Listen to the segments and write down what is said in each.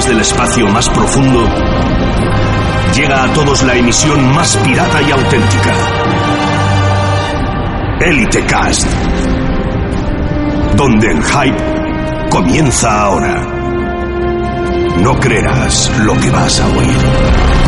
confines del espacio más profundo, llega a todos la emisión más pirata y auténtica. Elite Cast. Donde el hype comienza ahora. No creerás lo que vas a oír.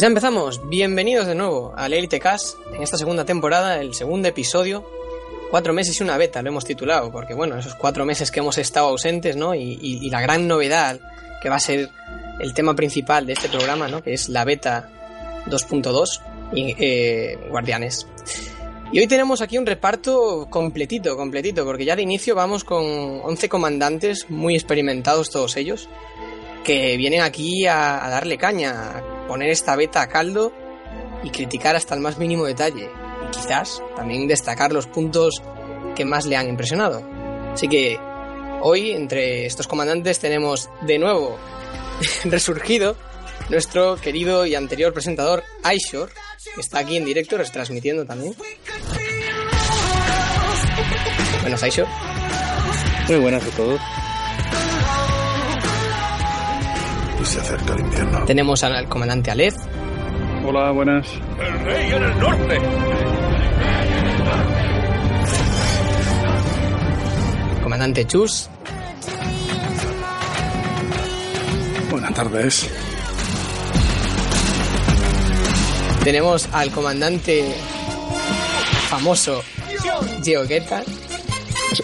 Pues ya empezamos. Bienvenidos de nuevo al Elite Cast en esta segunda temporada, el segundo episodio. Cuatro meses y una beta, lo hemos titulado, porque bueno, esos cuatro meses que hemos estado ausentes, ¿no? Y la gran novedad que va a ser el tema principal de este programa, ¿no? Que es la beta 2.2 y eh, Guardianes. Y hoy tenemos aquí un reparto completito, completito, porque ya de inicio vamos con 11 comandantes muy experimentados todos ellos, que vienen aquí a, darle caña, a poner esta beta a caldo y criticar hasta el más mínimo detalle. Y quizás también destacar los puntos que más le han impresionado. Así que hoy, entre estos comandantes, tenemos de nuevo resurgido nuestro querido y anterior presentador, Aishore, que está aquí en directo, retransmitiendo también. Buenas, Aishore. Muy buenas a todos. Y se acerca el invierno. Tenemos al comandante Alez, Hola, buenas. ¡El rey en el norte! comandante Chus, Buenas tardes. tenemos al comandante famoso Geo Guetta,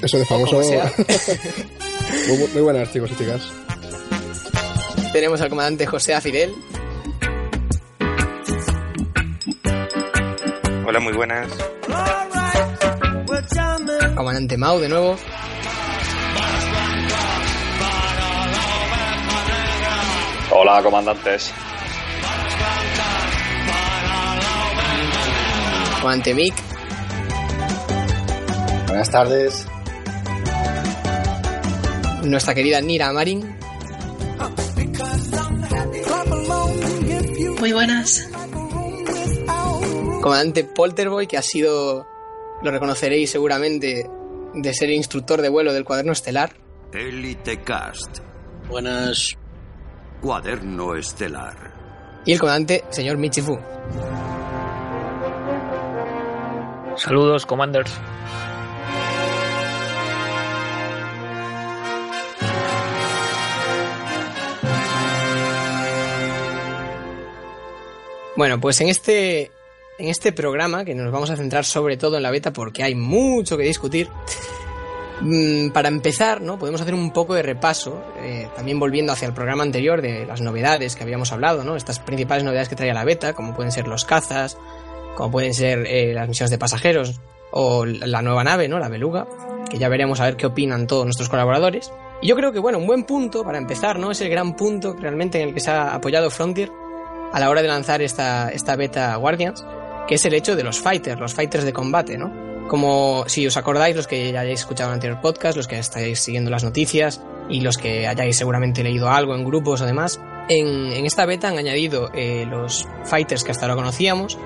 Eso, de famoso. muy, muy buenas, chicos y chicas. Tenemos al comandante José Afidel, Hola, muy buenas. comandante Mau de nuevo, Hola, comandantes. comandante Mick, Buenas tardes. nuestra querida Nira Marin, Muy buenas. comandante Polterboy, que ha sido, lo reconoceréis seguramente, de ser instructor de vuelo del cuaderno estelar, Elite Cast. Buenas. Cuaderno estelar. y el comandante señor Michifu. Saludos, Commanders. Bueno, pues en este, en este programa, que nos vamos a centrar sobre todo en la beta porque hay mucho que discutir, mm, para empezar, ¿no? Podemos hacer un poco de repaso, eh, también volviendo hacia el programa anterior de las novedades que habíamos hablado, ¿no? Estas principales novedades que traía la beta, como pueden ser los cazas, como pueden ser eh, las misiones de pasajeros, o la nueva nave, ¿no? La Beluga, que ya veremos a ver qué opinan todos nuestros colaboradores. Y yo creo que, bueno, un buen punto para empezar, ¿no? Es el gran punto realmente en el que se ha apoyado Frontier a la hora de lanzar esta, esta beta Guardians, que es el hecho de los fighters, los fighters de combate, ¿no? Como si os acordáis, los que ya hayáis escuchado el anterior podcast, los que estáis siguiendo las noticias y los que hayáis seguramente leído algo en grupos o demás, en, esta beta han añadido eh, los fighters que hasta ahora conocíamos,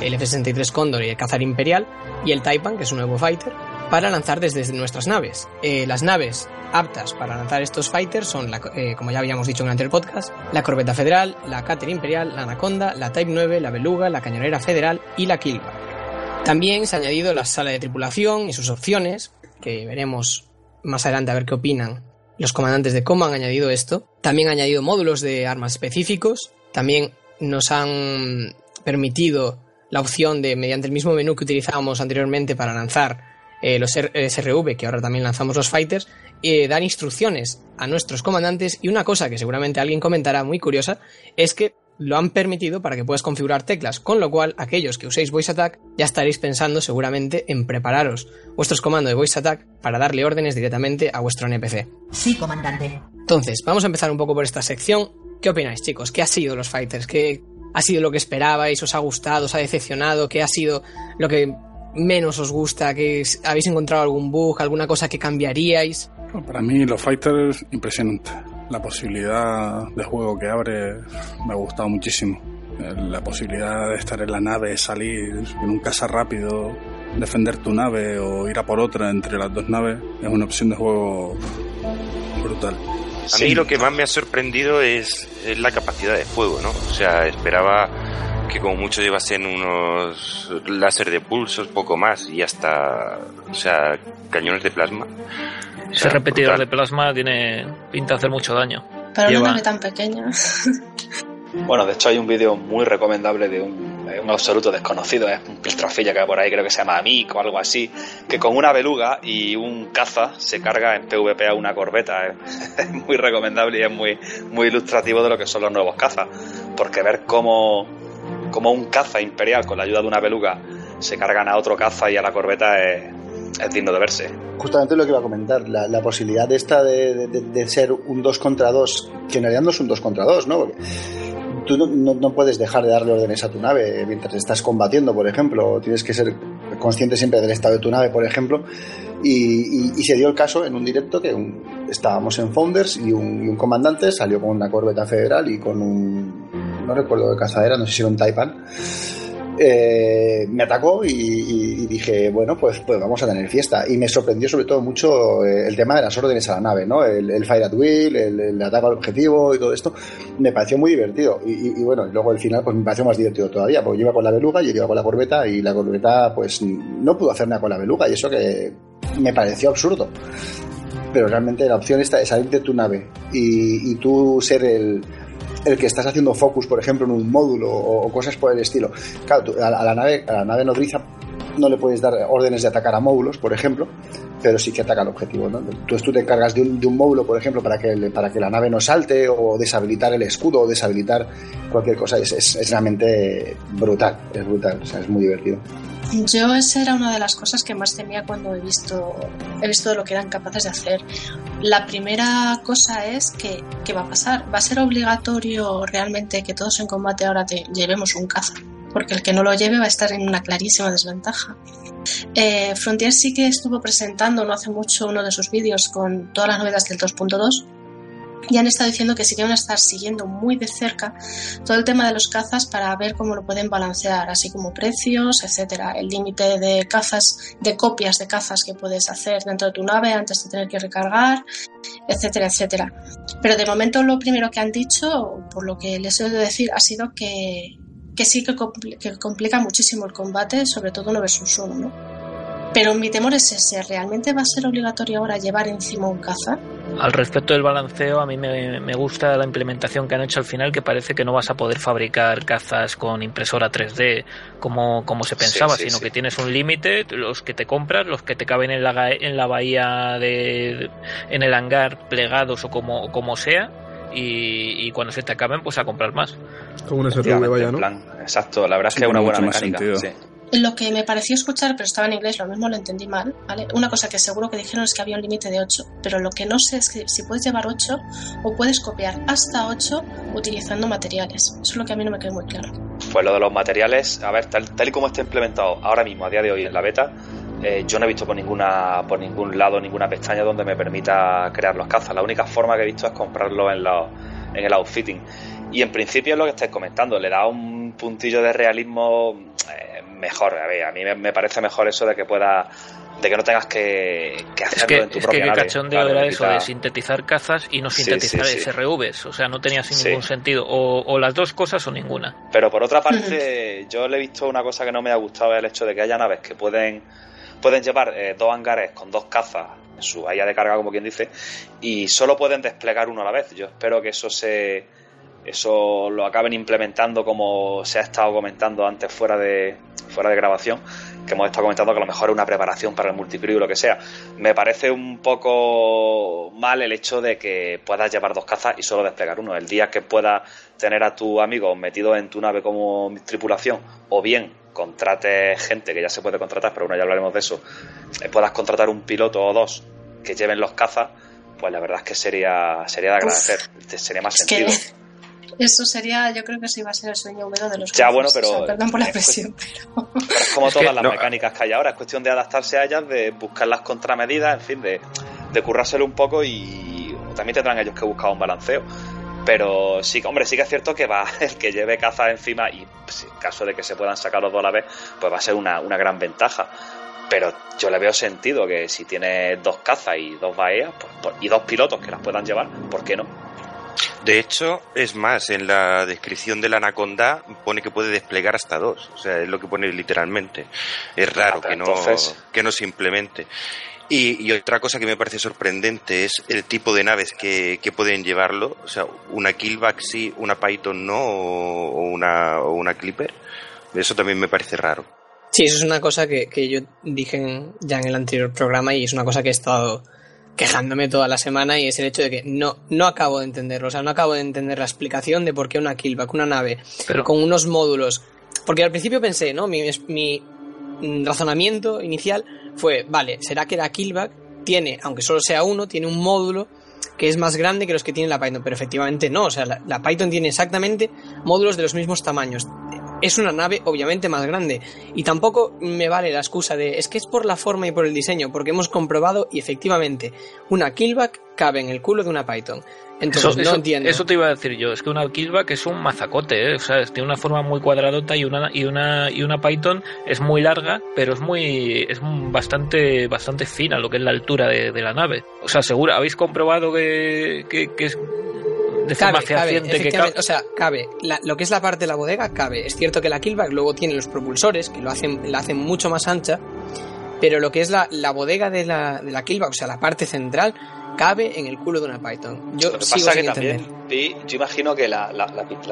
el F-63 Condor y el Cazar Imperial, y el Taipan, que es un nuevo fighter, para lanzar desde nuestras naves. Eh, las naves aptas para lanzar estos fighters son, eh, como ya habíamos dicho en el podcast, la Corbeta Federal, la Cáter Imperial, la Anaconda, la Type 9, la Beluga, la Cañonera Federal y la Kilba. También se ha añadido la sala de tripulación y sus opciones, que veremos más adelante a ver qué opinan los comandantes de cómo han añadido esto. También han añadido módulos de armas específicos. También nos han permitido la opción de, mediante el mismo menú que utilizábamos anteriormente para lanzar eh, los R- SRV, que ahora también lanzamos los fighters, eh, dar instrucciones a nuestros comandantes. Y una cosa que seguramente alguien comentará muy curiosa es que lo han permitido para que puedas configurar teclas, con lo cual aquellos que uséis Voice Attack ya estaréis pensando seguramente en prepararos vuestros comandos de Voice Attack para darle órdenes directamente a vuestro NPC. Sí, comandante. Entonces, vamos a empezar un poco por esta sección. ¿Qué opináis, chicos? ¿Qué ha sido los Fighters? ¿Qué ha sido lo que esperabais? ¿Os ha gustado? ¿Os ha decepcionado? ¿Qué ha sido lo que menos os gusta? ¿Que ¿Habéis encontrado algún bug, alguna cosa que cambiaríais? Para mí los fighters impresionante. La posibilidad de juego que abre me ha gustado muchísimo. La posibilidad de estar en la nave, salir en un caza rápido, defender tu nave o ir a por otra entre las dos naves es una opción de juego brutal. A mí lo que más me ha sorprendido es, la capacidad de fuego, ¿no? O sea, esperaba que como mucho llevasen unos láser de pulsos, poco más, y hasta, o sea, cañones de plasma. Ese repetidor de plasma tiene pinta de hacer mucho daño. Para una nave tan pequeña. Bueno, de hecho hay un vídeo muy recomendable de un, absoluto desconocido, es un piltrafilla que hay por ahí, creo que se llama Amic o algo así, que con una beluga y un caza se carga en PvP a una corbeta. Es muy recomendable y es muy, muy ilustrativo de lo que son los nuevos cazas, porque ver cómo, cómo un caza imperial con la ayuda de una beluga se cargan a otro caza y a la corbeta es, es digno de verse. Justamente lo que iba a comentar, la, posibilidad esta de, de, ser un 2 contra 2, que en realidad no es un 2 contra 2, ¿no? Porque tú no, no, puedes dejar de darle órdenes a tu nave mientras estás combatiendo, por ejemplo, tienes que ser consciente siempre del estado de tu nave, por ejemplo, y, y, se dio el caso en un directo que estábamos en Founders y un, y un, comandante salió con una corbeta federal y con un, no recuerdo de cazadera, no sé si era un Taipan, eh, me atacó y, dije, bueno, pues, pues vamos a tener fiesta. Y me sorprendió sobre todo mucho eh, el tema de las órdenes a la nave, ¿no? El, fire at will, el, ataque al objetivo y todo esto. Me pareció muy divertido. Y, bueno, luego el final pues me pareció más divertido todavía, porque yo iba con la beluga, yo iba con la corbeta y la corbeta pues no pudo hacer nada con la beluga y eso que me pareció absurdo. Pero realmente la opción esta es salir de tu nave y, y tú ser el, el que estás haciendo focus, por ejemplo, en un módulo o, cosas por el estilo. Claro, a, la nave, a la nave nodriza no le puedes dar órdenes de atacar a módulos, por ejemplo, pero sí que ataca al objetivo. ¿no? Entonces tú te encargas de un, módulo, por ejemplo, para que, para que la nave no salte o deshabilitar el escudo o deshabilitar cualquier cosa. Es, es, realmente brutal, es brutal, o sea, es muy divertido. Yo esa era una de las cosas que más temía cuando he visto, he visto lo que eran capaces de hacer. La primera cosa es que, ¿qué va a pasar? ¿Va a ser obligatorio realmente que todos en combate ahora te llevemos un caza? Porque el que no lo lleve va a estar en una clarísima desventaja. Eh, Frontier sí que estuvo presentando no hace mucho uno de sus vídeos con todas las novedades del 2.2 y han estado diciendo que sí que van a estar siguiendo muy de cerca todo el tema de los cazas para ver cómo lo pueden balancear, así como precios, etcétera, el límite de cazas, de copias de cazas que puedes hacer dentro de tu nave antes de tener que recargar, etcétera, etcétera. Pero de momento lo primero que han dicho, por lo que les he oído decir, ha sido que, que sí que, complica muchísimo el combate, sobre todo uno versus uno, ¿no? Pero mi temor es ese, ¿realmente va a ser obligatorio ahora llevar encima un caza? Al respecto del balanceo, a mí me, gusta la implementación que han hecho al final, que parece que no vas a poder fabricar cazas con impresora 3D como, como se pensaba, sino que tienes un límite, los que te compras, los que te caben en la, en la bahía, de, en el hangar plegados o como, como sea, y, cuando se te acaben, pues a comprar más. Como una SRV vaya, ¿no? exacto, la verdad es que es una buena mecánica. Lo que me pareció escuchar, pero estaba en inglés, lo mismo lo entendí mal, ¿vale? Una cosa que seguro que dijeron es que había un límite de 8, pero lo que no sé es que si puedes llevar 8 o puedes copiar hasta 8 utilizando materiales. Eso es lo que a mí no me quedó muy claro. Pues lo de los materiales, a ver, tal, y como está implementado ahora mismo, a día de hoy en la beta, eh, yo no he visto por ninguna por ningún lado ninguna pestaña donde me permita crear los cazas. La única forma que he visto es comprarlo en, en el outfitting. Y en principio es lo que estáis comentando, le da un puntillo de realismo eh, mejor. A, ver, a mí me, parece mejor eso de que pueda de que no tengas que, hacerlo en tu es propia que, nave. cachondeo era eso de sintetizar cazas y no sintetizar SRVs, o sea, no tenía ningún sentido, o, las dos cosas o ninguna. Pero por otra parte, yo le he visto una cosa que no me ha gustado, el hecho de que haya naves que pueden, pueden llevar eh, dos hangares con dos cazas en su bahía de carga, como quien dice, y solo pueden desplegar uno a la vez. Yo espero que eso se eso lo acaben implementando como se ha estado comentando antes fuera de, fuera de grabación, que hemos estado comentando que a lo mejor es una preparación para el multiplayer o lo que sea. Me parece un poco mal el hecho de que puedas llevar dos cazas y solo desplegar uno. El día que puedas tener a tu amigo metido en tu nave como tripulación, o bien contrates gente que ya se puede contratar, pero bueno, ya hablaremos de eso, eh, puedas contratar un piloto o dos que lleven los cazas, pues la verdad es que sería, sería de agradecer, sería más sentido Eso sería, yo creo que sí va a ser el sueño húmedo de los Ya, bueno, pero. perdón por la expresión, pero. es como todas las mecánicas que hay ahora, es cuestión de adaptarse a ellas, de buscar las contramedidas, en fin, de, de currárselo un poco y también tendrán ellos que buscar un balanceo. Pero sí, hombre, sí que es cierto que va el que lleve caza encima y pues, en caso de que se puedan sacar los dos a la vez, pues va a ser una, una gran ventaja. Pero yo le veo sentido que si tiene dos cazas y dos bahías pues, y dos pilotos que las puedan llevar, ¿por qué no? De hecho, es más, en la descripción de la Anaconda pone que puede desplegar hasta dos. O sea, es lo que pone literalmente. Es raro ah, que, no, que no se implemente. Y, otra cosa que me parece sorprendente es el tipo de naves que, pueden llevarlo. O sea, una Killback sí, una Python no, o una, o una Clipper. Eso también me parece raro. Sí, eso es una cosa que, que yo dije ya en el anterior programa y es una cosa que he estado quejándome toda la semana y es el hecho de que no, no acabo de entenderlo. O sea, no acabo de entender la explicación de por qué una Killback, una nave con unos módulos. Porque al principio pensé, ¿no? Mi, mi razonamiento inicial fue, vale, será que la Killback tiene, aunque solo sea uno, tiene un módulo que es más grande que los que tiene la Python, pero efectivamente no, o sea, la Python tiene exactamente módulos de los mismos tamaños es una nave obviamente más grande. Y tampoco me vale la excusa de es que es por la forma y por el diseño, porque hemos comprobado y efectivamente una killback cabe en el culo de una Python. Entonces eso, no entiendo. Eso te iba a decir yo, es que una killback es un mazacote, ¿eh? o sea, tiene una forma muy cuadradota y una y una y una Python es muy larga, pero es muy es bastante bastante fina lo que es la altura de, la nave. O sea, seguro habéis comprobado que, que, que es cabe, O sea, cabe. lo que es la parte de la bodega, cabe. Es cierto que la killback luego tiene los propulsores, que lo hacen, la hacen mucho más ancha, pero lo que es la, bodega de la, de la killback, o sea, la parte central, cabe en el culo de una Python. Yo lo que pasa que también, yo imagino que la, la,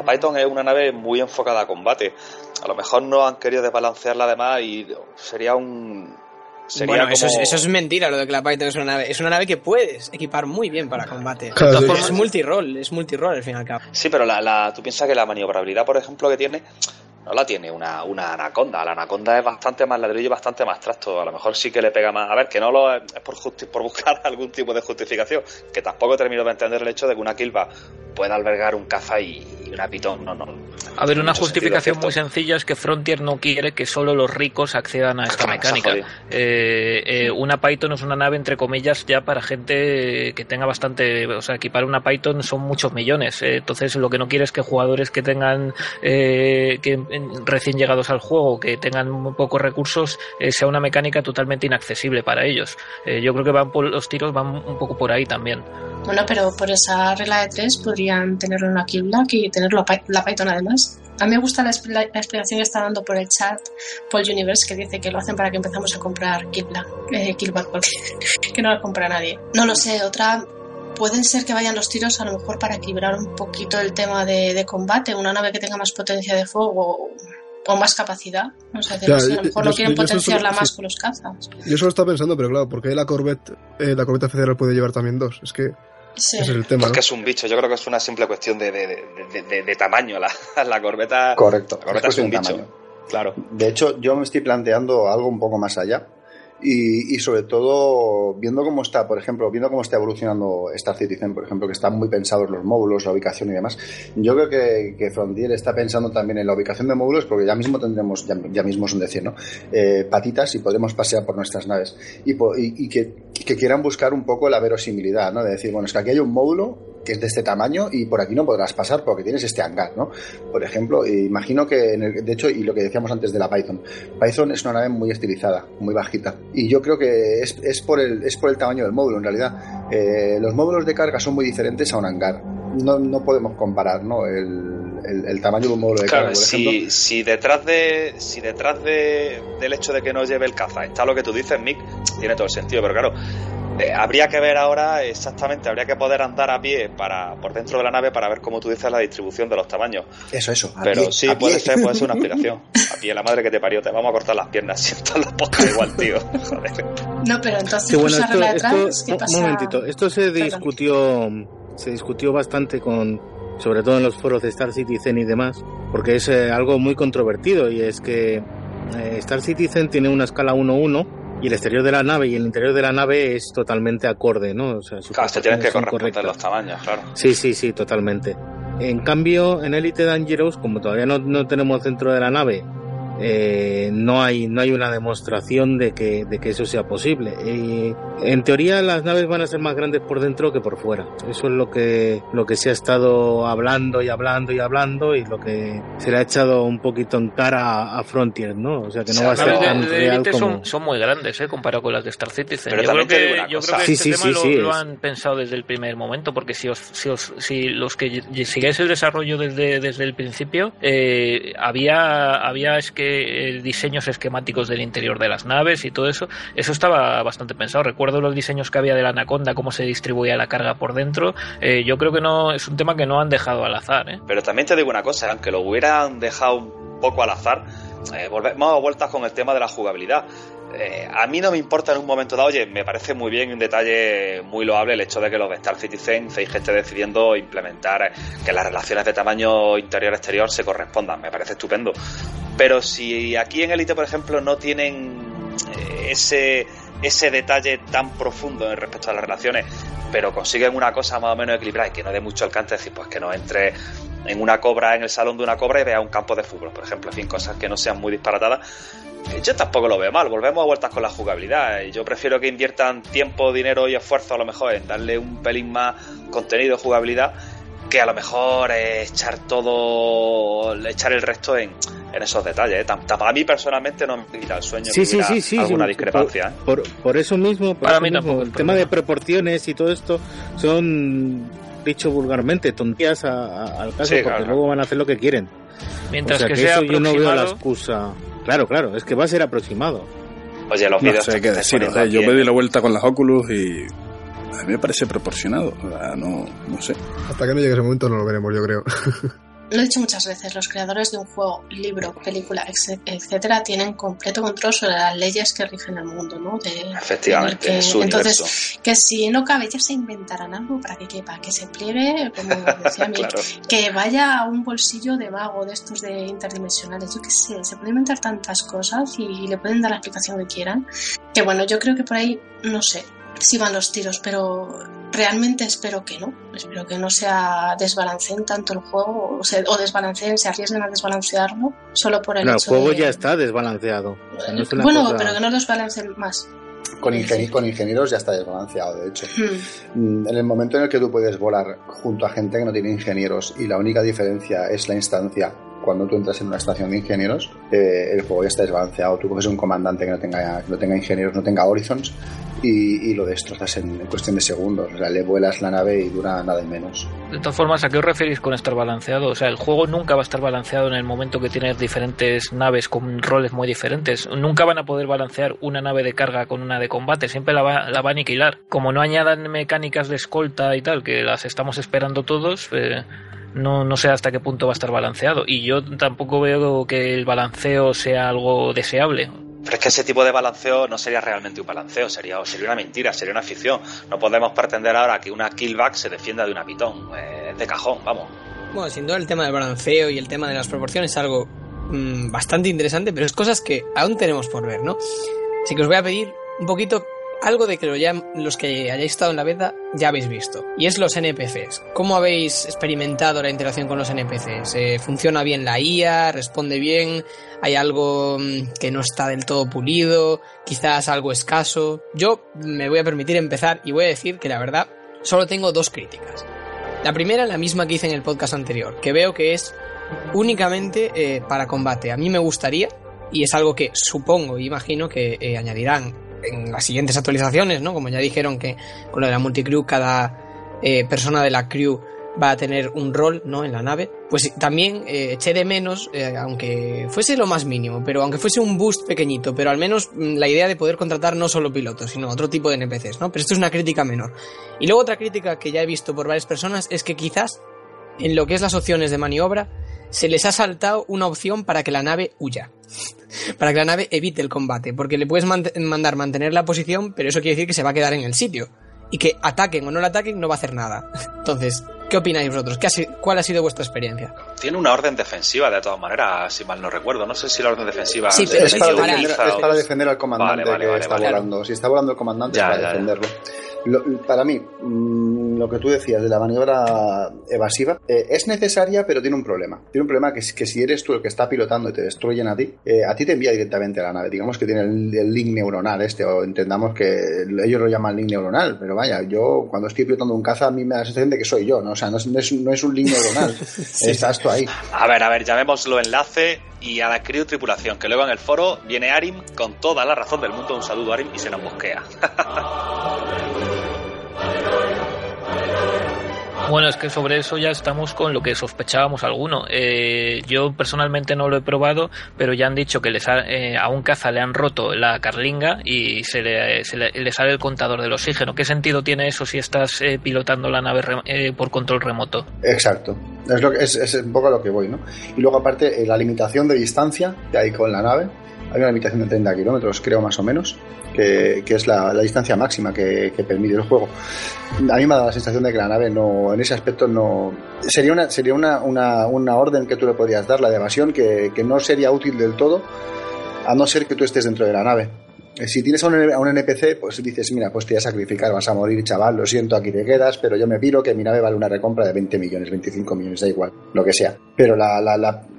Python es una nave muy enfocada a combate. A lo mejor no han querido desbalancearla además y sería un bueno, eso, es, mentira lo de que la Python es una nave. Es una nave que puedes equipar muy bien para combate. es multirol, es multirol al fin y al cabo. Sí, pero la, la, tú piensas que la maniobrabilidad, por ejemplo, que tiene, no la tiene una, una anaconda. La anaconda es bastante más ladrillo y bastante más trasto. A lo mejor sí que le pega más. A ver, que no lo es por, por buscar algún tipo de justificación. Que tampoco termino de entender el hecho de que una Kilba pueda albergar un caza y, una pitón. No, no. A ver, una justificación muy sencilla es que Frontier no quiere que solo los ricos accedan a esta mecánica. Eh, eh, una Python es una nave, entre comillas, ya para gente que tenga bastante. O sea, equipar una Python son muchos millones. Eh, entonces, lo que no quiere es que jugadores que tengan. que recién llegados al juego, que tengan muy pocos recursos, sea una mecánica totalmente inaccesible para ellos. yo creo que van por, los tiros van un poco por ahí también. Bueno, pero por esa regla de tres podrían tenerlo en Kill Black y tenerlo la Python además. A mí me gusta la, explicación que está dando por el chat Paul Universe, que dice que lo hacen para que empezamos a comprar Kill Black, eh, porque que no lo compra nadie. No lo sé, otra pueden ser que vayan los tiros a lo mejor para equilibrar un poquito el tema de, combate, una nave que tenga más potencia de fuego o más capacidad. No sé, a lo mejor no quieren potenciarla más con los cazas. Yo solo estaba pensando, pero claro, porque la Corvette, eh, la Corvette Federal puede llevar también dos. Es que es el tema. Porque es un bicho, yo creo que es una simple cuestión de, de, tamaño. La, la, corbeta. Correcto. La corbeta es, un bicho. Claro. De hecho, yo me estoy planteando algo un poco más allá. Y, sobre todo viendo cómo está, por ejemplo, viendo cómo está evolucionando Star Citizen, por ejemplo, que están muy pensados los módulos, la ubicación y demás, yo creo que, Frontier está pensando también en la ubicación de módulos, porque ya mismo tendremos, ya, mismo es un decir. Eh, patitas y podremos pasear por nuestras naves. Y, que, quieran buscar un poco la verosimilidad, ¿no? De decir, bueno, es que aquí hay un módulo que es de este tamaño y por aquí no podrás pasar porque tienes este hangar, ¿no? Por ejemplo, imagino que, en el, de hecho, y lo que decíamos antes de la Python, Python es una nave muy estilizada, muy bajita. Y yo creo que es, es por, el, es por el tamaño del módulo, en realidad. Eh, los módulos de carga son muy diferentes a un hangar. No, no podemos comparar, ¿no? El, el, tamaño de un módulo de carga. Por si, si detrás de si detrás de, del hecho de que no lleve el caza está lo que tú dices, Mick, tiene todo el sentido, pero claro, eh, habría que ver ahora exactamente, habría que poder andar a pie para por dentro de la nave para ver cómo tú dices la distribución de los tamaños. Eso, eso. Pero sí, puede ser, puede ser una explicación. A pie, la madre que te parió, te vamos a cortar las piernas. Siento los podcasts igual, tío. Joder. No, pero entonces sí, bueno, esto, Un momentito, esto se discutió, se discutió bastante con, sobre todo en los foros de Star Citizen y demás, porque es eh, algo muy controvertido y es que eh, Star Citizen tiene una escala 1-1 y el exterior de la nave y el interior de la nave es totalmente acorde, ¿no? O sea, claro, se tienen que corresponder los tamaños, claro. Sí, sí, sí, totalmente. En cambio, en Elite Dangerous, como todavía no, no tenemos centro de la nave, eh, no hay no hay una demostración de que, de que eso sea posible. Y en teoría las naves van a ser más grandes por dentro que por fuera. Eso es lo que lo que se ha estado hablando y hablando y hablando y lo que se le ha echado un poquito en cara a, Frontier, ¿no? O sea que no va a ser tan real como... son, muy grandes, ¿eh? Comparado con las de Star Citizen. yo creo que, yo creo que este tema lo, han pensado desde el primer momento, porque si os, si, os, si los que sigáis el desarrollo desde, desde el principio, eh, había había es que eh, diseños esquemáticos del interior de las naves y todo eso, eso estaba bastante pensado. Recuerdo los diseños que había de la Anaconda, cómo se distribuía la carga por dentro. Eh, yo creo que no es un tema que no han dejado al azar. ¿eh? Pero también te digo una cosa, aunque lo hubieran dejado un poco al azar, volvemos a vueltas con el tema de la jugabilidad. a mí no me importa en un momento dado, oye, me parece muy bien un detalle muy loable el hecho de que los de Star Citizen que esté decidiendo implementar que las relaciones de tamaño interior-exterior se correspondan, me parece estupendo. Pero si aquí en Elite, por ejemplo, no tienen eh, ese, ese detalle tan profundo en respecto a las relaciones, pero consiguen una cosa más o menos equilibrada y que no dé mucho alcance, decir, pues que no entre en una cobra, en el salón de una cobra y vea un campo de fútbol, por ejemplo, en fin, cosas que no sean muy disparatadas. Yo tampoco lo veo mal, volvemos a vueltas con la jugabilidad. Yo prefiero que inviertan tiempo, dinero y esfuerzo a lo mejor en darle un pelín más contenido, jugabilidad, que a lo mejor echar todo, echar el resto en, en esos detalles. ¿eh? A mí personalmente no me quita el sueño. Sí, sí, sí, sí, alguna discrepancia. ¿eh? Por, por, eso mismo, Para mí mismo, el tema de proporciones y todo esto son, dicho vulgarmente, tontías al caso, porque luego van a hacer lo que quieren. Mientras que, sea eso yo no veo la excusa. Claro, claro, es que va a ser aproximado. Oye, los vídeos. No sé qué decir. yo me di la vuelta con las Oculus y a mí me parece proporcionado. No, no sé. Hasta que no llegue ese momento no lo veremos, yo creo. Lo he dicho muchas veces, los creadores de un juego, libro, película, etcétera, tienen completo control sobre las leyes que rigen el mundo, ¿no? Efectivamente, entonces, que si no cabe, ya se inventarán algo para que quepa, que se pliegue, como decía mi, que vaya a un bolsillo de vago de estos de interdimensionales, yo qué sé, se pueden inventar tantas cosas y le pueden dar la explicación que quieran. Que bueno, yo creo que por ahí, no sé, si van los tiros, pero realmente espero que no. Espero que no sea desbalanceen tanto el juego o, se, o desbalanceen, se arriesguen a desbalancearlo solo por el no, hecho el juego ya está desbalanceado. bueno, pero que no desbalanceen más. Con, con, ingenieros ya está desbalanceado, de hecho. Hmm. Mm, en el momento en el que tú puedes volar junto a gente que no tiene ingenieros y la única diferencia es la instancia cuando tú entras en una estación de ingenieros, eh, el juego ya está desbalanceado. Tú coges un comandante que no tenga, no tenga ingenieros, no tenga horizons y, lo destrozas en, cuestión de segundos. O le vuelas la nave y dura nada y menos. De todas formas, ¿a qué os referís con estar balanceado? O sea, el juego nunca va a estar balanceado en el momento que tienes diferentes naves con roles muy diferentes. Nunca van a poder balancear una nave de carga con una de combate. Siempre la va, la va a aniquilar. Como no añadan mecánicas de escolta y tal, que las estamos esperando todos, eh, no, no sé hasta qué punto va a estar balanceado. Y yo tampoco veo que el balanceo sea algo deseable. Pero es que ese tipo de balanceo no sería realmente un balanceo, sería, sería una mentira, sería una ficción. No podemos pretender ahora que una killback se defienda de una pitón. Eh, es de cajón, vamos. Bueno, sin duda el tema del balanceo y el tema de las proporciones es algo mm, bastante interesante, pero es cosas que aún tenemos por ver, ¿no? Así que os voy a pedir un poquito algo de que lo ya, los que hayáis estado en la beta ya habéis visto. Y es los NPCs. ¿Cómo habéis experimentado la interacción con los NPCs? Eh, ¿Funciona bien la IA? ¿Responde bien? ¿Hay algo mm, que no está del todo pulido? ¿Quizás algo escaso? Yo me voy a permitir empezar y voy a decir que la verdad solo tengo dos críticas. La primera, la misma que hice en el podcast anterior, que veo que es únicamente eh, para combate. A mí me gustaría, y es algo que supongo imagino que eh, añadirán en las siguientes actualizaciones, ¿no? Como ya dijeron que con lo de la multicrew cada eh, persona de la crew va a tener un rol, ¿no? En la nave. Pues también eh, eché de menos, eh, aunque fuese lo más mínimo, pero aunque fuese un boost pequeñito, pero al menos mm, la idea de poder contratar no solo pilotos, sino otro tipo de NPCs, ¿no? Pero esto es una crítica menor. Y luego otra crítica que ya he visto por varias personas es que quizás en lo que es las opciones de maniobra se les ha saltado una opción para que la nave huya. para que la nave evite el combate. Porque le puedes mandar mantener la posición, pero eso quiere decir que se va a quedar en el sitio. Y que ataquen o no la ataquen no va a hacer nada. Entonces, ¿qué opináis vosotros? ¿Qué ¿Cuál ha sido vuestra experiencia? Tiene una orden defensiva de todas maneras, si mal no recuerdo. No sé si la orden defensiva sí, es, para defender, es, para defender, al comandante que está volando. Si está volando el comandante, es para defenderlo. para mí, mm, lo que tú decías de la maniobra evasiva, eh, es necesaria, pero tiene un problema. Tiene un problema que, es, que si eres tú el que está pilotando y te destruyen a ti, eh, a ti te envía directamente a la nave. Digamos que tiene el, link neuronal este, o entendamos que ellos lo llaman link neuronal, pero vaya, yo cuando estoy pilotando un caza, a mí me da la sensación de que soy yo, ¿no? O sea, no es, no es, un link neuronal, estás ahí. A ver, a ver, llamémoslo enlace y a la crew tripulación, que luego en el foro viene Arim con toda la razón del mundo. Un saludo, Arim, y se nos bosquea. Bueno, es que sobre eso ya estamos con lo que sospechábamos alguno. Eh, yo personalmente no lo he probado, pero ya han dicho que les eh, a un caza le han roto la carlinga y se le, sale el contador del oxígeno. ¿Qué sentido tiene eso si estás eh, pilotando la nave por control remoto? Exacto, es, lo que, es, un poco a lo que voy, ¿no? Y luego aparte la limitación de distancia que hay con la nave, hay una limitación de 30 kilómetros, creo más o menos, que, es la, distancia máxima que, permite el juego. A mí me dado la sensación de que la nave no, en ese aspecto no. Sería una, sería una, una, orden que tú le podrías dar, la de evasión, que, no sería útil del todo, a no ser que tú estés dentro de la nave. Eh, si tienes a un, NPC, pues dices, mira, pues te voy a sacrificar, vas a morir, chaval, lo siento, aquí te quedas, pero yo me piro que mi nave vale una recompra de 20 millones, 25 millones, da igual, lo que sea. Pero la, la, la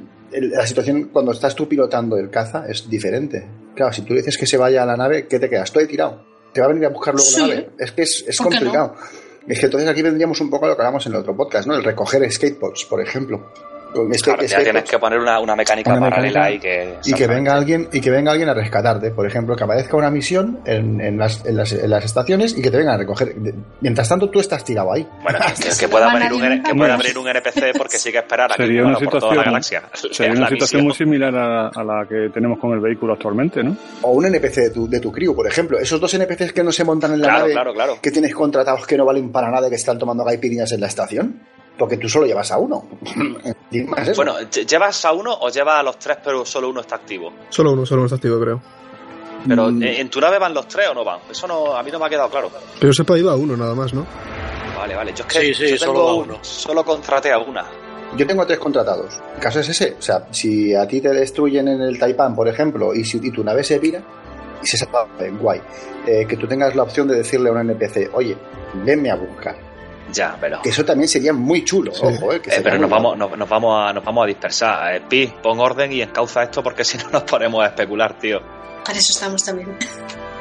situación cuando estás tú pilotando el caza es diferente. Claro, si tú dices que se vaya a la nave, ¿qué te quedas? Estoy tirado. Te va a venir a buscar luego la nave. Es que es, complicado. Es que entonces aquí vendríamos un poco a lo que hablamos en el otro podcast, ¿no? El recoger skateboards, por ejemplo. Este, ya tienes que poner una, mecánica paralela y que... Y que, venga alguien, y que venga alguien a rescatarte. Por ejemplo, que aparezca una misión en, las, en, las, en las, estaciones y que te vengan a recoger. Mientras tanto, tú estás tirado ahí. Bueno, que, pueda, abrir un, que pueda abrir un NPC porque sí que esperar a sería una situación, por toda la galaxia. Sería una situación muy similar a, a, la que tenemos con el vehículo actualmente, ¿no? O un NPC de tu, de tu crew, por ejemplo. Esos dos NPCs que no se montan en la nave, que tienes contratados que no valen para nada, que están tomando gaipirinas en la estación porque tú solo llevas a uno. bueno, ¿llevas a uno o llevas a los tres pero solo uno está activo? Solo uno, solo uno está activo, creo. Pero mm. ¿en tu nave van los tres o no van? Eso no, a mí no me ha quedado claro. Pero se ha ido a uno nada más, ¿no? Vale, vale. Yo es que sí, solo, uno. solo contraté a una. Yo tengo tres contratados. El caso es ese. O sea, si a ti te destruyen en el Taipan, por ejemplo, y, si, tu nave se vira y se salva, guay. Eh, que tú tengas la opción de decirle a un NPC, oye, venme a buscar ya, pero. Que eso también sería muy chulo, ojo, eh, eh pero nos vamos, nos, vamos a, nos vamos a dispersar. Eh, Pi, pon orden y encauza esto porque si no nos ponemos a especular, tío. Para eso estamos también.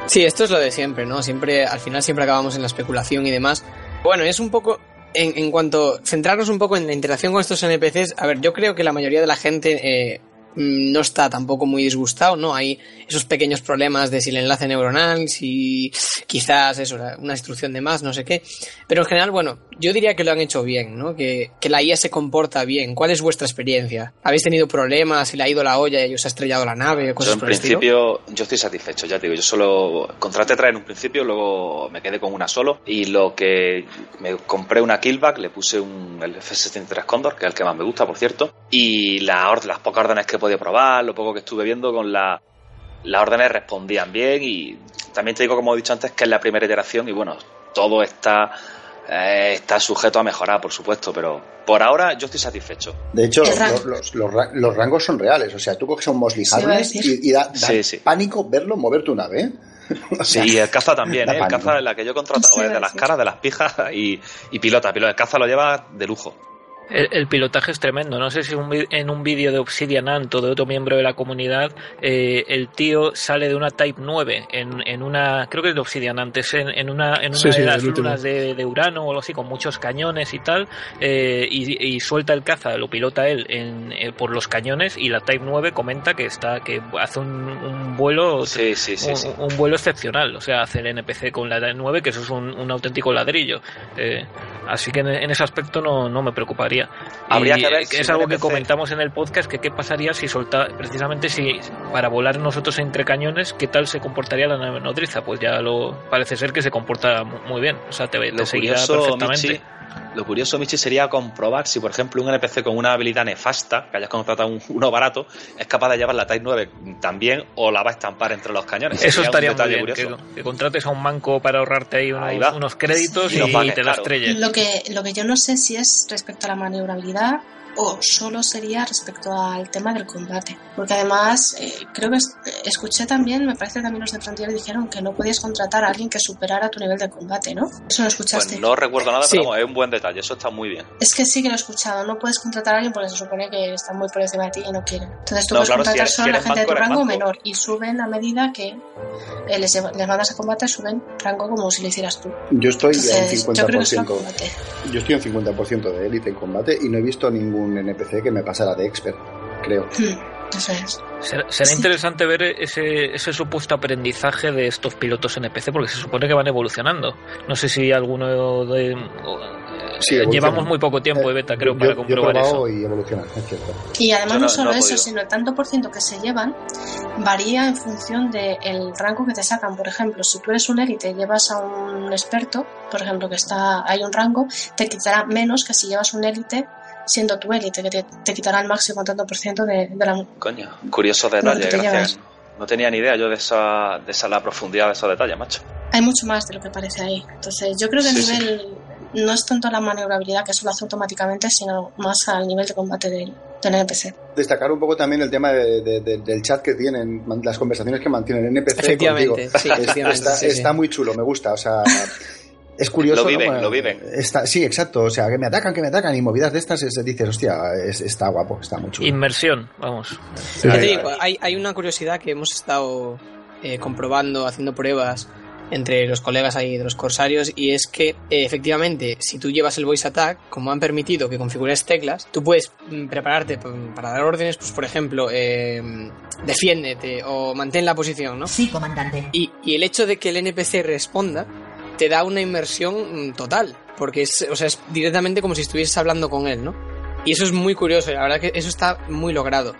Sí, esto es lo de siempre, ¿no? Siempre, al final siempre acabamos en la especulación y demás. Bueno, es un poco. En, en cuanto centrarnos un poco en la interacción con estos NPCs, a ver, yo creo que la mayoría de la gente eh, no está tampoco muy disgustado, ¿no? Hay esos pequeños problemas de si el enlace neuronal, si quizás eso, una instrucción de más, no sé qué. Pero en general, bueno, yo diría que lo han hecho bien, ¿no? Que, que la IA se comporta bien. ¿Cuál es vuestra experiencia? ¿Habéis tenido problemas? ¿Se le ha ido la olla y os ha estrellado la nave? Cosas yo en principio, yo estoy satisfecho, ya te digo. Yo solo contraté traer en un principio, luego me quedé con una solo. Y lo que me compré una killback, le puse un el F-73 Condor, que es el que más me gusta, por cierto. Y la, las pocas órdenes que podía probar, lo poco que estuve viendo con la, las órdenes respondían bien. Y también te digo, como he dicho antes, que es la primera iteración y bueno, todo está eh, está sujeto a mejorar, por supuesto, pero por ahora yo estoy satisfecho. De hecho, los, los, rangos son reales. O sea, tú coges un Mosley y, da, pánico verlo mover tu nave. ¿eh? sí, el caza también, ¿eh? el caza es la que yo he contratado es de las caras, de las pijas y, y pilota. pilota. El caza lo lleva de lujo. El, pilotaje es tremendo. No sé si en un vídeo de Obsidian Ant o de otro miembro de la comunidad, eh, el tío sale de una Type 9 en, en una, creo que es de Obsidian Ant, es en, una, en una de las lunas de, Urano o algo así, con muchos cañones y tal, eh, y, suelta el caza, lo pilota él en, eh, por los cañones y la Type 9 comenta que está, que hace un, vuelo, un, vuelo excepcional. O sea, hace el NPC con la Type 9, que eso es un, auténtico ladrillo. así que en, ese aspecto no, no me preocuparía. Habría que ver es algo que comentamos en el podcast, que qué pasaría si solta, precisamente si para volar nosotros entre cañones, qué tal se comportaría la nave nodriza. Pues ya lo parece ser que se comporta muy bien, o sea, te, te seguirá perfectamente. Lo curioso, Michi, sería comprobar si, por ejemplo, un NPC con una habilidad nefasta, que hayas contratado uno barato, es capaz de llevar la Type 9 también o la va a estampar entre los cañones. Eso estaría muy bien, que, contrates a un banco para ahorrarte ahí unos, créditos y, te la estrelles. Lo que, lo que yo no sé si es respecto a la maniobrabilidad o solo sería respecto al tema del combate. Porque además, eh, creo que escuché también, me parece que también los de Frontier dijeron que no podías contratar a alguien que superara tu nivel de combate, ¿no? Eso lo escuchaste. Pues no recuerdo nada, pero es un buen detalle, eso está muy bien. Es que sí que lo he escuchado, no puedes contratar a alguien porque se supone que está muy por encima de ti y no quieren. Entonces tú puedes contratar solo a la gente de tu rango menor y suben a medida que eh, les, les, mandas a combate, suben rango como si lo hicieras tú. Yo estoy en 50%. Yo, estoy en 50% de élite en combate y no he visto ningún NPC que me pasara de expert, creo. Hmm. Será, interesante ver ese, ese, supuesto aprendizaje de estos pilotos NPC porque se supone que van evolucionando. No sé si alguno de. llevamos muy poco tiempo de beta, creo, para comprobar eso. Y, y además no, solo eso, sino el tanto por ciento que se llevan varía en función del rango que te sacan. Por ejemplo, si tú eres un élite y llevas a un experto, por ejemplo, que está hay un rango, te quitará menos que si llevas un élite siendo tu élite, que te, quitará el máximo tanto por ciento de, la... Coño, curioso detalle, gracias. No tenía ni idea yo de esa, de esa la profundidad de esos detalles, macho. Hay mucho más de lo que parece ahí. Entonces, yo creo que el nivel no es tanto la maniobrabilidad que eso lo hace automáticamente, sino más al nivel de combate del, del NPC. Destacar un poco también el tema del chat que tienen, las conversaciones que mantienen el NPC Efectivamente, Sí, está, está muy chulo, me gusta. O sea, es curioso. Lo viven, lo viven. Está, sí, exacto. O sea, que me atacan, que me atacan. Y movidas de estas, es, dices, hostia, está guapo, está muy chulo. Inmersión, vamos. hay, hay, una curiosidad que hemos estado eh, comprobando, haciendo pruebas entre los colegas ahí de los corsarios y es que eh, efectivamente si tú llevas el voice attack como han permitido que configures teclas tú puedes mm, prepararte para dar órdenes pues por ejemplo eh, defiéndete o mantén la posición ¿no? sí comandante y, y el hecho de que el NPC responda te da una inmersión mm, total, porque es, o sea, es directamente como si estuvieses hablando con él, ¿no? Y eso es muy curioso, la verdad que eso está muy logrado.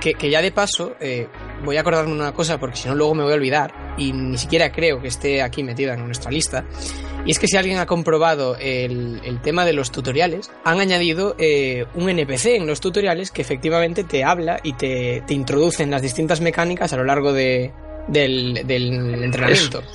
que, que, ya de paso, eh, voy a acordarme una cosa, porque si no luego me voy a olvidar, y ni siquiera creo que esté aquí metida en nuestra lista, y es que si alguien ha comprobado el, el tema de los tutoriales, han añadido eh, un NPC en los tutoriales que efectivamente te habla y te, te introduce en las distintas mecánicas a lo largo de, del, del entrenamiento. Eso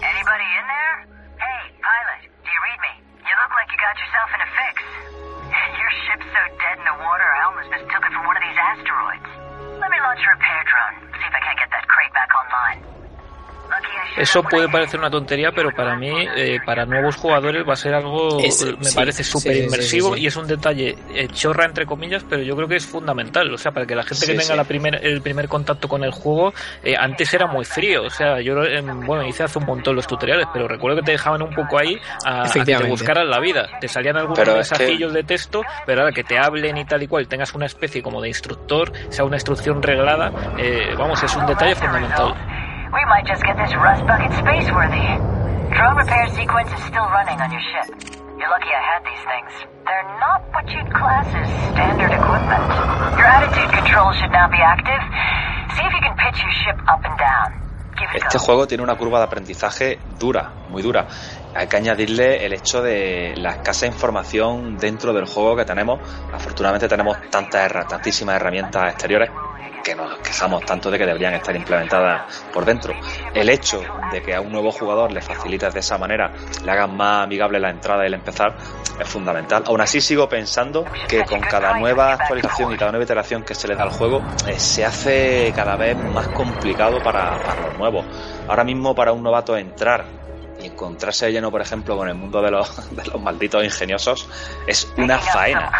puede parecer una tontería, pero para mí, eh, para nuevos jugadores, va a ser algo, me parece súper inmersivo y es un detalle eh, chorra, entre comillas, pero yo creo que es fundamental. O sea, para que la gente que tenga la primer, el primer contacto con el juego, eh, antes era muy frío. O sea, yo, bueno, hice hace un montón los tutoriales, pero recuerdo que te dejaban un poco ahí a, que te buscaran la vida. Te salían algunos mensajillos de texto, pero ahora que te hablen y tal y cual, tengas una especie como de instructor, sea una instrucción reglada, vamos, es un detalle fundamental. We might just get this rust bucket space worthy. Drone repair sequence is still running on your ship. You're lucky I had these things. They're not what you'd class as standard equipment. Your attitude control should now be active. See if you can pitch your ship up and down. Este juego tiene una curva de aprendizaje dura, muy dura. Hay que añadirle el hecho de la escasa información dentro del juego que tenemos. Afortunadamente tenemos tantas, tantísimas herramientas exteriores que nos quejamos tanto de que deberían estar implementadas por dentro. El hecho de que a un nuevo jugador le facilites de esa manera, le hagas más amigable la entrada y el empezar, es fundamental. Aún así sigo pensando que con cada nueva actualización y cada nueva iteración que se le da al juego, eh, se hace cada vez más complicado para, para los nuevos. Ahora mismo para un novato entrar encontrarse lleno, por ejemplo, con el mundo de los, de los malditos ingeniosos es una faena.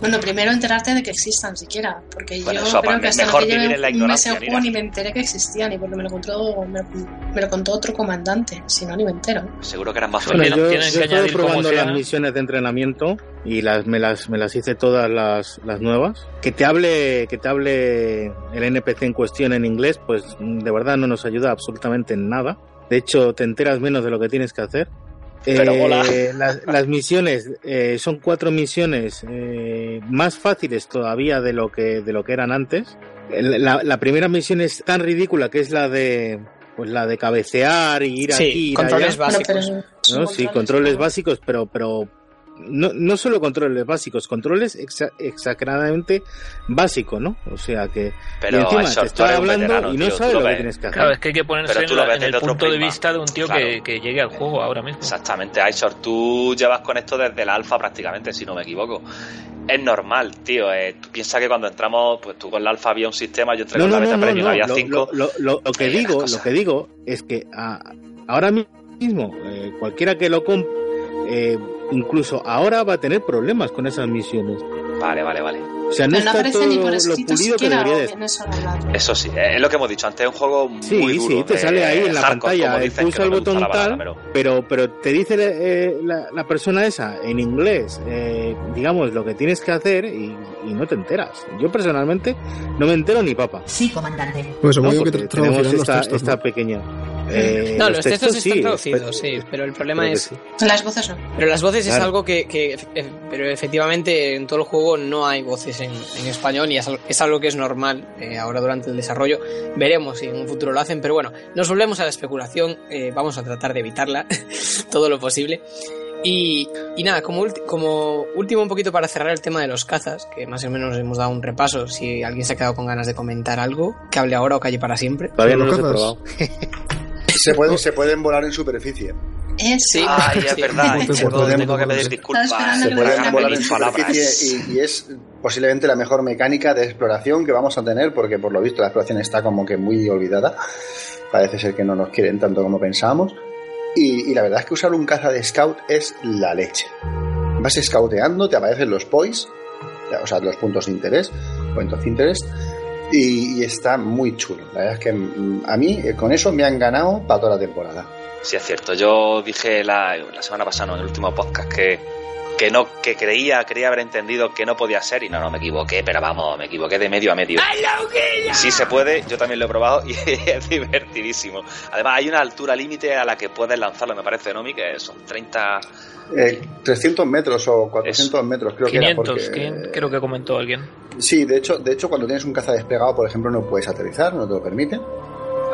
Bueno, primero enterarte de que existan siquiera, porque yo creo que hasta que lleve un mes el juego ni me enteré que existían, y porque me lo contó, me, lo contó otro comandante, si no ni me entero. Seguro que eran más bueno, yo, yo estoy probando las misiones de entrenamiento y las me las me las hice todas las, las nuevas. Que te hable que te hable el NPC en cuestión en inglés, pues de verdad no nos ayuda absolutamente en nada. De hecho, te enteras menos de lo que tienes que hacer. Eh, las, misiones eh, son cuatro misiones eh, más fáciles todavía de lo que de lo que eran antes. La, primera misión es tan ridícula que es la de pues la de cabecear y ir aquí controles básicos. sí, controles básicos, pero pero no, no solo controles básicos, controles exageradamente básicos, ¿no? O sea que pero y encima te está hablando y no sabes lo, que tienes que hacer. Claro, es que hay que ponerse en, el punto de vista de un tío que, que, llegue al juego ahora mismo. Exactamente, Aishor, tú llevas con esto desde el alfa prácticamente, si no me equivoco. Es normal, tío. Eh, tú piensas que cuando entramos, pues tú con el alfa había un sistema, yo entré con la beta premium, había cinco. Lo, lo, que digo, lo que digo es que ahora mismo eh, cualquiera que lo compre eh, incluso ahora va a tener problemas con esas misiones. Vale, vale, vale. O sea, no, está todo lo pulido que debería de Eso sí, eh, es lo que hemos dicho antes, es un juego muy sí, duro. Sí, te sale ahí en la pantalla, pulsa el botón tal, pero, pero te dice eh, la, persona esa en inglés, eh, digamos, lo que tienes que hacer y, no te enteras. Yo personalmente no me entero ni papa. Sí, comandante. Pues supongo que tenemos esta, esta pequeña... Eh, no, los, textos, están traducidos, sí, pero el problema es... Las voces no. Pero las voces es algo que, que, Pero efectivamente en todo el juego no hay voces en, español y es, algo que es normal eh, ahora durante el desarrollo. Veremos si en un futuro lo hacen, pero bueno, nos volvemos a la especulación, eh, vamos a tratar de evitarla todo lo posible. Y, nada, como, como último un poquito para cerrar el tema de los cazas, que más o menos hemos dado un repaso, si alguien se ha quedado con ganas de comentar algo, que hable ahora o calle para siempre. Todavía no lo he probado. se, pueden, se pueden volar en superficie. Sí, Ay, es verdad. tengo que pedir disculpas. Se pueden volar en superficie y, y, es posiblemente la mejor mecánica de exploración que vamos a tener, porque por lo visto la exploración está como que muy olvidada. Parece ser que no nos quieren tanto como pensábamos. Y, la verdad es que usar un caza de scout es la leche. Vas scouteando, te aparecen los points, o sea, los puntos de interés, puntos de interés, y, está muy chulo. La verdad es que mm, a mí eh, con eso me han ganado para toda la temporada. Sí, es cierto. Yo dije la, la semana pasada, en el último podcast, que que no que creía creía haber entendido que no podía ser y no no me equivoqué pero vamos me equivoqué de medio a medio sí se puede yo también lo he probado y es divertidísimo además hay una altura límite a la que puedes lanzarlo me parece no que son 30 eh, 300 metros o 400 metros creo que era porque, creo que comentó alguien sí de hecho de hecho cuando tienes un caza desplegado por ejemplo no puedes aterrizar no te lo permiten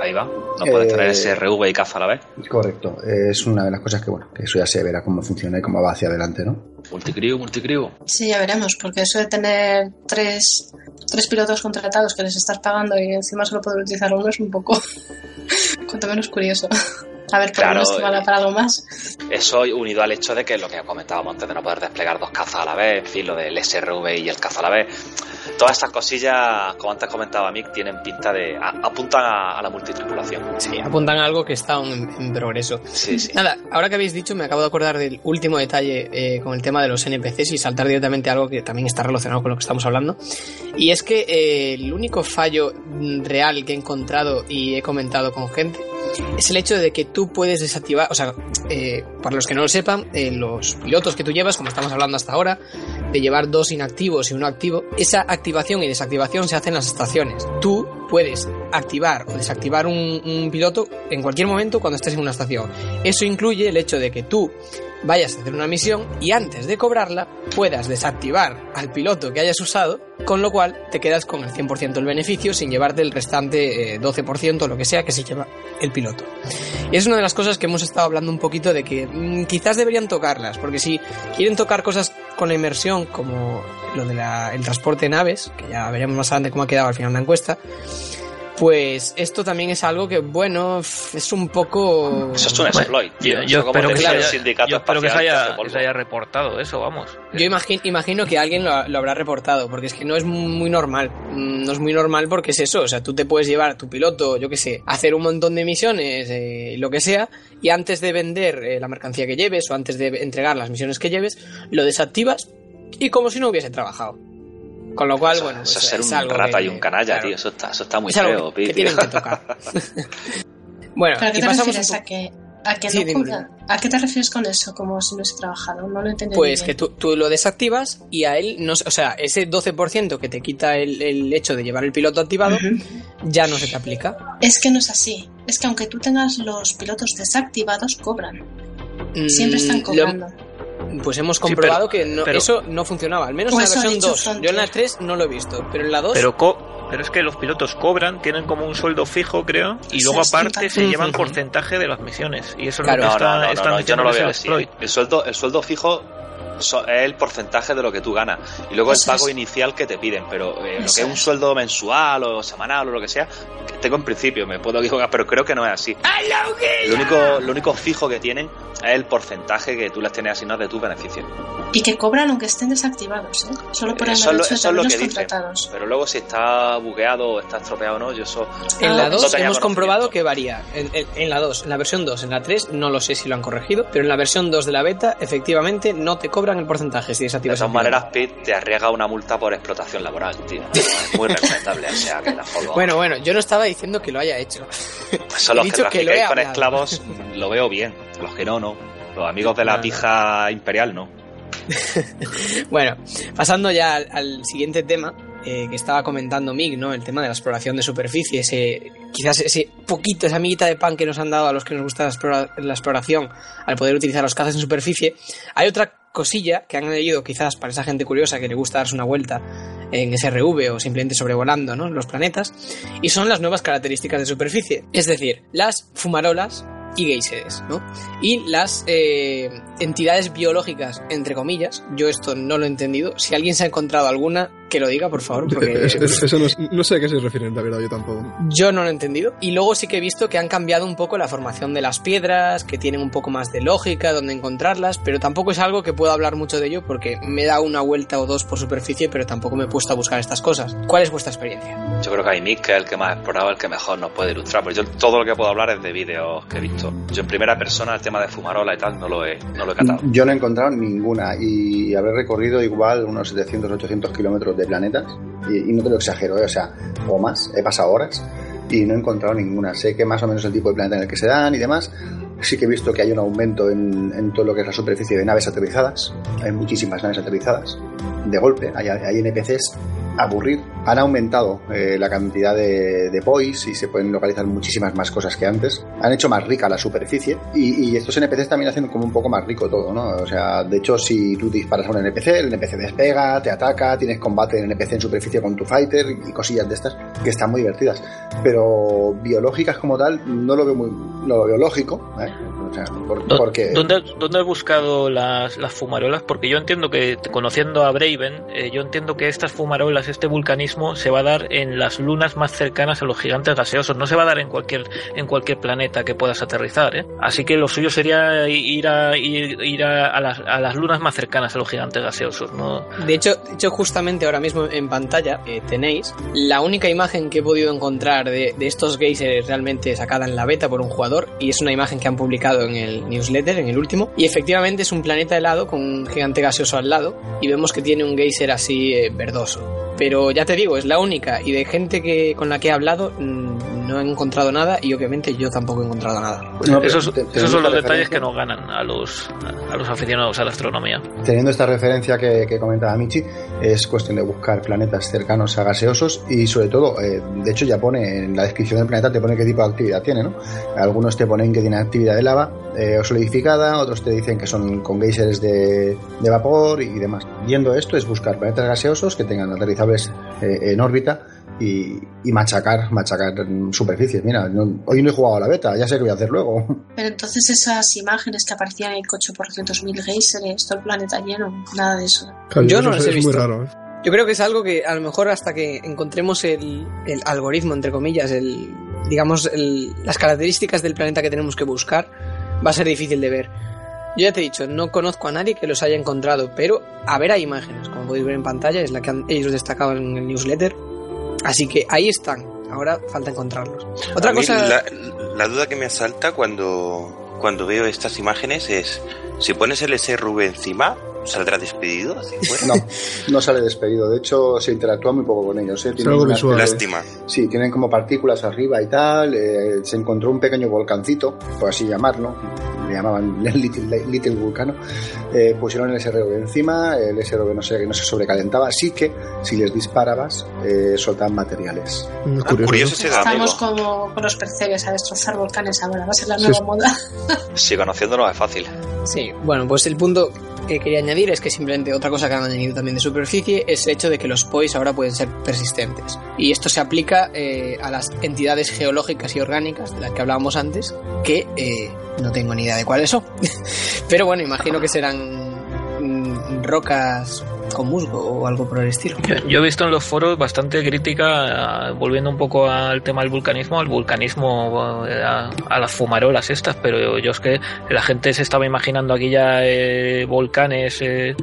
Ahí va. No puedes tener SRV y caza a la vez. Correcto. Es una de las cosas que, bueno, que eso ya se verá cómo funciona y cómo va hacia adelante, ¿no? Multicrew, multicrew. Sí, ya veremos, porque eso de tener tres, tres pilotos contratados que les estás pagando y encima solo poder utilizar uno es un poco, cuanto menos curioso. A ver, claro, esto vale para algo más. Eso unido al hecho de que lo que comentábamos antes de no poder desplegar dos cazas a la vez, en fin, lo del SRV y el caza a la vez. Todas estas cosillas, como antes comentaba Mick, tienen pinta de. apuntan a, la multitripulación. Sí, apuntan a algo que está en, progreso. Sí, sí. Nada, ahora que habéis dicho, me acabo de acordar del último detalle eh, con el tema de los NPCs y saltar directamente a algo que también está relacionado con lo que estamos hablando. Y es que eh, el único fallo real que he encontrado y he comentado con gente es el hecho de que tú puedes desactivar, o sea, eh, para los que no lo sepan, eh, los pilotos que tú llevas, como estamos hablando hasta ahora, de llevar dos inactivos y uno activo, esa activación y desactivación se hace en las estaciones. Tú puedes activar o desactivar un, piloto en cualquier momento cuando estés en una estación. Eso incluye el hecho de que tú vayas a hacer una misión y antes de cobrarla puedas desactivar al piloto que hayas usado, con lo cual te quedas con el 100% del beneficio sin llevarte el restante 12% o lo que sea que se lleva el piloto. Y es una de las cosas que hemos estado hablando un poquito de que mm, quizás deberían tocarlas, porque si quieren tocar cosas con la inmersión como lo del transporte de naves, que ya veremos más adelante cómo ha quedado al final de la encuesta, pues esto también es algo que, bueno, es un poco... Eso es un exploit, tío. Yo, espero, que, se haya, reportado eso, vamos. Yo imagino, imagino que alguien lo, habrá reportado, porque es que no es muy normal. Mm, no es muy normal porque es eso, o sea, tú te puedes llevar a tu piloto, yo qué sé, a hacer un montón de misiones, eh, lo que sea, y antes de vender eh, la mercancía que lleves o antes de entregar las misiones que lleves, lo desactivas y como si no hubiese trabajado. Con lo cual, bueno. Eso pues, es ser un rata y un canalla, tío. Eso está, eso está muy feo, que, que tienen que tocar. bueno, ¿Pero qué te refieres a que, a que no ¿A qué te refieres con eso? Como si no hubiese trabajado. No lo entendí. Pues que tú, tú, lo desactivas y a él, no, o sea, ese 12% que te quita el, el, hecho de llevar el piloto activado, ya no se te aplica. Es que no es así. Es que aunque tú tengas los pilotos desactivados, cobran. Siempre están mm, cobrando. Pues hemos comprobado que eso no funcionaba, al menos en la versión 2. Yo en la 3 no lo he visto, pero en la 2... Pero, pero es que los pilotos cobran, tienen como un sueldo fijo, creo, y luego aparte se llevan porcentaje de las misiones. Y eso no, no, no, yo no lo veo así. El sueldo, el sueldo fijo es el porcentaje de lo que tú ganas. Y luego el pago inicial que te piden, pero eh, lo que es un sueldo mensual o semanal o lo que sea, tengo en principio, me puedo equivocar, pero creo que no es así. Lo único, lo único fijo que tienen es el porcentaje que tú les tienes asignado de tus beneficios. Y que cobran aunque estén desactivados, ¿eh? Solo por el eso, es lo que. Pero luego si está bugueado o está estropeado o no, yo eso... En la 2 hemos comprobado que varía. En, en, la 2, en la versión 2, en la 3 no lo sé si lo han corregido, pero en la versión 2 de la beta efectivamente no te cobran el porcentaje si desactivas. De todas maneras, Pete te arriesga una multa por explotación laboral, tío. Es muy recomendable, o sea, que la jodo. Bueno, bueno, yo no estaba diciendo que lo haya hecho. Son los que, que con esclavos lo veo bien, los que no, no. Los amigos de la pija imperial, no. bueno, pasando ya al, siguiente tema eh, que estaba comentando Mig, ¿no? El tema de la exploración de superficie, ese, quizás ese poquito, esa amiguita de pan que nos han dado a los que nos gusta la, exploración al poder utilizar los cazas en superficie. Hay otra cosilla que han añadido quizás para esa gente curiosa que le gusta darse una vuelta en SRV o simplemente sobrevolando ¿no? los planetas, y son las nuevas características de superficie, es decir, las fumarolas y geysers, ¿no? Y las eh, entidades biológicas, entre comillas, yo esto no lo he entendido. Si alguien se ha encontrado alguna, que lo diga, por favor. Porque... Eso no, sé a qué se refieren, la verdad, yo tampoco. Yo no lo he entendido. Y luego sí que he visto que han cambiado un poco la formación de las piedras, que tienen un poco más de lógica, donde encontrarlas, pero tampoco es algo que pueda hablar mucho de ello porque me he dado una vuelta o dos por superficie, pero tampoco me he puesto a buscar estas cosas. ¿Cuál es vuestra experiencia? Yo creo que hay Nick, que es el que más ha explorado, el que mejor nos puede ilustrar, porque yo todo lo que puedo hablar es de vídeos que he visto. Yo en primera persona el tema de fumarola y tal no lo he, no lo he catado. Yo no he encontrado ninguna y habré recorrido igual unos 700, 800 kilómetros de planetas y, no te lo exagero, ¿eh? o sea, o más, he pasado horas y no he encontrado ninguna. Sé que más o menos el tipo de planeta en el que se dan y demás. Sí que he visto que hay un aumento en, en todo lo que es la superficie de naves aterrizadas. Hay muchísimas naves aterrizadas. De golpe, hay, hay NPCs aburrir. Han aumentado eh, la cantidad de, de pois y se pueden localizar muchísimas más cosas que antes. Han hecho más rica la superficie y, estos NPCs también hacen como un poco más rico todo, ¿no? O sea, de hecho, si tú disparas a un NPC, el NPC despega, te ataca, tienes combate en NPC en superficie con tu fighter y cosillas de estas que están muy divertidas. Pero biológicas como tal, no lo veo muy lo biológico, ¿eh? O sea, porque... ¿Dónde, ¿Dónde, has buscado las, las fumarolas? Porque yo entiendo que, conociendo a Braven, eh, yo entiendo que estas fumarolas este vulcanismo se va a dar en las lunas más cercanas a los gigantes gaseosos, no se va a dar en cualquier, en cualquier planeta que puedas aterrizar. ¿eh? Así que lo suyo sería ir a, ir, a, las, a, las, lunas más cercanas a los gigantes gaseosos. ¿no? De, hecho, de hecho, justamente ahora mismo en pantalla eh, tenéis la única imagen que he podido encontrar de, de estos geysers realmente sacada en la beta por un jugador y es una imagen que han publicado en el newsletter, en el último, y efectivamente es un planeta helado con un gigante gaseoso al lado y vemos que tiene un geyser así eh, verdoso. Pero ya te digo, es la única y de gente que con la que he hablado mm, no he encontrado nada y obviamente yo tampoco he encontrado nada. esos, son los detalles que nos ganan a los, a los aficionados a la astronomía. Teniendo esta referencia que, que comentaba Michi, es cuestión de buscar planetas cercanos a gaseosos y sobre todo, eh, de hecho ya pone en la descripción del planeta, te pone qué tipo de actividad tiene, ¿no? Algunos te ponen que tiene actividad de lava eh, o solidificada, otros te dicen que son con geysers de, de vapor y demás. Viendo esto es buscar planetas gaseosos que tengan aterrizaje eh, en órbita y, machacar, machacar superficies. Mira, hoy no he jugado a la beta, ya sé que voy a hacer luego. Pero entonces esas imágenes que aparecían en el coche por 200.000 geysers, todo el planeta lleno, nada de eso. Yo no las he visto. ¿eh? Yo creo que es algo que a lo mejor hasta que encontremos el, algoritmo, entre comillas, el, digamos, las características del planeta que tenemos que buscar, va a ser difícil de ver. Yo ya te he dicho, no conozco a nadie que los haya encontrado, pero a ver hay imágenes, como podéis ver en pantalla, es la que ellos destacaban en el newsletter. Así que ahí están, ahora falta encontrarlos. Otra cosa... La, duda que me asalta cuando, cuando veo estas imágenes es, si pones el SRV encima, ¿Saldrá despedido? No, no sale despedido. De hecho, se interactúa muy poco con ellos. ¿eh? Lástima. Sí, tienen como partículas arriba y tal. Eh, se encontró un pequeño volcancito, por así llamarlo. Le llamaban Little, little Vulcano. Eh, pusieron el SRV encima. El SRV no se, no se sobrecalentaba. Así que, si les disparabas, eh, soltaban materiales. Ah, curioso. Estamos como con los percebes a destrozar volcanes ahora. Va a ser la nueva moda. sí, conociéndolo es fácil. Sí, bueno, pues el punto que quería añadir es que simplemente otra cosa que han añadido también de superficie es el hecho de que los POIs ahora pueden ser persistentes. Y esto se aplica eh, a las entidades geológicas y orgánicas de las que hablábamos antes, que eh, no tengo ni idea de cuáles son. Pero bueno, imagino que serán mm, rocas con musgo o algo por el estilo. Yo, he visto en los foros bastante crítica, volviendo un poco al tema del vulcanismo, al vulcanismo, eh, a, las fumarolas estas, pero yo es que la gente se estaba imaginando aquí ya eh, volcanes eh,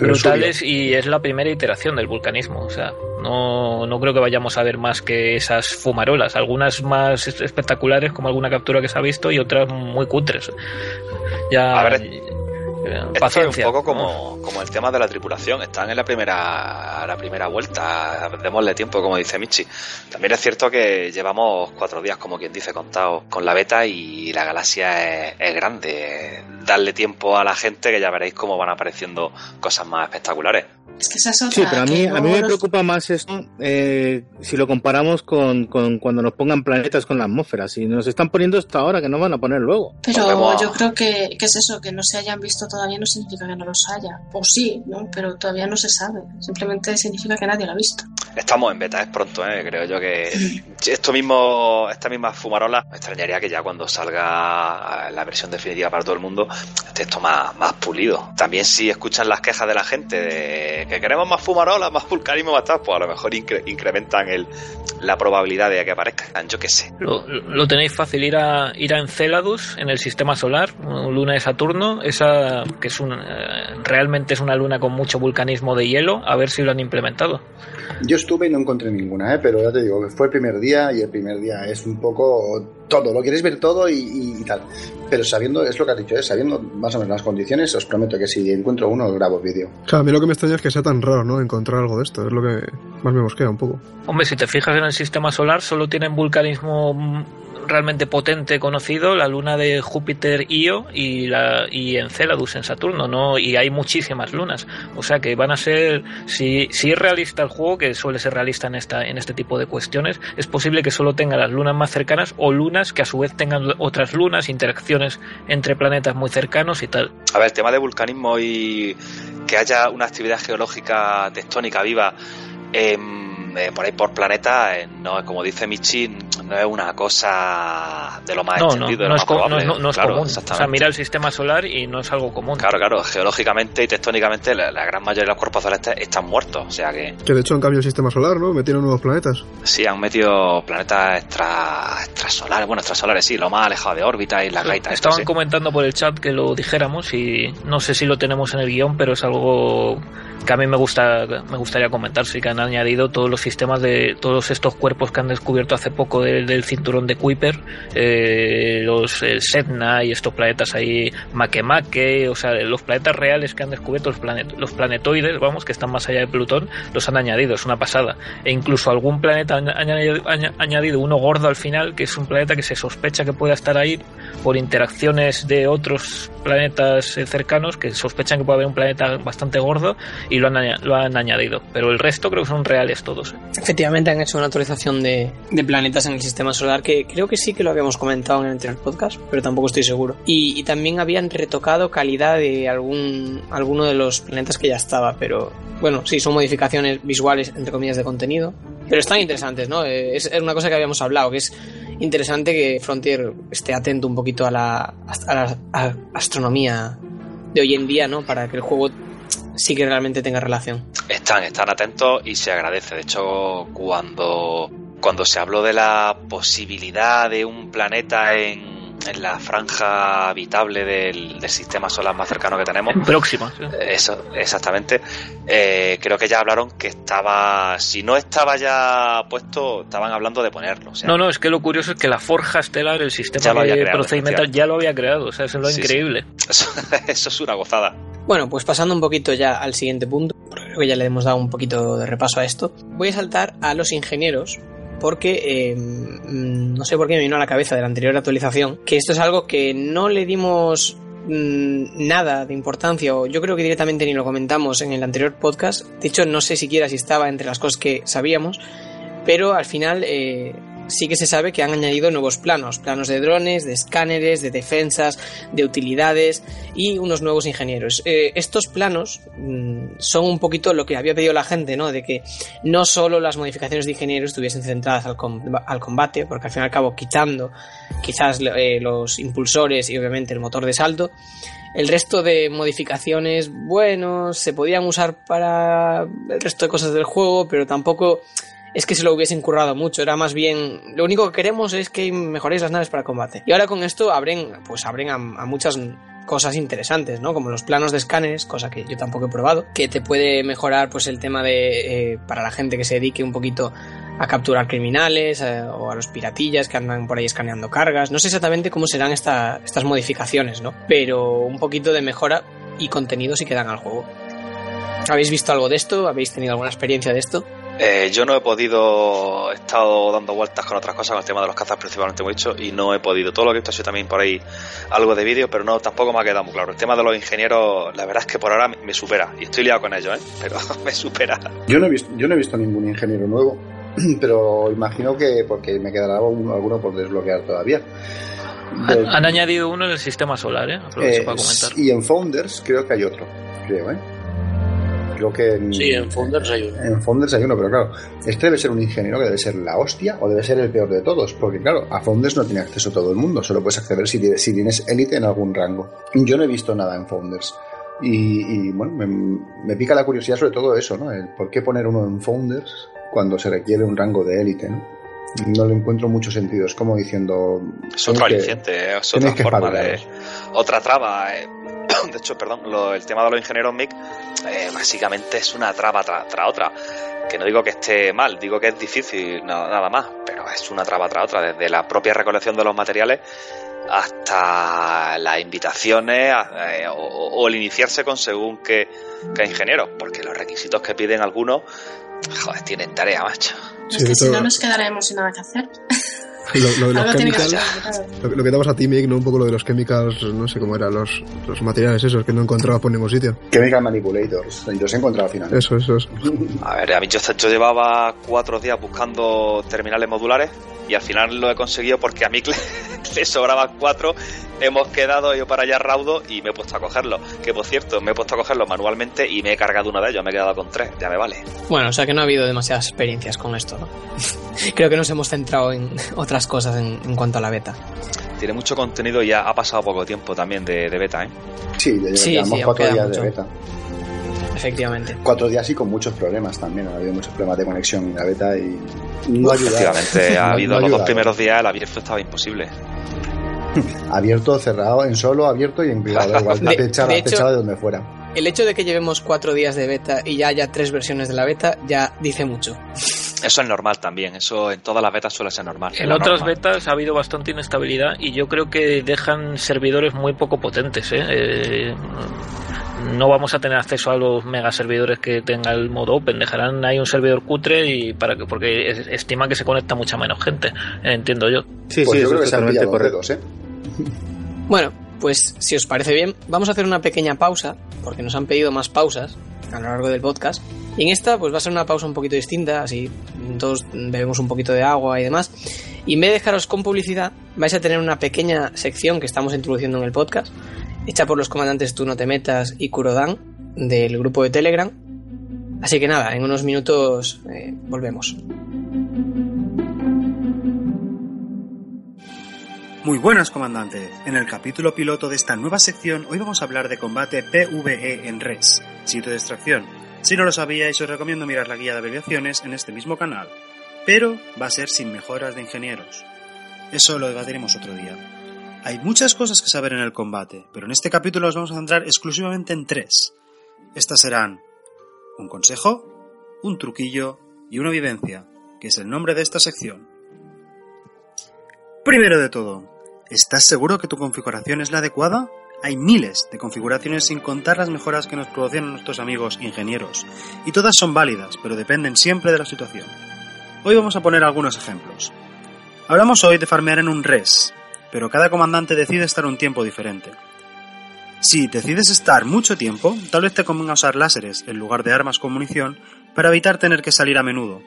brutales y es la primera iteración del vulcanismo, o sea, no, no creo que vayamos a ver más que esas fumarolas, algunas más espectaculares como alguna captura que se ha visto y otras muy cutres. Ya, a ver, es un poco como, como, el tema de la tripulación. Están en la primera, la primera vuelta. Démosle tiempo, como dice Michi. También es cierto que llevamos cuatro días, como quien dice, contados con la beta y la galaxia es, es grande. Darle tiempo a la gente que ya veréis cómo van apareciendo cosas más espectaculares. Sí, pero a mí, a mí me preocupa más esto eh, si lo comparamos con, con, cuando nos pongan planetas con la atmósfera. Si nos están poniendo hasta ahora, que no van a poner luego. Pero yo creo que, que, es eso, que no se hayan visto todavía no significa que no los haya. O sí, ¿no? Pero todavía no se sabe. Simplemente significa que nadie lo ha visto. Estamos en beta, es pronto, ¿eh? Creo yo que esto mismo, esta misma fumarola, me extrañaría que ya cuando salga la versión definitiva para todo el mundo esté esto más, más pulido. También si escuchan las quejas de la gente de que queremos más fumarola, más vulcanismo, más tal, pues a lo mejor incrementan el, la probabilidad de que aparezcan, yo qué sé. Lo, tenéis fácil ir a ir a Enceladus en el sistema solar, luna de Saturno, esa que es un, eh, realmente es una luna con mucho vulcanismo de hielo, a ver si lo han implementado. Yo estuve y no encontré ninguna, ¿eh? pero ya te digo, fue el primer día y el primer día es un poco todo, lo quieres ver todo y, tal. Pero sabiendo, es lo que has dicho, ¿eh? sabiendo más o menos las condiciones, os prometo que si encuentro uno, grabo vídeo. Claro, a mí lo que me extraña es que sea tan raro, ¿no? Encontrar algo de esto, es lo que más me mosquea un poco. Hombre, si te fijas en el sistema solar, solo tienen vulcanismo realmente potente conocido, la luna de Júpiter Io y, la, y Enceladus en Saturno, ¿no? Y hay muchísimas lunas. O sea que van a ser, si, si es realista el juego, que suele ser realista en, esta, en este tipo de cuestiones, es posible que solo tenga las lunas más cercanas o lunas que a su vez tengan otras lunas, interacciones entre planetas muy cercanos y tal. A ver, el tema de vulcanismo y que haya una actividad geológica tectónica viva. Eh, eh, por ahí por planeta, eh, no como dice Michi, no es una cosa de lo más extendido. No, es, común. O sea, mira el sistema solar y no es algo común. Claro, claro, geológicamente y tectónicamente la, gran mayoría de los cuerpos celestes están muertos. O sea que. Que de hecho han cambiado el sistema solar, ¿no? Metieron nuevos planetas. Sí, han metido planetas extra, extrasolares, bueno, extrasolares sí, lo más alejado de órbita y las gaitas. Estaban comentando por el chat que lo dijéramos y no sé si lo tenemos en el guion, pero es algo que a mí me gusta me gustaría comentar sí que han añadido todos los sistemas de todos estos cuerpos que han descubierto hace poco del, cinturón de Kuiper eh, los el Setna y estos planetas ahí Makemake o sea los planetas reales que han descubierto los, planet, los planetoides vamos que están más allá de Plutón los han añadido es una pasada. E incluso algún planeta han añadido, añadido uno gordo al final que es un planeta que se sospecha que pueda estar ahí por interacciones de otros planetas eh, cercanos que sospechan que puede haber un planeta bastante gordo y lo han, lo han añadido. Pero el resto creo que son reales todos. ¿eh? Efectivamente han hecho una actualización de, de, planetas en el sistema solar que creo que sí que lo habíamos comentado en el anterior podcast, pero tampoco estoy seguro. Y, también habían retocado calidad de algún alguno de los planetas que ya estaba, pero bueno, sí, son modificaciones visuales, entre comillas, de contenido. Pero están interesantes, ¿no? Eh, es, es una cosa que habíamos hablado, que es interesante que Frontier esté atento un poquito a la, a la astronomía de hoy en día, ¿no? Para que el juego sí que realmente tenga relación. Están, están atentos y se agradece. De hecho, cuando, cuando se habló de la posibilidad de un planeta en en la franja habitable del, sistema solar más cercano que tenemos. Próxima. Eso, exactamente. Eh, creo que ya hablaron que estaba, si no estaba ya puesto, estaban hablando de ponerlo. no, no, es que lo curioso es que la forja estelar, el sistema procedimental, ya lo había creado. O sea, eso es lo increíble. Eso, es una gozada. Bueno, pues pasando un poquito ya al siguiente punto, creo que ya le hemos dado un poquito de repaso a esto, voy a saltar a los ingenieros porque eh, mm, no sé por qué me vino a la cabeza de la anterior actualización que esto es algo que no le dimos mm, nada de importancia o yo creo que directamente ni lo comentamos en el anterior podcast. De hecho no sé siquiera si estaba entre las cosas que sabíamos pero al final eh, sí que se sabe que han añadido nuevos planos, planos de drones, de escáneres, de defensas, de utilidades y unos nuevos ingenieros. Eh, estos planos mm, son un poquito lo que había pedido la gente, ¿no? De que no solo las modificaciones de ingenieros estuviesen centradas al, combate, porque al fin y al cabo quitando quizás eh, los impulsores y obviamente el motor de salto, el resto de modificaciones, bueno, se podían usar para el resto de cosas del juego, pero tampoco es que se lo hubiesen currado mucho. Era más bien, lo único que queremos es que mejoréis las naves para combate. Y ahora con esto abren, pues abren a, muchas cosas interesantes, ¿no? Como los planos de escáneres, cosa que yo tampoco he probado, que te puede mejorar pues el tema de, eh, para la gente que se dedique un poquito a capturar criminales eh, o a los piratillas que andan por ahí escaneando cargas. No sé exactamente cómo serán estas modificaciones, ¿no? Pero un poquito de mejora y contenido sí que dan al juego. ¿Habéis visto algo de esto? ¿Habéis tenido alguna experiencia de esto? Eh, yo no he podido, he estado dando vueltas con otras cosas, con el tema de los cazas principalmente, he dicho, y no he podido. Todo lo que he visto ha sido también por ahí algo de vídeo, pero no, tampoco me ha quedado muy claro. El tema de los ingenieros, la verdad es que por ahora me supera, y estoy liado con ellos, ¿eh? pero me supera. Yo no he visto, yo no he visto ningún ingeniero nuevo. pero imagino que porque me quedará alguno por desbloquear todavía. Han, añadido uno en el sistema solar, ¿eh? eh y en Founders creo que hay otro, creo, ¿eh? Creo que en, sí, en Founders hay uno. En Founders hay uno, pero claro, este debe ser un ingeniero que debe ser la hostia o debe ser el peor de todos, porque claro, a Founders no tiene acceso todo el mundo, solo puedes acceder si, si tienes élite en algún rango. Yo no he visto nada en Founders. Y, bueno, me, me, pica la curiosidad sobre todo eso, ¿no? El por qué poner uno en Founders cuando se requiere un rango de élite, ¿no? No le encuentro mucho sentido. Es como diciendo. Es otro aliciente, es otra forma de. Otra traba. Eh. De hecho, perdón, el tema de los ingenieros MIG eh, básicamente es una traba tras otra. Que no digo que esté mal, digo que es difícil, nada más, pero es una traba tras otra. Desde la propia recolección de los materiales hasta las invitaciones eh, o, el iniciarse con según qué, qué ingenieros, porque los requisitos que piden algunos Joder, tienen tarea, macho. Es que si no nos quedaremos sin nada que hacer. Lo, de los chemicals, lo, que damos a ti, Mick, ¿no? Un poco lo de los chemicals, no sé cómo eran, los, los materiales esos que no encontraba por ningún sitio. Chemical manipulators, y los he encontrado al final. Eso, eso. A ver, a mí yo, yo llevaba cuatro días buscando terminales modulares y al final lo he conseguido porque a mí le sobraban cuatro, hemos quedado yo para allá raudo y me he puesto a cogerlo. Que por cierto, me he puesto a cogerlo manualmente y me he cargado una de ellos, me he quedado con tres, ya me vale. Bueno, o sea que no ha habido demasiadas experiencias con esto, ¿no? Creo que nos hemos centrado en otras cosas en, cuanto a la beta. Tiene mucho contenido y ya ha pasado poco tiempo también de, beta, ¿eh? Sí, llevamos cuatro días de beta. Efectivamente. Cuatro días y con muchos problemas también. Ha habido muchos problemas de conexión en la beta y no Efectivamente, ha habido los dos primeros días el abierto estaba imposible. abierto, cerrado, en solo, abierto y en privado. Igual, de, de, donde fuera. El hecho de que llevemos cuatro días de beta y ya haya tres versiones de la beta ya dice mucho. Eso es normal también, eso en todas las betas suele ser normal. En otras betas ha habido bastante inestabilidad y yo creo que dejan servidores muy poco potentes. ¿eh? eh no vamos a tener acceso a los mega servidores que tenga el modo open. Dejarán ahí un servidor cutre y para que porque estiman que se conecta mucha menos gente. Entiendo yo. Sí, pues sí, yo creo que totalmente correcto. ¿eh? Bueno, pues si os parece bien, vamos a hacer una pequeña pausa porque nos han pedido más pausas a lo largo del podcast. Y en esta, pues va a ser una pausa un poquito distinta, así todos bebemos un poquito de agua y demás. Y en vez de dejaros con publicidad, vais a tener una pequeña sección que estamos introduciendo en el podcast, hecha por los comandantes Tú no te metas y Kurodan del grupo de Telegram. Así que nada, en unos minutos eh, volvemos. Muy buenas, comandante. En el capítulo piloto de esta nueva sección, hoy vamos a hablar de combate PvE en res, sitio de extracción. Si no lo sabíais, os recomiendo mirar la guía de abreviaciones en este mismo canal, pero va a ser sin mejoras de ingenieros. Eso lo debatiremos otro día. Hay muchas cosas que saber en el combate, pero en este capítulo nos vamos a centrar exclusivamente en tres. Estas serán un consejo, un truquillo y una vivencia, que es el nombre de esta sección. Primero de todo, ¿estás seguro que tu configuración es la adecuada? Hay miles de configuraciones sin contar las mejoras que nos producen nuestros amigos ingenieros, y todas son válidas, pero dependen siempre de la situación. Hoy vamos a poner algunos ejemplos. Hablamos hoy de farmear en un res, pero cada comandante decide estar un tiempo diferente. Si decides estar mucho tiempo, tal vez te convenga usar láseres en lugar de armas con munición para evitar tener que salir a menudo.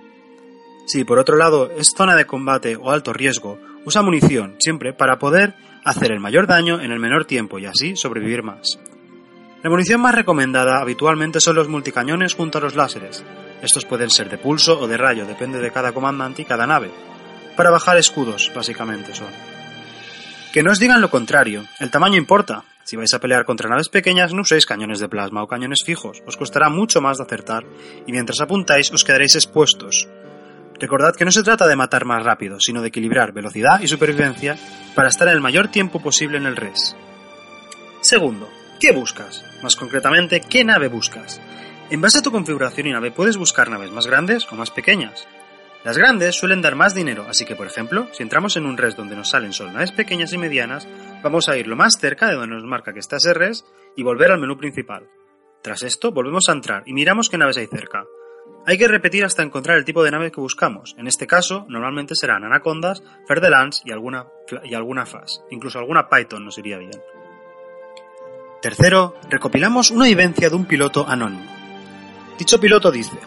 Si por otro lado es zona de combate o alto riesgo, usa munición siempre para poder hacer el mayor daño en el menor tiempo y así sobrevivir más. La munición más recomendada habitualmente son los multicañones junto a los láseres. Estos pueden ser de pulso o de rayo, depende de cada comandante y cada nave. Para bajar escudos, básicamente son. Que no os digan lo contrario, el tamaño importa. Si vais a pelear contra naves pequeñas, no uséis cañones de plasma o cañones fijos, os costará mucho más de acertar, y mientras apuntáis os quedaréis expuestos. Recordad que no se trata de matar más rápido, sino de equilibrar velocidad y supervivencia para estar el mayor tiempo posible en el res. Segundo, ¿qué buscas? Más concretamente, ¿qué nave buscas? En base a tu configuración y nave puedes buscar naves más grandes o más pequeñas. Las grandes suelen dar más dinero, así que por ejemplo, si entramos en un res donde nos salen solo naves pequeñas y medianas, vamos a ir lo más cerca de donde nos marca que está ese res y volver al menú principal. Tras esto, volvemos a entrar y miramos qué naves hay cerca. Hay que repetir hasta encontrar el tipo de nave que buscamos. En este caso, normalmente serán anacondas, ferdelans y alguna, y alguna FAS. Incluso alguna Python nos iría bien. Tercero, recopilamos una vivencia de un piloto anónimo. Dicho piloto dice,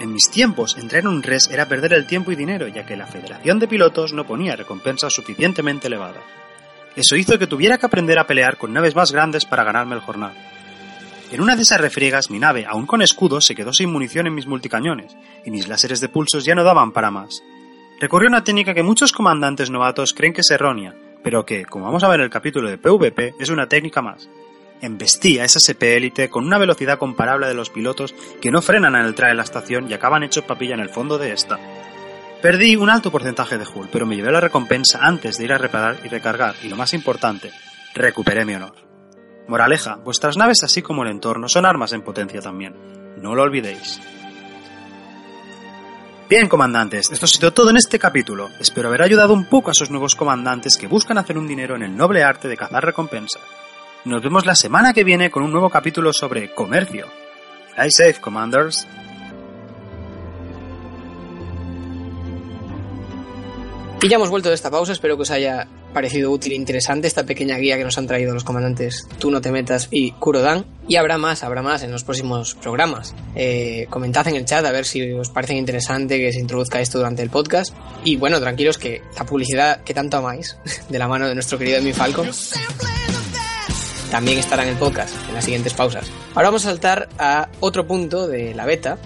en mis tiempos, entrar en un res era perder el tiempo y dinero, ya que la Federación de Pilotos no ponía recompensas suficientemente elevadas. Eso hizo que tuviera que aprender a pelear con naves más grandes para ganarme el jornal. En una de esas refriegas, mi nave, aún con escudo, se quedó sin munición en mis multicañones, y mis láseres de pulsos ya no daban para más. Recurrió una técnica que muchos comandantes novatos creen que es errónea, pero que, como vamos a ver en el capítulo de PvP, es una técnica más. Embestí a esa SP élite con una velocidad comparable de los pilotos que no frenan al entrar en la estación y acaban hechos papilla en el fondo de esta. Perdí un alto porcentaje de hull, pero me llevé la recompensa antes de ir a reparar y recargar, y lo más importante, recuperé mi honor. Moraleja, vuestras naves así como el entorno son armas en potencia también. No lo olvidéis. Bien, comandantes, esto ha sido todo en este capítulo. Espero haber ayudado un poco a esos nuevos comandantes que buscan hacer un dinero en el noble arte de cazar recompensas. Nos vemos la semana que viene con un nuevo capítulo sobre comercio. Fly safe, commanders. Y ya hemos vuelto de esta pausa, espero que os haya parecido útil e interesante esta pequeña guía que nos han traído los comandantes Tú no te metas y Kurodan. Y habrá más, habrá más en los próximos programas. Eh, comentad en el chat a ver si os parece interesante que se introduzca esto durante el podcast. Y bueno, tranquilos que la publicidad que tanto amáis, de la mano de nuestro querido Emi Falcon, también estará en el podcast en las siguientes pausas. Ahora vamos a saltar a otro punto de la beta,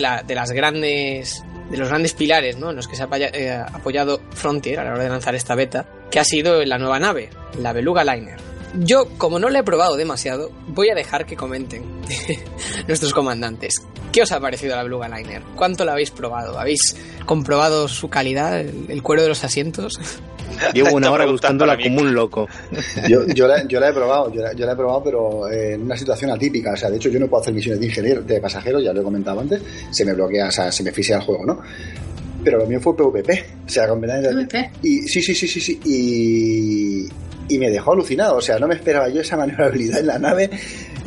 la, de las grandes de los grandes pilares ¿no? en los que se ha eh, apoyado Frontier a la hora de lanzar esta beta, que ha sido la nueva nave, la Beluga Liner. Yo, como no la he probado demasiado, voy a dejar que comenten nuestros comandantes. ¿Qué os ha parecido la Beluga Liner? ¿Cuánto la habéis probado? ¿Habéis comprobado su calidad, el, cuero de los asientos? Llevo una hora buscándola como un loco. Yo, yo, la, he probado, yo la, he probado, pero en una situación atípica. O sea, de hecho, yo no puedo hacer misiones de ingeniero, de pasajero, ya lo he comentado antes. Se me bloquea, o sea, se me fisea el juego, ¿no? Pero lo mío fue PvP. O sea, con PvP. Y sí, sí, sí, sí, sí. Y, y me dejó alucinado. O sea, no me esperaba yo esa maniobrabilidad en la nave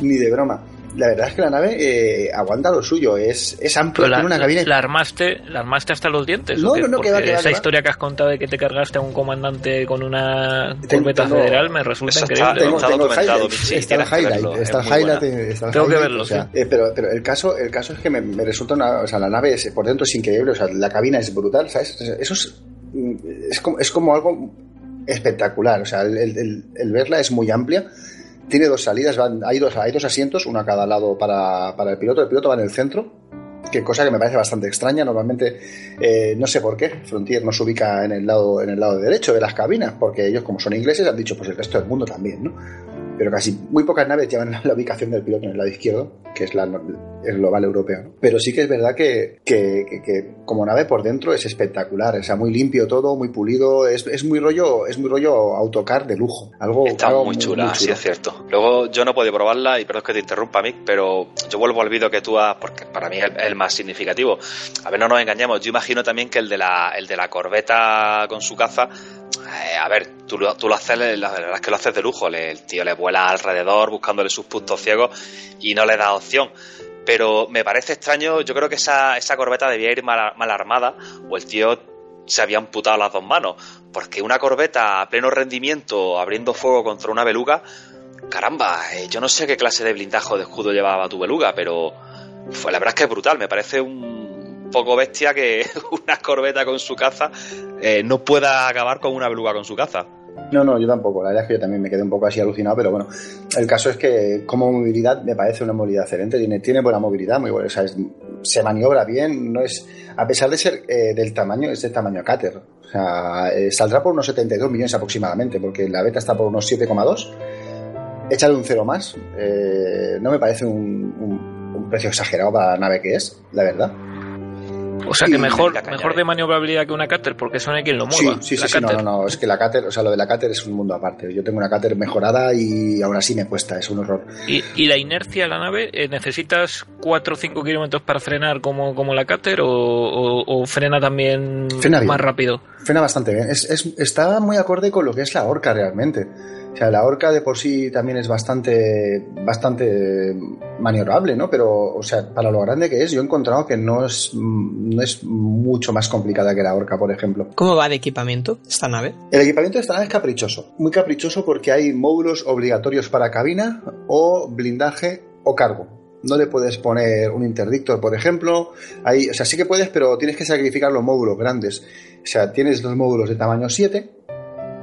ni de broma la verdad es que la nave eh, aguanta lo suyo, es, es amplia, la, tiene una cabina. ¿La armaste, la armaste hasta los dientes? No, no, no, Esa historia que has contado de que te cargaste a un comandante con una corbeta federal me resulta increíble. Tengo, tengo está el highlight, está el highlight, Tengo que verlo, eh, pero, pero el caso, el caso es que me, resulta una, o sea, la nave es, por dentro es increíble, o sea, la cabina es brutal, ¿sabes? Eso es, es como, es como algo espectacular, o sea, el, el, el verla es muy amplia tiene dos salidas, van, hay, dos, hay dos asientos, uno a cada lado para, para el piloto. El piloto va en el centro, que cosa que me parece bastante extraña. Normalmente, eh, no sé por qué, Frontier no se ubica en el, lado, en el lado derecho de las cabinas, porque ellos, como son ingleses, han dicho, pues el resto del mundo también, ¿no? Pero casi muy pocas naves llevan la ubicación del piloto en el lado izquierdo, que es la, el global europeo. Pero sí que es verdad que, que, como nave por dentro es espectacular, o sea, muy limpio todo, muy pulido, es, es muy rollo, es muy rollo autocar de lujo. Algo, Está muy chula, sí es cierto. Luego yo no puedo probarla y perdón que te interrumpa, Mick, pero yo vuelvo al vídeo que tú has, porque para mí es el más significativo. A ver, no nos engañemos, yo imagino también que el de la, el de la corbeta con su caza eh, a ver, tú, lo haces, la verdad es que lo haces de lujo. el tío le vuela alrededor buscándole sus puntos ciegos y no le da opción pero me parece extraño, yo creo que esa, esa corbeta debía ir mal, armada o el tío se había amputado las dos manos, porque una corbeta a pleno rendimiento abriendo fuego contra una beluga, caramba, eh, yo no sé qué clase de blindaje de escudo llevaba tu beluga, pero fue, la verdad es que es brutal, me parece un, poco bestia que una corbeta con su caza eh, no pueda acabar con una beluga con su caza. No, no, yo tampoco. La verdad es que yo también me quedé un poco así alucinado, pero bueno, el caso es que como movilidad me parece una movilidad excelente. Tiene, tiene buena movilidad, muy buena. O sea, se maniobra bien, no es, a pesar de ser eh, del tamaño, es del tamaño cáter. O sea, eh, saldrá por unos 72 millones aproximadamente, porque la beta está por unos 7,2. Échale un cero más. Eh, no me parece un, un precio exagerado para la nave que es, la verdad. O sea que mejor, mejor de maniobrabilidad que una Cater, porque eso no hay quien lo mueva. Sí, sí, sí, no, no, no, es que la Cater, o sea, lo de la Cater es un mundo aparte. Yo tengo una Cater mejorada y aún así me cuesta, es un horror. ¿Y, y la inercia de la nave? Eh, ¿Necesitas 4 o 5 kilómetros para frenar como, como la Cater o, o, o frena también más rápido? Frena bastante bien. Es, es, está muy acorde con lo que es la Orca realmente. O sea, la Orca de por sí también es bastante, bastante maniobrable, ¿no? Pero, o sea, para lo grande que es, yo he encontrado que no es, no es mucho más complicada que la Orca, por ejemplo. ¿Cómo va de equipamiento esta nave? El equipamiento de esta nave es caprichoso. Muy caprichoso porque hay módulos obligatorios para cabina o blindaje o cargo. No le puedes poner un interdictor, por ejemplo. Hay, o sea, sí que puedes, pero tienes que sacrificar los módulos grandes. O sea, tienes los módulos de tamaño 7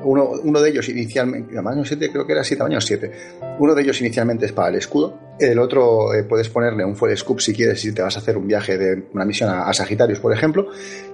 uno, uno, de ellos inicialmente, tamaño 7 creo que era así, tamaño 7. Uno de ellos inicialmente es para el escudo. El otro eh, puedes ponerle un full scoop si quieres, si te vas a hacer un viaje de una misión a, a por ejemplo.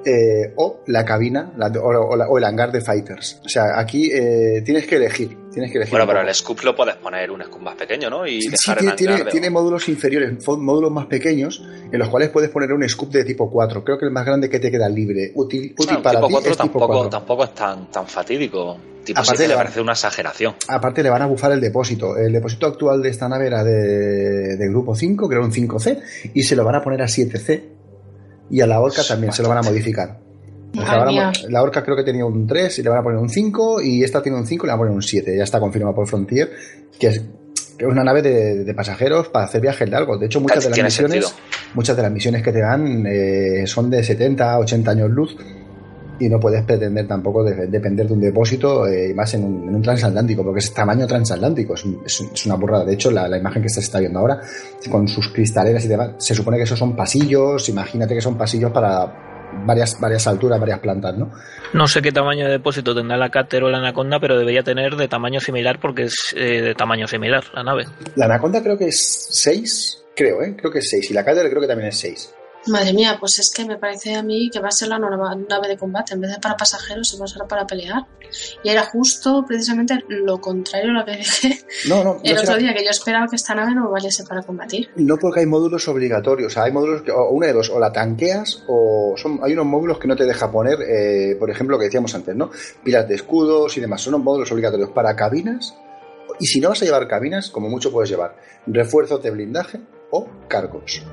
Eh, o la cabina la, o, el hangar de fighters. O sea, aquí eh, tienes que elegir. Tienes que bueno, pero el scoop lo puedes poner un scoop más pequeño, ¿no? Y sí, tiene, tiene, de... tiene, módulos inferiores, módulos más pequeños, en los cuales puedes poner un scoop de tipo 4. Creo que el más grande que te queda libre, útil, para tipo ti 4 es tampoco, tipo 4. tampoco es tan, tan fatídico. Tipo Aparte 7 le parece una exageración. Aparte le van a bufar el depósito. El depósito actual de esta nave era de, de grupo 5, que era un 5C, y se lo van a poner a 7C. Y a la Orca también se lo van a modificar. O sea, Madre van a- mía. la Orca creo que tenía un 3 y le van a poner un 5, y esta tiene un 5 y le van a poner un 7. Ya está confirmado por Frontier, que es, que es una nave de, de pasajeros para hacer viajes largos. De hecho, muchas de las misiones, sentido. muchas de las misiones que te dan eh, son de 70, 80 años luz y no puedes pretender tampoco de- depender de un depósito eh, y más en un, en un transatlántico porque es tamaño transatlántico es una burrada de hecho la, la imagen que se está viendo ahora con sus cristaleras y demás se supone que esos son pasillos imagínate que son pasillos para varias varias alturas varias plantas no No sé qué tamaño de depósito tendrá la Cater o la Anaconda, pero debería tener de tamaño similar porque es eh, de tamaño similar la nave. la anaconda creo que es 6 creo eh creo que es 6 y la Cáter creo que también es 6 Madre mía, pues es que me parece a mí que va a ser la nueva nave de combate. En vez de para pasajeros, se va a usar para pelear. Y era justo precisamente lo contrario a lo que dije no no el otro será- día, que yo esperaba que esta nave no valiese para combatir. No porque hay módulos obligatorios, o sea, hay módulos que, o una de dos, o la tanqueas o son, hay unos módulos que no te deja poner, eh, por ejemplo, lo que decíamos antes, ¿no? Pilas de escudos y demás, son unos módulos obligatorios para cabinas y si no vas a llevar cabinas, como mucho puedes llevar refuerzos de blindaje o cargos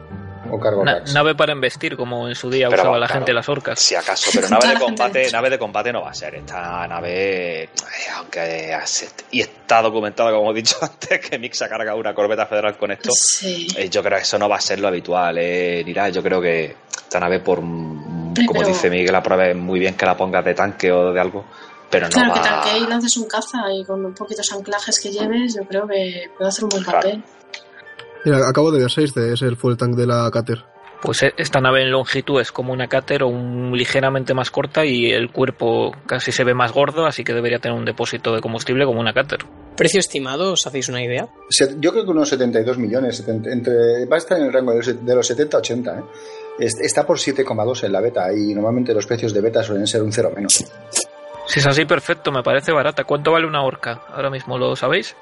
o cargo Na- racks. nave para embestir, como en su día Pero usaba va, la claro. gente las orcas. Si acaso, pero nave de combate, nave de combate no va a ser. Esta nave, eh, aunque y está documentado, como he dicho antes, que Mix ha cargado una corbeta federal con esto. Sí. eh, yo creo que eso no va a ser lo habitual, eh, Nira. Yo creo que esta nave, por Pero- como dice Miguel, la prueba es muy bien que la pongas de tanque o de algo, pero no claro, va que tanque y lances un caza y con un poquitos anclajes que lleves, yo creo que puede hacer un buen papel. Mira, acabo de ver 6 de es el full tank de la Cater. Pues eh, esta nave en longitud es como una Cater o un ligeramente más corta y el cuerpo casi se ve más gordo, así que debería tener un depósito de combustible como una Cater. ¿Precio estimado? ¿Os hacéis una idea? Se- Yo creo que unos 72 millones, 70 entre, va a estar en el rango de los, de los 70 a 80. ¿eh? Es- Está por 7,2 en la beta y normalmente los precios de beta suelen ser un cero menos. Si es así, perfecto, me parece barata. ¿Cuánto vale una orca? Ahora mismo lo sabéis.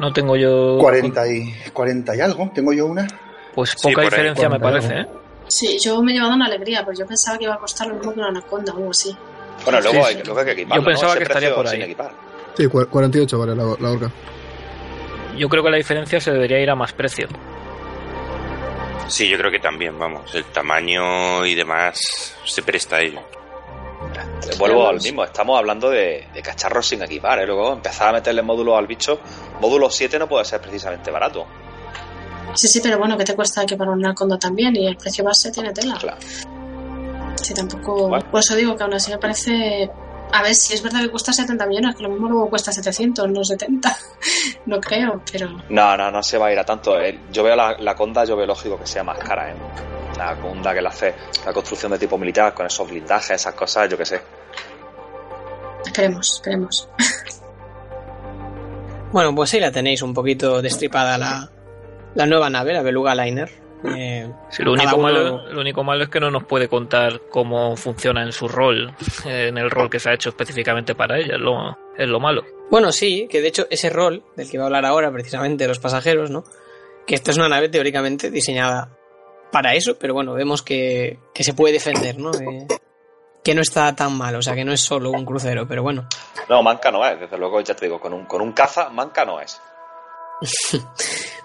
No tengo yo. 40 y, 40 y algo, tengo yo una. Pues Sí, poca ahí, diferencia me 40 y parece, ¿eh? Sí, yo me he llevado una alegría, pues yo pensaba que iba a costar lo mismo que una anaconda o algo así. Bueno, luego, Sí, hay, sí. luego hay que equiparlo, Yo pensaba ¿no? Que estaría por ahí. Sí, cua- 48 vale la, la orca. Yo creo que la diferencia se debería ir a más precio. Sí, yo creo que también, vamos. El tamaño y demás se presta a ello. Vuelvo al mismo, estamos hablando de, de cacharros sin equipar, ¿eh? Luego empezar a meterle módulos al bicho. Módulo 7 no puede ser precisamente barato. Sí, sí, pero bueno, que te cuesta equipar una anaconda también y el precio base tiene tela. Claro. Sí, tampoco. Bueno. Por eso digo que aún así me parece. A ver, si es verdad que cuesta 70 millones, que lo mismo luego cuesta 700, no 70. no creo, pero. No, no, no se va a ir a tanto. eh. Yo veo la, la conda, yo veo lógico que sea más cara, ¿eh? La Gunda que le hace la construcción de tipo militar con esos blindajes, esas cosas, yo qué sé. Esperemos, esperemos. Bueno, pues ahí la tenéis un poquito destripada la, la nueva nave, la Beluga Liner. Eh, lo, único malo, lo único malo es que no nos puede contar cómo funciona en su rol, en el rol que se ha hecho específicamente para ella, es lo, es lo malo. Bueno, sí, que de hecho ese rol del que va a hablar ahora precisamente los pasajeros, ¿no? Que esta es una nave teóricamente diseñada para eso, pero bueno, vemos que, que se puede defender, ¿no? que no está tan mal, o sea, que no es solo un crucero, pero bueno. No, manca no es, desde luego ya te digo, con un, con un caza, manca no es.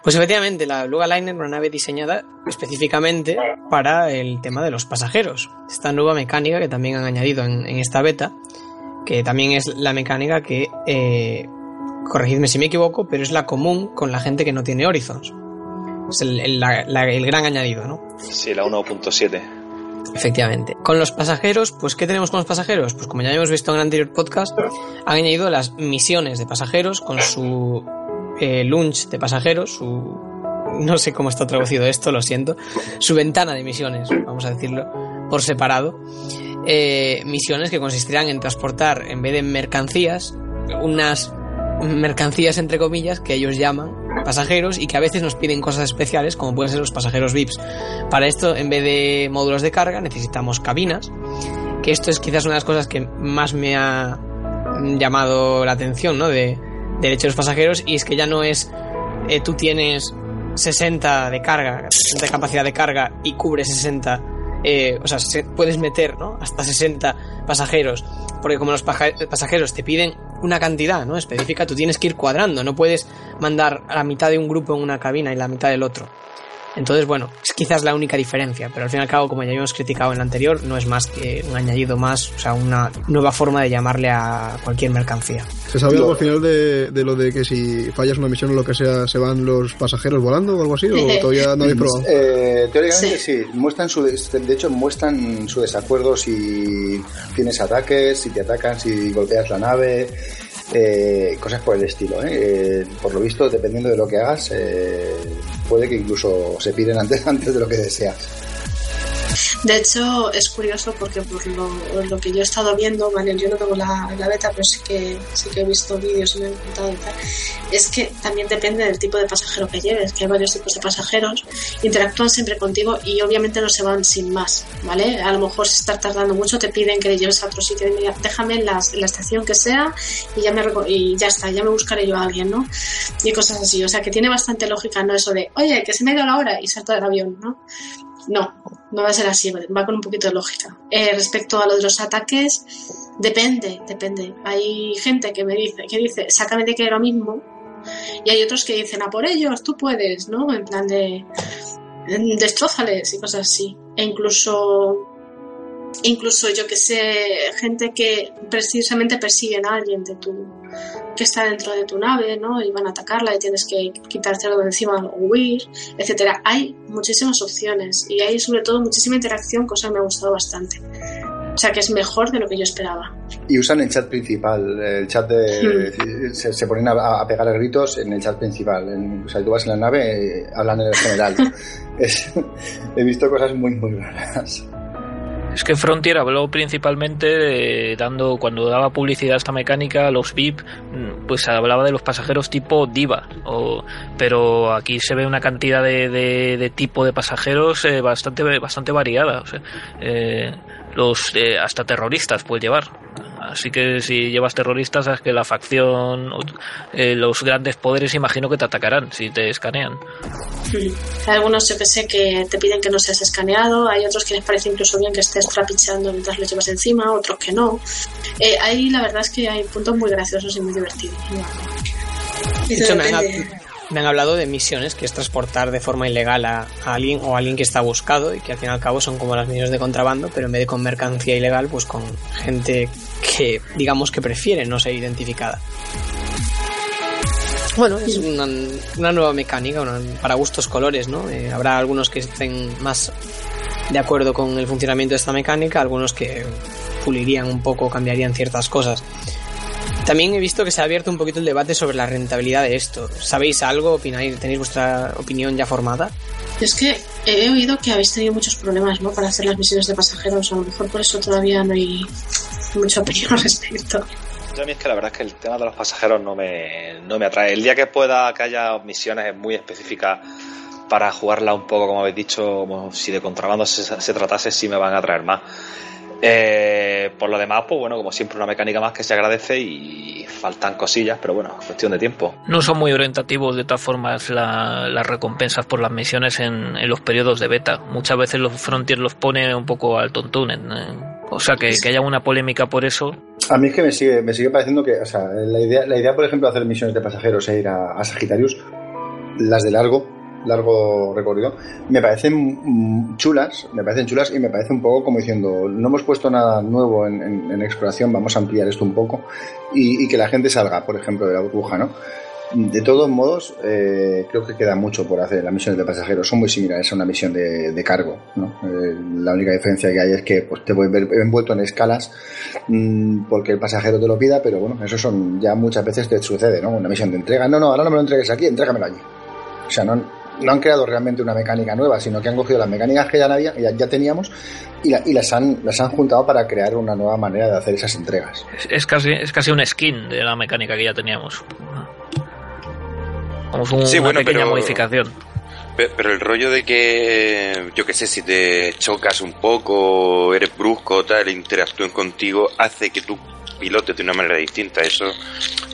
pues efectivamente, la Luga Liner es una nave diseñada específicamente para el tema de los pasajeros. Esta nueva mecánica que también han añadido en, esta beta, que también es la mecánica que, eh, corregidme si me equivoco, pero es la común con la gente que no tiene Horizons. Es el, el gran añadido, ¿no? Sí, la 1.7. Efectivamente. Con los pasajeros, pues ¿qué tenemos con los pasajeros? Pues como ya hemos visto en el anterior podcast, han añadido las misiones de pasajeros con su eh, lunch de pasajeros, su... No sé cómo está traducido esto, lo siento. Su ventana de misiones, vamos a decirlo, por separado. Eh, misiones que consistirán en transportar, en vez de mercancías, unas mercancías entre comillas que ellos llaman pasajeros y que a veces nos piden cosas especiales como pueden ser los pasajeros VIPs. Para esto, en vez de módulos de carga, necesitamos cabinas, que esto es quizás una de las cosas que más me ha llamado la atención, ¿no? De derechos de los pasajeros y es que ya no es eh, tú tienes 60 de carga, 60 de capacidad de carga y cubre 60 eh, o sea, puedes meter ¿no? hasta 60 pasajeros, porque como los pasajeros te piden una cantidad ¿no? específica, tú tienes que ir cuadrando, no puedes mandar a la mitad de un grupo en una cabina y la mitad del otro. Entonces, bueno, es quizás la única diferencia, pero al fin y al cabo, como ya habíamos criticado en el anterior, no es más que un añadido más, o sea, una nueva forma de llamarle a cualquier mercancía. ¿Se sabe algo al final de, lo de que si fallas una misión o lo que sea, se van los pasajeros volando o algo así? ¿O todavía no habéis probado? Eh, teóricamente sí. Muestran su, de hecho, muestran su desacuerdo si tienes ataques, si te atacan, si golpeas la nave. Eh, cosas por el estilo. ¿eh? ¿eh? por lo visto, dependiendo de lo que hagas, eh, puede que incluso se piden antes, antes de lo que deseas. De hecho, es curioso porque por lo, que yo he estado viendo, vale, yo no tengo la, la, beta, pero sí que, sí que he visto vídeos y me han contado y tal, es que también depende del tipo de pasajero que lleves, que hay varios tipos de pasajeros, interactúan siempre contigo y obviamente no se van sin más, ¿vale? A lo mejor si estás tardando mucho te piden que le lleves a otro sitio, déjame en la, estación que sea y ya, me, y ya está, ya me buscaré yo a alguien, ¿no? Y cosas así, o sea que tiene bastante lógica, ¿no? Eso de, oye, que se me ha ido la hora y salta del avión, ¿no? No, no va a ser así, va con un poquito de lógica. Eh, respecto a lo de los ataques, depende, depende. Hay gente que me dice, que dice, sácame de que lo mismo, y hay otros que dicen, a por ellos, tú puedes, ¿no? En plan de, destrózales y cosas así. E incluso incluso yo que sé, gente que precisamente persiguen a alguien de tu que está dentro de tu nave, ¿no? Y van a atacarla y tienes que quitártelo de encima o huir, etcétera. Hay muchísimas opciones y hay sobre todo muchísima interacción, cosa que me ha gustado bastante. O sea que es mejor de lo que yo esperaba. Y usan el chat principal, el chat de... Hmm. Se, ponen a, pegar gritos en el chat principal. o sea, tú vas en la nave, hablan en el general. he visto cosas muy, muy raras. Es que Frontier habló principalmente dando, cuando daba publicidad a esta mecánica, los VIP, mm, pues hablaba de los pasajeros tipo diva, o, pero aquí se ve una cantidad de, de, tipo de pasajeros eh, bastante, bastante variada. O sea, eh, los eh, hasta terroristas puede llevar. Así que si llevas terroristas, es que la facción, eh, los grandes poderes, imagino que te atacarán si te escanean. Hay algunos, yo que sé, que te piden que no seas escaneado, hay otros que les parece incluso bien que estés trapicheando mientras lo llevas encima, otros que no. Eh, ahí la verdad es que hay puntos muy graciosos y muy divertidos. me han hablado de misiones, que es transportar de forma ilegal a, alguien o a alguien que está buscado y que al fin y al cabo son como las misiones de contrabando, pero en vez de con mercancía ilegal, pues con gente que digamos que prefiere no ser identificada. Bueno, es una, nueva mecánica para gustos colores, ¿no? Eh, habrá algunos que estén más de acuerdo con el funcionamiento de esta mecánica, algunos que pulirían un poco, cambiarían ciertas cosas. También he visto que se ha abierto un poquito el debate sobre la rentabilidad de esto. ¿Sabéis algo? ¿Opináis? ¿Tenéis vuestra opinión ya formada? Es que he oído que habéis tenido muchos problemas ¿no? para hacer las misiones de pasajeros. A lo mejor por eso todavía no hay mucha opinión al respecto. a mí es que la verdad es que el tema de los pasajeros no me, no me atrae. El día que pueda que haya misiones muy específicas para jugarla un poco, como habéis dicho, como si de contrabando se, se tratase, sí me van a atraer más. Eh, por lo demás, pues bueno, como siempre, una mecánica más que se agradece y faltan cosillas, pero bueno, cuestión de tiempo. No son muy orientativos de todas formas las recompensas por las misiones en, los periodos de beta. Muchas veces los Frontier los pone un poco al tontún. o sea, que, haya una polémica por eso. A mí es que me sigue, me sigue pareciendo que, o sea, la idea, la idea, por ejemplo, de hacer misiones de pasajeros e ir a, a Sagitarius, las de largo, largo recorrido, me parecen chulas, me parecen chulas y me parece un poco como diciendo, no hemos puesto nada nuevo en, exploración, vamos a ampliar esto un poco y, que la gente salga, por ejemplo, de la burbuja, ¿no? De todos modos, eh, creo que queda mucho por hacer. Las misiones de pasajeros son muy similares a una misión de, cargo. ¿no? Eh, la única diferencia que hay es que pues, te puedes ver envuelto en escalas mm, porque el pasajero te lo pida, pero bueno, eso son ya muchas veces te sucede, ¿no? Una misión de entrega. No, no, ahora no me lo entregues aquí, entrégamelo allí. O sea, no, no han creado realmente una mecánica nueva, sino que han cogido las mecánicas que ya, había, ya, ya teníamos y, las, han, las han juntado para crear una nueva manera de hacer esas entregas. Es, casi, es casi un skin de la mecánica que ya teníamos. Como una pequeña modificación. Pero el rollo de que, yo qué sé, si te chocas un poco, eres brusco, tal, interactúen contigo, hace que tú pilotes de una manera distinta. Eso,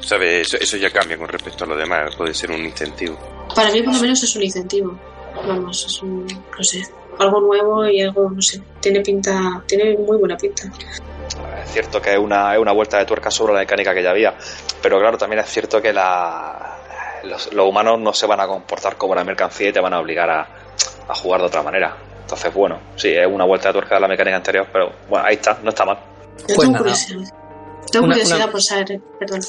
¿sabes? eso ya cambia con respecto a lo demás, puede ser un incentivo. Para mí, por lo menos, es un incentivo. Vamos, es un, no sé, algo nuevo y algo, no sé, tiene pinta, tiene muy buena pinta. Es cierto que es una, es una vuelta de tuerca sobre la mecánica que ya había, pero claro, también es cierto que la, los, humanos no se van a comportar como la mercancía y te van a obligar a, a jugar de otra manera. Entonces, bueno, sí, es una vuelta de tuerca de la mecánica anterior, pero bueno, ahí está, no está mal. pues curiosidad. Tengo curiosidad por saber, perdón.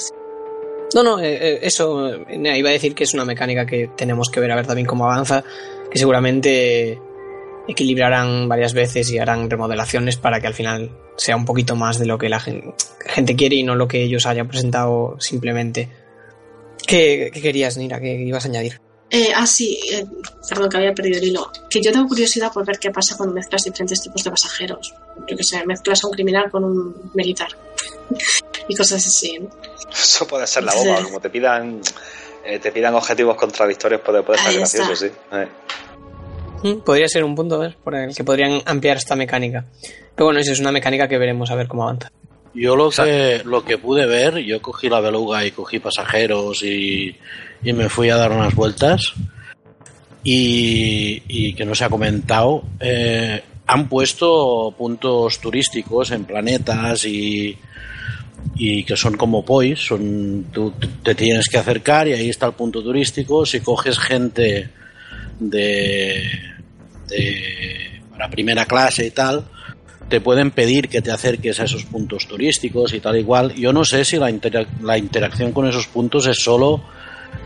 No, no, eh, eh, eso eh, iba a decir que es una mecánica que tenemos que ver a ver también cómo avanza, que seguramente equilibrarán varias veces y harán remodelaciones para que al final sea un poquito más de lo que la gente quiere y no lo que ellos hayan presentado simplemente. ¿Qué, querías, Nira? ¿Qué ibas a añadir? ah, sí, perdón que había perdido el hilo. Que yo tengo curiosidad por ver qué pasa cuando mezclas diferentes tipos de pasajeros. Yo que sé, mezclas a un criminal con un militar y cosas así. Eso puede ser la bomba, como te pidan eh, te pidan objetivos contradictorios, puede, puede ser gracioso, sí. Eh. Mm, podría ser un punto por el que podrían ampliar esta mecánica. Pero bueno, eso es una mecánica que veremos a ver cómo avanza. Yo lo que, lo que pude ver, yo cogí la beluga y cogí pasajeros y, y me fui a dar unas vueltas. Y, y que no se ha comentado, eh, han puesto puntos turísticos en planetas y, y que son como POIs, son, te tienes que acercar y ahí está el punto turístico. Si coges gente de, de para primera clase y tal, te pueden pedir que te acerques a esos puntos turísticos y tal igual. Yo no sé si la, la interacción con esos puntos es solo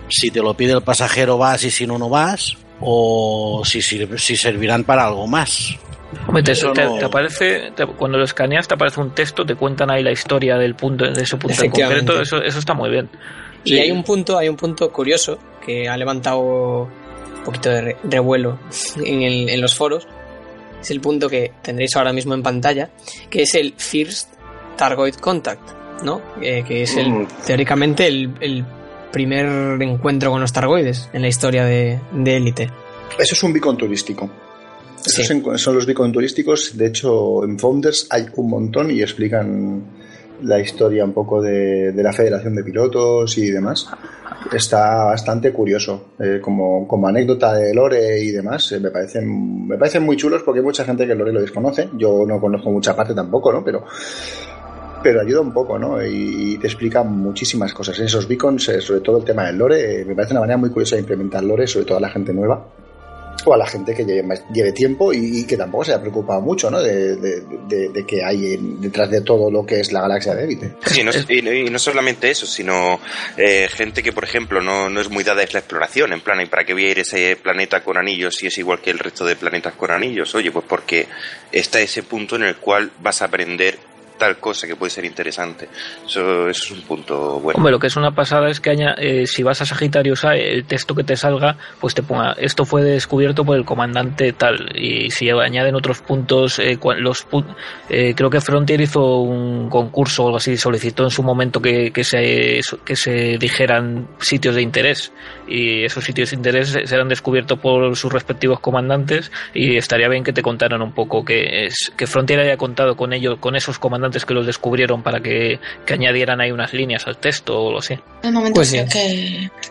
si te lo pide el pasajero vas y si no no vas o si, si servirán para algo más te, aparece, cuando lo escaneas te aparece un texto, te cuentan ahí la historia del punto, de ese punto en concreto, eso, eso está muy bien. Y hay un punto, hay un punto curioso que ha levantado un poquito de revuelo en, en los foros. Es el punto que tendréis ahora mismo en pantalla, que es el First Target Contact, ¿no? Eh, que es el, mm. teóricamente el, el, primer encuentro con los targoides en la historia de Élite. Eso es un beacon turístico son los beacon turísticos. De hecho, en Founders hay un montón y explican la historia un poco de, la Federación de Pilotos y demás. Está bastante curioso. Eh, como, como, anécdota de Lore y demás, eh, me, parecen, me parecen muy chulos porque hay mucha gente que Lore lo desconoce. Yo no conozco mucha parte tampoco, ¿no? Pero, pero ayuda un poco, ¿no? Y, te explica muchísimas cosas. Esos beacons, eh, sobre todo el tema del Lore, me parece una manera muy curiosa de implementar Lore, sobre todo a la gente nueva o a la gente que lleve, lleve tiempo y, que tampoco se haya preocupado mucho ¿no? de, que hay detrás de todo lo que es la galaxia de Evite. Sí, y, no solamente eso, sino eh, gente que, por ejemplo, no, no es muy dada a la exploración, en plan, ¿y para qué voy a ir a ese planeta con anillos si es igual que el resto de planetas con anillos? Oye, pues porque está ese punto en el cual vas a aprender tal cosa que puede ser interesante. Eso, es un punto bueno. Hombre, lo que es una pasada es que eh, si vas a Sagitario el texto que te salga, pues te ponga esto fue descubierto por el comandante tal. Y si añaden otros puntos, eh, los eh, creo que Frontier hizo un concurso o algo así, solicitó en su momento que, que, se, que se dijeran sitios de interés. Y esos sitios de interés serán descubiertos por sus respectivos comandantes y estaría bien que te contaran un poco que, es, que Frontier haya contado con ellos, con esos comandantes que los descubrieron para que, añadieran ahí unas líneas al texto o lo así. El momento pues que,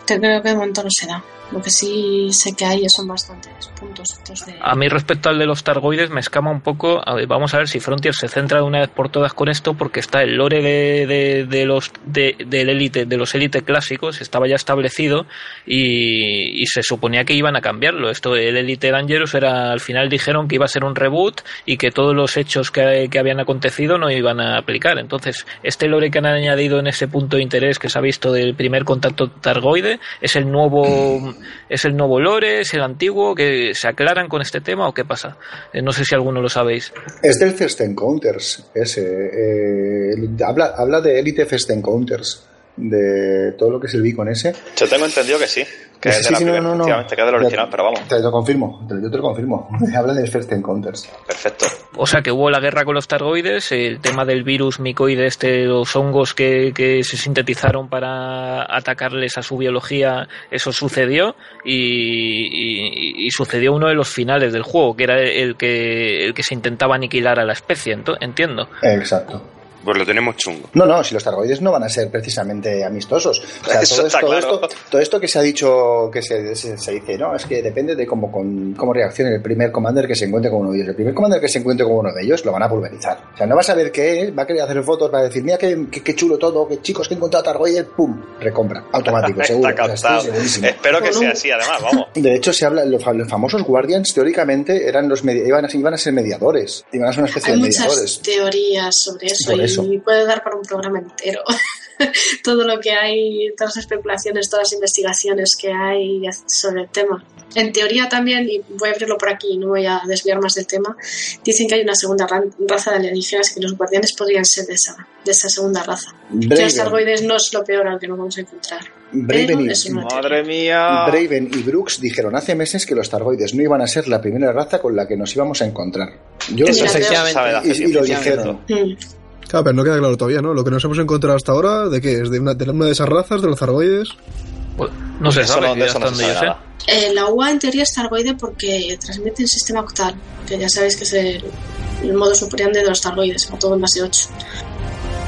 que, creo que de momento no se da. Lo que sí sé que hay son bastantes puntos. A mí respecto al de los Targoides me escama un poco. vamos a ver si Frontier se centra de una vez por todas con esto, porque está el lore de, de, los de, del élite, de los élite clásicos, estaba ya establecido y, se suponía que iban a cambiarlo. Esto el Elite Dangerous era al final dijeron que iba a ser un reboot y que todos los hechos que, que habían acontecido no iban a aplicar. Entonces, este lore que han añadido en ese punto de interés que se ha visto del primer contacto Targoide es el nuevo ¿Es el nuevo lore? ¿Es el antiguo? ¿Que se aclaran con este tema o qué pasa? Eh, no sé si alguno lo sabéis. Es del First Encounters, ese. Eh, habla, habla de Elite First Encounters, de todo lo que es el beacon ese. Yo tengo entendido que sí. Que es de la no, no, no. que es del original, pero vamos. Te lo confirmo, yo te lo confirmo. Habla de First Encounters. Perfecto. O sea que hubo la guerra con los targoides, el tema del virus micoide, este, los hongos que, que se sintetizaron para atacarles a su biología, eso sucedió y, y, sucedió uno de los finales del juego, que era el que, el que se intentaba aniquilar a la especie, entiendo. Exacto. Pues lo tenemos chungo. No, no, si los targoides no van a ser precisamente amistosos. O sea, todo, esto, todo, esto, que se ha dicho, que se, dice, no, es que depende de cómo, con, cómo reaccione el primer commander que se encuentre con uno de ellos. El primer commander que se encuentre con uno de ellos lo van a pulverizar. O sea, no va a saber qué es, va a querer hacer fotos, va a decir, mira qué, qué, chulo todo, que chicos que he encontrado targoides, pum, recompra, automático, seguro. Espero que sea así, además, vamos. De hecho, se habla, los, famosos Guardians teóricamente eran los iban, a, iban a ser mediadores, iban a ser una especie Hay de mediadores. muchas teorías sobre eso y puede dar para un programa entero. Todo lo que hay, todas las especulaciones, todas las investigaciones que hay sobre el tema. En teoría también, y voy a abrirlo por aquí, no voy a desviar más del tema, dicen que hay una segunda raza de alienígenas y que los guardianes podrían ser de esa, de esa segunda raza. Que los argoides no es lo peor al que nos vamos a encontrar. Braven y, madre mía. Braven y Brooks dijeron hace meses que los targoides no iban a ser la primera raza con la que nos íbamos a encontrar. Yo Eso y, y, lo dijeron. Mm. Claro, pero no queda claro todavía, ¿no? Lo que nos hemos encontrado hasta ahora, ¿de qué es? ¿De una de, una de esas razas, de los zargoides? Pues, no sé, sabe, no se sabe eh, la UA en teoría es targoide porque transmite el sistema octal, que ya sabéis que es el, modo superior de los targoides, a todo en base 8.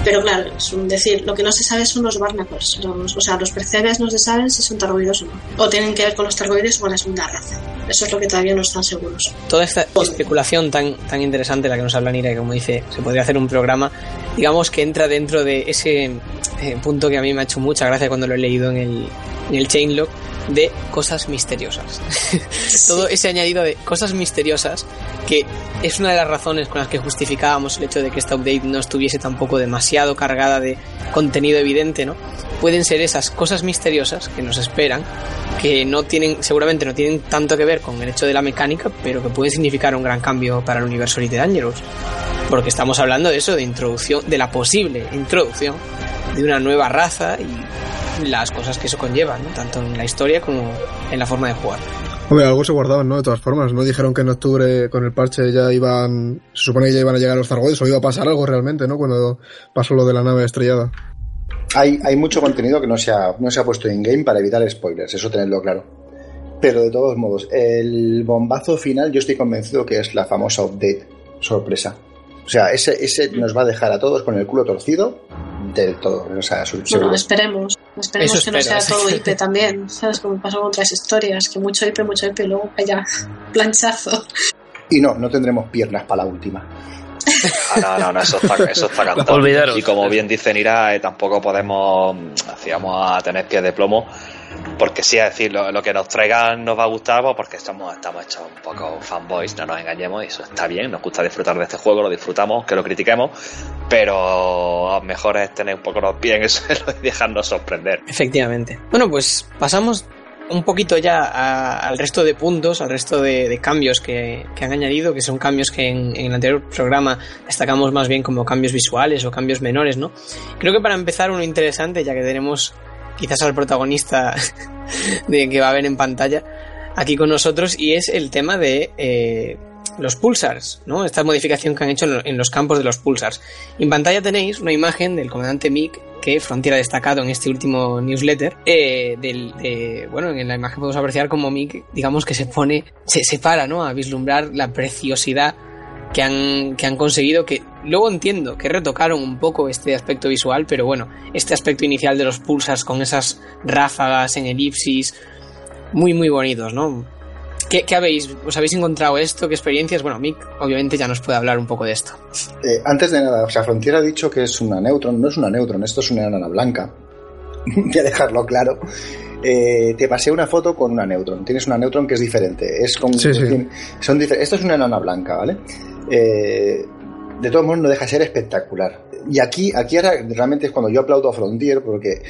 Pero claro, es un decir, lo que no se sabe son los barnacles. o sea, los percebes no se saben si son targoides o no. O tienen que ver con los targoides o con la segunda raza. Eso es lo que todavía no están seguros. Toda esta especulación tan, tan interesante, la que nos habla Nira, que como dice, se podría hacer un programa, digamos que entra dentro de ese eh, punto que a mí me ha hecho mucha gracia cuando lo he leído en el, en el Chainlock, de cosas misteriosas. Todo ese añadido de cosas misteriosas que es una de las razones con las que justificábamos el hecho de que esta update no estuviese tampoco demasiado cargada de contenido evidente, ¿no? Pueden ser esas cosas misteriosas que nos esperan, que no tienen, seguramente no tienen tanto que ver con el hecho de la mecánica, pero que pueden significar un gran cambio para el universo Elite Dangerous. Porque estamos hablando de eso, de introducción, de la posible introducción de una nueva raza y las cosas que eso conlleva, tanto en la historia como en la forma de jugar. Hombre, algo se guardaban, ¿no? De todas formas, ¿no? Dijeron que en octubre con el parche ya iban, se supone que ya iban a llegar los Zargoides o iba a pasar algo realmente, ¿no? Cuando pasó lo de la nave estrellada. Hay, hay mucho contenido que no se, ha, no se ha puesto en game para evitar spoilers, eso tenerlo claro. Pero de todos modos, el bombazo final yo estoy convencido que es la famosa update sorpresa. O sea, ese, ese nos va a dejar a todos con el culo torcido del todo. O sea, bueno, esperemos. Esperemos que no sea todo IP también. ¿Sabes? Como pasó con otras historias. Que mucho IP, mucho IP, y luego vaya planchazo. Y no, no tendremos piernas para la última. Ah, no, no, no, eso está, eso está cantado. Y como bien dice Nira, eh, tampoco podemos, hacíamos a tener pies de plomo porque sí, es decir, lo, que nos traigan nos va a gustar, pues porque estamos, estamos hechos un poco fanboys, no nos engañemos, y eso está bien, nos gusta disfrutar de este juego, lo disfrutamos, que lo critiquemos, pero mejor es tener un poco los pies en eso y dejarnos sorprender. Efectivamente. Bueno, pues pasamos un poquito ya al resto de puntos, al resto de, cambios que, han añadido, que son cambios que en, el anterior programa destacamos más bien como cambios visuales o cambios menores, ¿no? Creo que para empezar uno interesante, ya que tenemos quizás al protagonista de que va a ver en pantalla aquí con nosotros, y es el tema de eh, los pulsars, ¿no? Esta modificación que han hecho en los campos de los pulsars. En pantalla tenéis una imagen del comandante Mick que Frontier ha destacado en este último newsletter. Eh, bueno, en la imagen podemos apreciar como Mick, digamos que se pone, se separa, ¿no? A vislumbrar la preciosidad que han, que han conseguido, que luego entiendo que retocaron un poco este aspecto visual, pero bueno, este aspecto inicial de los pulsars con esas ráfagas en elipsis, muy muy bonitos, ¿no? ¿Qué, habéis? ¿Os habéis encontrado esto? ¿Qué experiencias? Bueno, Mick obviamente ya nos puede hablar un poco de esto. Eh, antes de nada, o sea, Frontier ha dicho que es una Neutron, no es una Neutron, esto es una enana blanca. Voy a dejarlo claro. Eh, te pasé una foto con una Neutron. Tienes una Neutron que es diferente. Es con, sí, sí. Son Esto es una enana blanca, ¿vale? Eh, de todos modos no deja de ser espectacular. Y aquí, aquí ahora realmente es cuando yo aplaudo a Frontier porque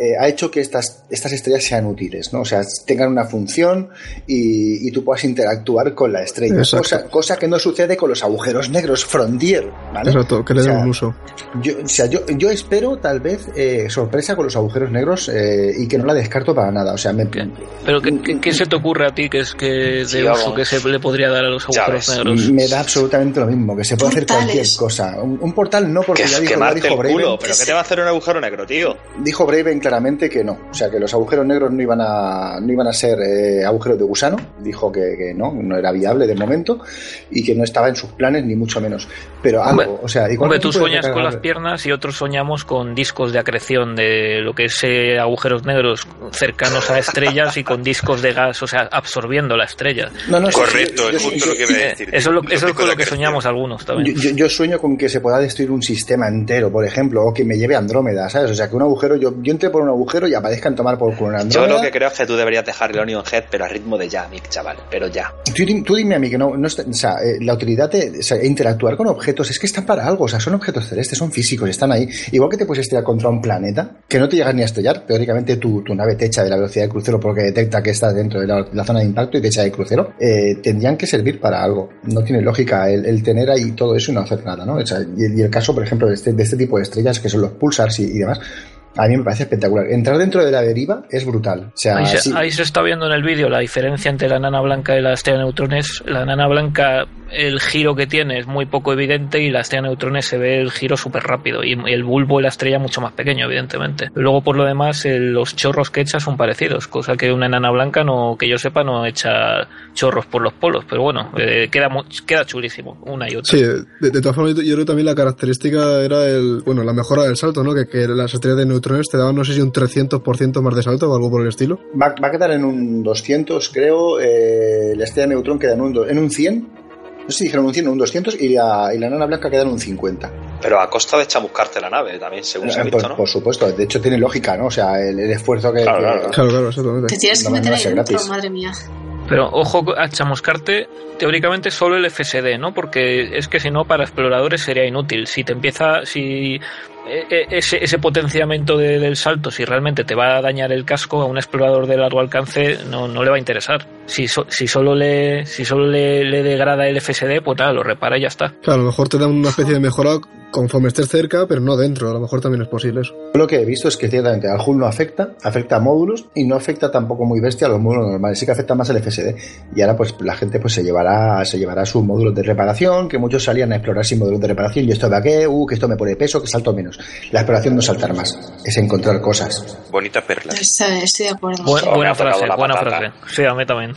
eh, ha hecho que estas, estas estrellas sean útiles, ¿no? O sea, tengan una función y, tú puedas interactuar con la estrella. Cosa, cosa, que no sucede con los agujeros negros Frontier, ¿vale? Exacto, que le den un uso. Yo, o sea, yo, yo espero tal vez eh, sorpresa con los agujeros negros eh, y que no la descarto para nada. O sea, me... Pero ¿qué, se te ocurre a ti que es que de uso que se le podría dar a los agujeros negros? Me da absolutamente lo mismo, que se puede hacer cualquier cosa. Un, portal no, porque ya dijo, dijo Brave. pero ¿qué te va a hacer un agujero negro, tío? Dijo Brave en claramente que no. O sea, que los agujeros negros no iban a, no iban a ser eh, agujeros de gusano. Dijo que, no, no era viable de momento y que no estaba en sus planes, ni mucho menos. Pero algo, o sea, hombre, tú sueñas con las piernas y otros soñamos con discos de acreción de lo que es eh, agujeros negros cercanos a estrellas y con discos de gas, o sea, absorbiendo la estrella. No, no, Correcto, es justo lo que a decir. Eso, es lo, con lo que soñamos algunos también. Yo, sueño con que se pueda destruir un sistema entero, por ejemplo, o que me lleve Andrómeda, ¿sabes? O sea, que un agujero, yo, yo entré por un agujero y aparezcan tomar por culo Yo lo que creo es que tú deberías dejar el Onion Head, pero a ritmo de ya, Mick, chaval, pero ya. Tú, dime a mí que no, no o sea, eh, la utilidad de interactuar con objetos es que están para algo, o sea, son objetos celestes, son físicos, están ahí. Igual que te puedes estrellar contra un planeta, que no te llegas ni a estrellar, teóricamente tu, tu nave te echa de la velocidad de crucero porque detecta que estás dentro de la, zona de impacto y te echa de crucero, eh, tendrían que servir para algo. No tiene lógica el, tener ahí todo eso y no hacer nada, ¿no? O sea, y, el caso, por ejemplo, de este, de este tipo de estrellas que son los pulsars y demás, a mí me parece espectacular. Entrar dentro de la deriva es brutal. ahí, se, está viendo en el vídeo la diferencia entre la nana blanca y la estrella de neutrones. La nana blanca, el giro que tiene es muy poco evidente y la estrella de neutrones se ve el giro súper rápido y el bulbo de la estrella mucho más pequeño, evidentemente. Luego, por lo demás, los chorros que echa son parecidos, cosa que una nana blanca, no que yo sepa, no echa chorros por los polos. Pero bueno, eh, queda, queda chulísimo, una y otra. Sí, de, todas formas, yo creo que también la característica era el, bueno, la mejora del salto, ¿no? Que, que las estrellas de neutrones te daban no sé si un 300% más de salto o algo por el estilo. Va, a quedar en un 200, creo. Eh, la estrella de neutrón queda en un, en un 100. No sé si dijeron un 100 o un 200 y la, y la nana blanca queda en un 50. Pero a costa de chamuscarte la nave también, según eh, se ha visto, por, ¿no? Por supuesto, de hecho tiene lógica, ¿no? O sea, el, esfuerzo que... Claro, claro, exactamente. Te tienes que meter ahí dentro, madre mía. Pero ojo a chamuscarte, teóricamente solo el FSD, ¿no? Porque es que si no, para exploradores sería inútil. Si te empieza, si ese, ese potenciamiento del salto, si realmente te va a dañar el casco a un explorador de largo alcance, no, no le va a interesar. Si, si solo, le, si solo le, le, degrada el FSD, pues nada, lo repara y ya está. Claro, a lo mejor te da una especie de mejora conforme estés cerca, pero no dentro. A lo mejor también es posible eso. Lo que he visto es que ciertamente al HUL no afecta, afecta a módulos y no afecta tampoco muy bestia a los módulos normales. Sí que afecta más al FSD. Y ahora pues la gente pues se llevará, se llevará sus módulos de reparación, que muchos salían a explorar sin módulos de reparación. Y esto de qué, uh, que esto me pone peso, que salto menos. La exploración no es saltar más, es encontrar cosas. Bonita perla. Estoy, de acuerdo. buena frase, buena frase. Sí, a mí también.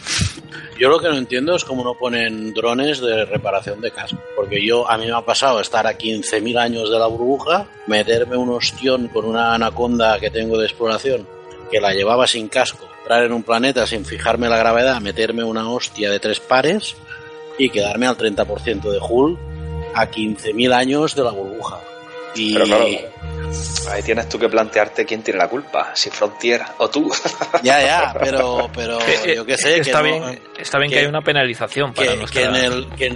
Yo lo que no entiendo es cómo no ponen drones de reparación de casco. Porque yo, a mí me ha pasado estar a 15.000 años de la burbuja, meterme un ostión con una anaconda que tengo de exploración, que la llevaba sin casco, entrar en un planeta sin fijarme la gravedad, meterme una hostia de tres pares y quedarme al 30% de Hull a 15.000 años de la burbuja. Y, Ahí tienes tú que plantearte quién tiene la culpa, si Frontier o tú. Ya, ya, pero, pero yo qué sé. Está, bien, está bien que, hay una penalización para que, en el, que, en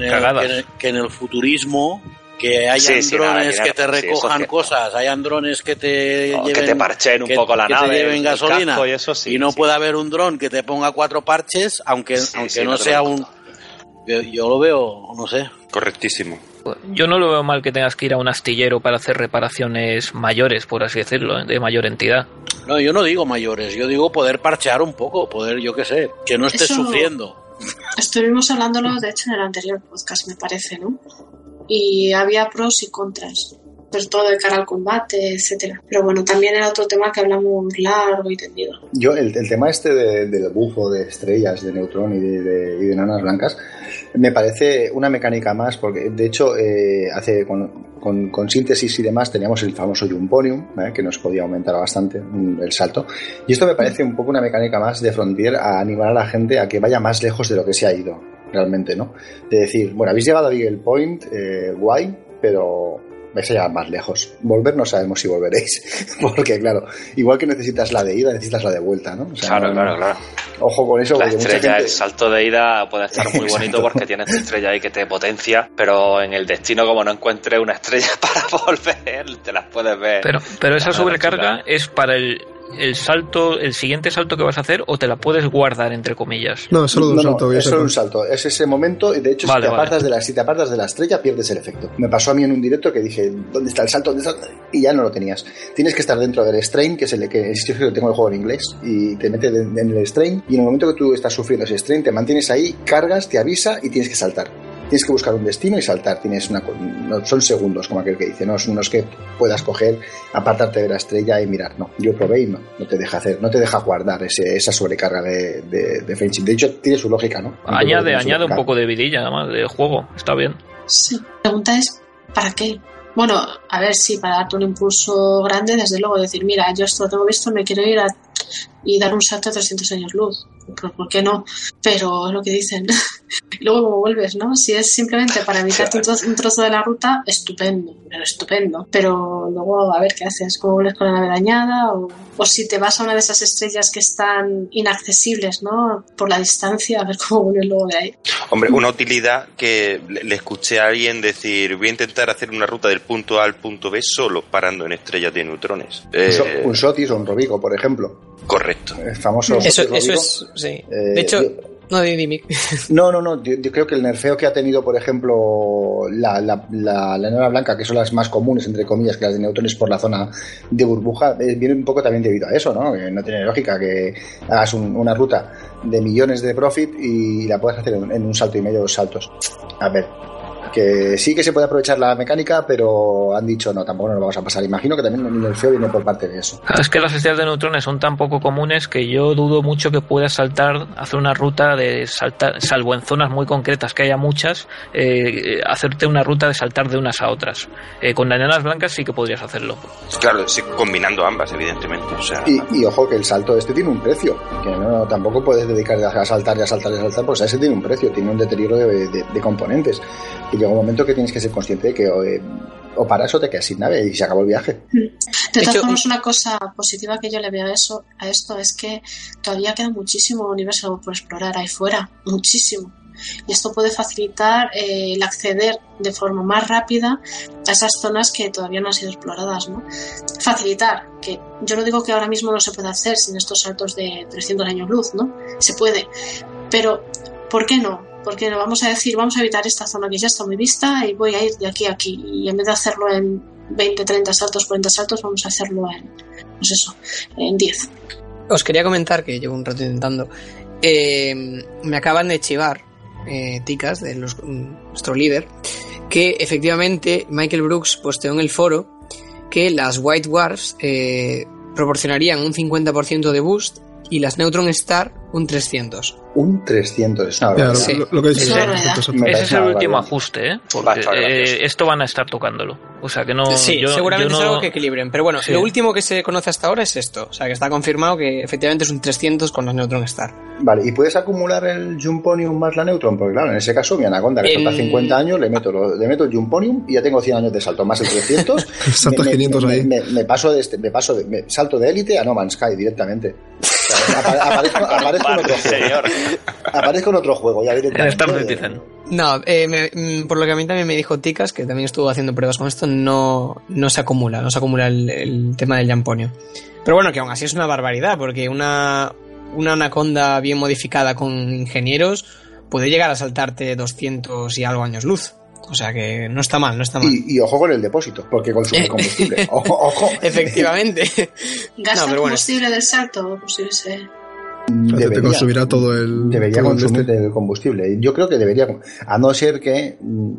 el, que, en el, futurismo que hayan drones que te recojan cosas, hayan drones que te lleven, que te parchen un poco la nave, te lleven gasolina y, eso sí, y no puede haber un dron que te ponga cuatro parches, aunque aunque no sea un yo, yo, lo veo, no sé. Correctísimo. Yo no lo veo mal que tengas que ir a un astillero para hacer reparaciones mayores, por así decirlo, ¿eh? de mayor entidad. No, yo no digo mayores, yo digo poder parchear un poco, poder, yo qué sé, que no estés Eso- sufriendo. Estuvimos hablándolo, de hecho, en el anterior podcast, me parece, ¿no? Y había pros y contras, sobre todo de cara al combate, etcétera. Pero bueno, también era otro tema que hablamos largo y tendido. Yo, el, el tema este de- del bufo de estrellas, de neutrón y de, de- y de nanas blancas, me parece una mecánica más, porque de hecho, eh, hace con, con- síntesis y demás teníamos el famoso Jumponium, que nos podía aumentar bastante mm, el salto. Y esto me parece un poco una mecánica más de Frontier a animar a la gente a que vaya más lejos de lo que se ha ido, realmente, ¿no? De decir, bueno, habéis llegado a Beagle Point, eh, guay, pero vais a llegar más lejos. Volver no sabemos si volveréis, porque claro, igual que necesitas la de ida, necesitas la de vuelta, ¿no? O sea, Claro, claro, claro. Ojo con eso, La estrella, gente... el salto de ida puede estar muy bonito porque tienes tu estrella ahí que te potencia, pero en el destino, como no encuentres una estrella para volver, te las puedes ver. Pero, pero esa sobrecarga es para el, el salto, el siguiente salto que vas a hacer o te la puedes guardar entre comillas. No, es solo un No, salto. es solo un salto. Es ese momento y de hecho Vale, si, te vale. apartas de la, si te apartas de la estrella pierdes el efecto. Me pasó a mí en un directo que dije, ¿dónde está el salto? ¿Dónde está? Y ya no lo tenías. Tienes que estar dentro del strain, que es el que es- yo tengo el juego en inglés, y te metes en en el strain y en el momento que tú estás sufriendo ese strain te mantienes ahí, cargas, te avisa y tienes que saltar. Tienes que buscar un destino y saltar. Tienes una, no, son segundos, como aquel que dice. No, no es que puedas coger, apartarte de la estrella y mirar. No, yo probé y no, no te deja hacer, no te deja guardar ese, esa sobrecarga de, de, de fencing. De hecho, tiene su lógica, ¿no? Añade, añade un poco de vidilla además de juego, está bien. Sí. La pregunta es, ¿para qué? Bueno, a ver, sí, para darte un impulso grande, desde luego, decir, mira, yo esto lo tengo visto, me quiero ir a, y dar un salto a 300 años luz. Pues, ¿Por qué no? Pero es lo que dicen. y luego, como vuelves, ¿no? Si es simplemente para evitarte un trozo, un trozo de la ruta, estupendo, pero estupendo. Pero luego, a ver qué haces, cómo vuelves con la nave dañada, o, o si te vas a una de esas estrellas que están inaccesibles, ¿no? Por la distancia, a ver cómo vuelves luego de ahí. Hombre, una utilidad que le, le escuché a alguien decir, voy a intentar hacer una ruta del punto A al punto B solo parando en estrellas de neutrones. Un, Eh, un Sotis o un Robico, por ejemplo. Correcto. El famoso Eso, eso es, sí. Eh, De hecho, yo- no. No, no, no. Yo, yo creo que el nerfeo que ha tenido, por ejemplo, la, la, la, la blanca, que son las más comunes, entre comillas, que las de neutrones por la zona de burbuja, eh, viene un poco también debido a eso, ¿no? Que no tiene lógica que hagas un- una ruta de millones de profit y la puedas hacer en, en un salto y medio, dos saltos. A ver. Que sí que se puede aprovechar la mecánica, pero han dicho no, tampoco nos lo vamos a pasar. Imagino que también el nerfeo viene por parte de eso. Es que las estrellas de neutrones son tan poco comunes que yo dudo mucho que puedas saltar, hacer una ruta de saltar, salvo en zonas muy concretas que haya muchas, eh, hacerte una ruta de saltar de unas a otras. Eh, con enanas blancas sí que podrías hacerlo. Claro, sí, combinando ambas, evidentemente. O sea, Y, y ojo que el salto este tiene un precio, que no tampoco puedes dedicarte a saltar y a saltar y a saltar, pues a ese tiene un precio, tiene un deterioro de, de- de componentes. Y llega un momento que tienes que ser consciente de que o, eh, o paras o te quedas sin nave y se acabó el viaje. De todas hecho, formas, una cosa positiva que yo le veo a eso, a esto es que todavía queda muchísimo universo por explorar ahí fuera, muchísimo. Y esto puede facilitar eh, el acceder de forma más rápida a esas zonas que todavía no han sido exploradas, ¿no? Facilitar, que yo no digo que ahora mismo no se pueda hacer sin estos saltos de 300 años luz, ¿no? Se puede. Pero, ¿por qué no? Porque vamos a decir, vamos a evitar esta zona que ya está muy vista y voy a ir de aquí a aquí. Y en vez de hacerlo en 20, 30 saltos, 40 saltos, vamos a hacerlo en, pues eso, en 10. Os quería comentar que llevo un rato intentando. eh, me acaban de chivar, eh, Ticas, de mm, nuestro líder, que efectivamente Michael Brooks posteó en el foro que las White Dwarfs eh, proporcionarían un 50% de boost y las Neutron Star un 300. Un 300, es una Ya, barbaridad. lo, lo- lo que dice Es Ese es el último ajuste, ¿eh? Porque eh, esto van a estar tocándolo. O sea que no. sí, yo- seguramente yo es algo que equilibren. Pero bueno, Sí. lo último que se conoce hasta ahora es esto. O sea, que está confirmado que efectivamente es un 300 con las Neutron Star. Vale, ¿y puedes acumular el Jumponium más la Neutron? Porque claro, en ese caso mi Anaconda, que salta 50 años, le meto, lo- le meto el Jumponium y ya tengo 100 años de salto, más el 300. Saltas me, me- 500 me- ahí. Me, me paso de este, me paso de, me salto de élite a No Man's Sky directamente. aparezco, aparezco en otro juego. Aparezco en otro juego. Ya. No, eh, me, mm, por lo que a mí también me dijo Ticas, que también estuvo haciendo pruebas con esto, no, no se acumula, no se acumula el, el tema del Yamponio. Pero bueno, que aún así es una barbaridad, porque una, una anaconda bien modificada con ingenieros puede llegar a saltarte 200 y algo años luz. O sea que no está mal, no está mal. Y, ojo con el depósito, porque consume combustible. ojo, ojo. Efectivamente. ¿Gasta el combustible del salto? Pues Debería, consumirá todo el. Debería consumir este. el combustible. Yo creo que debería. A no ser que mm,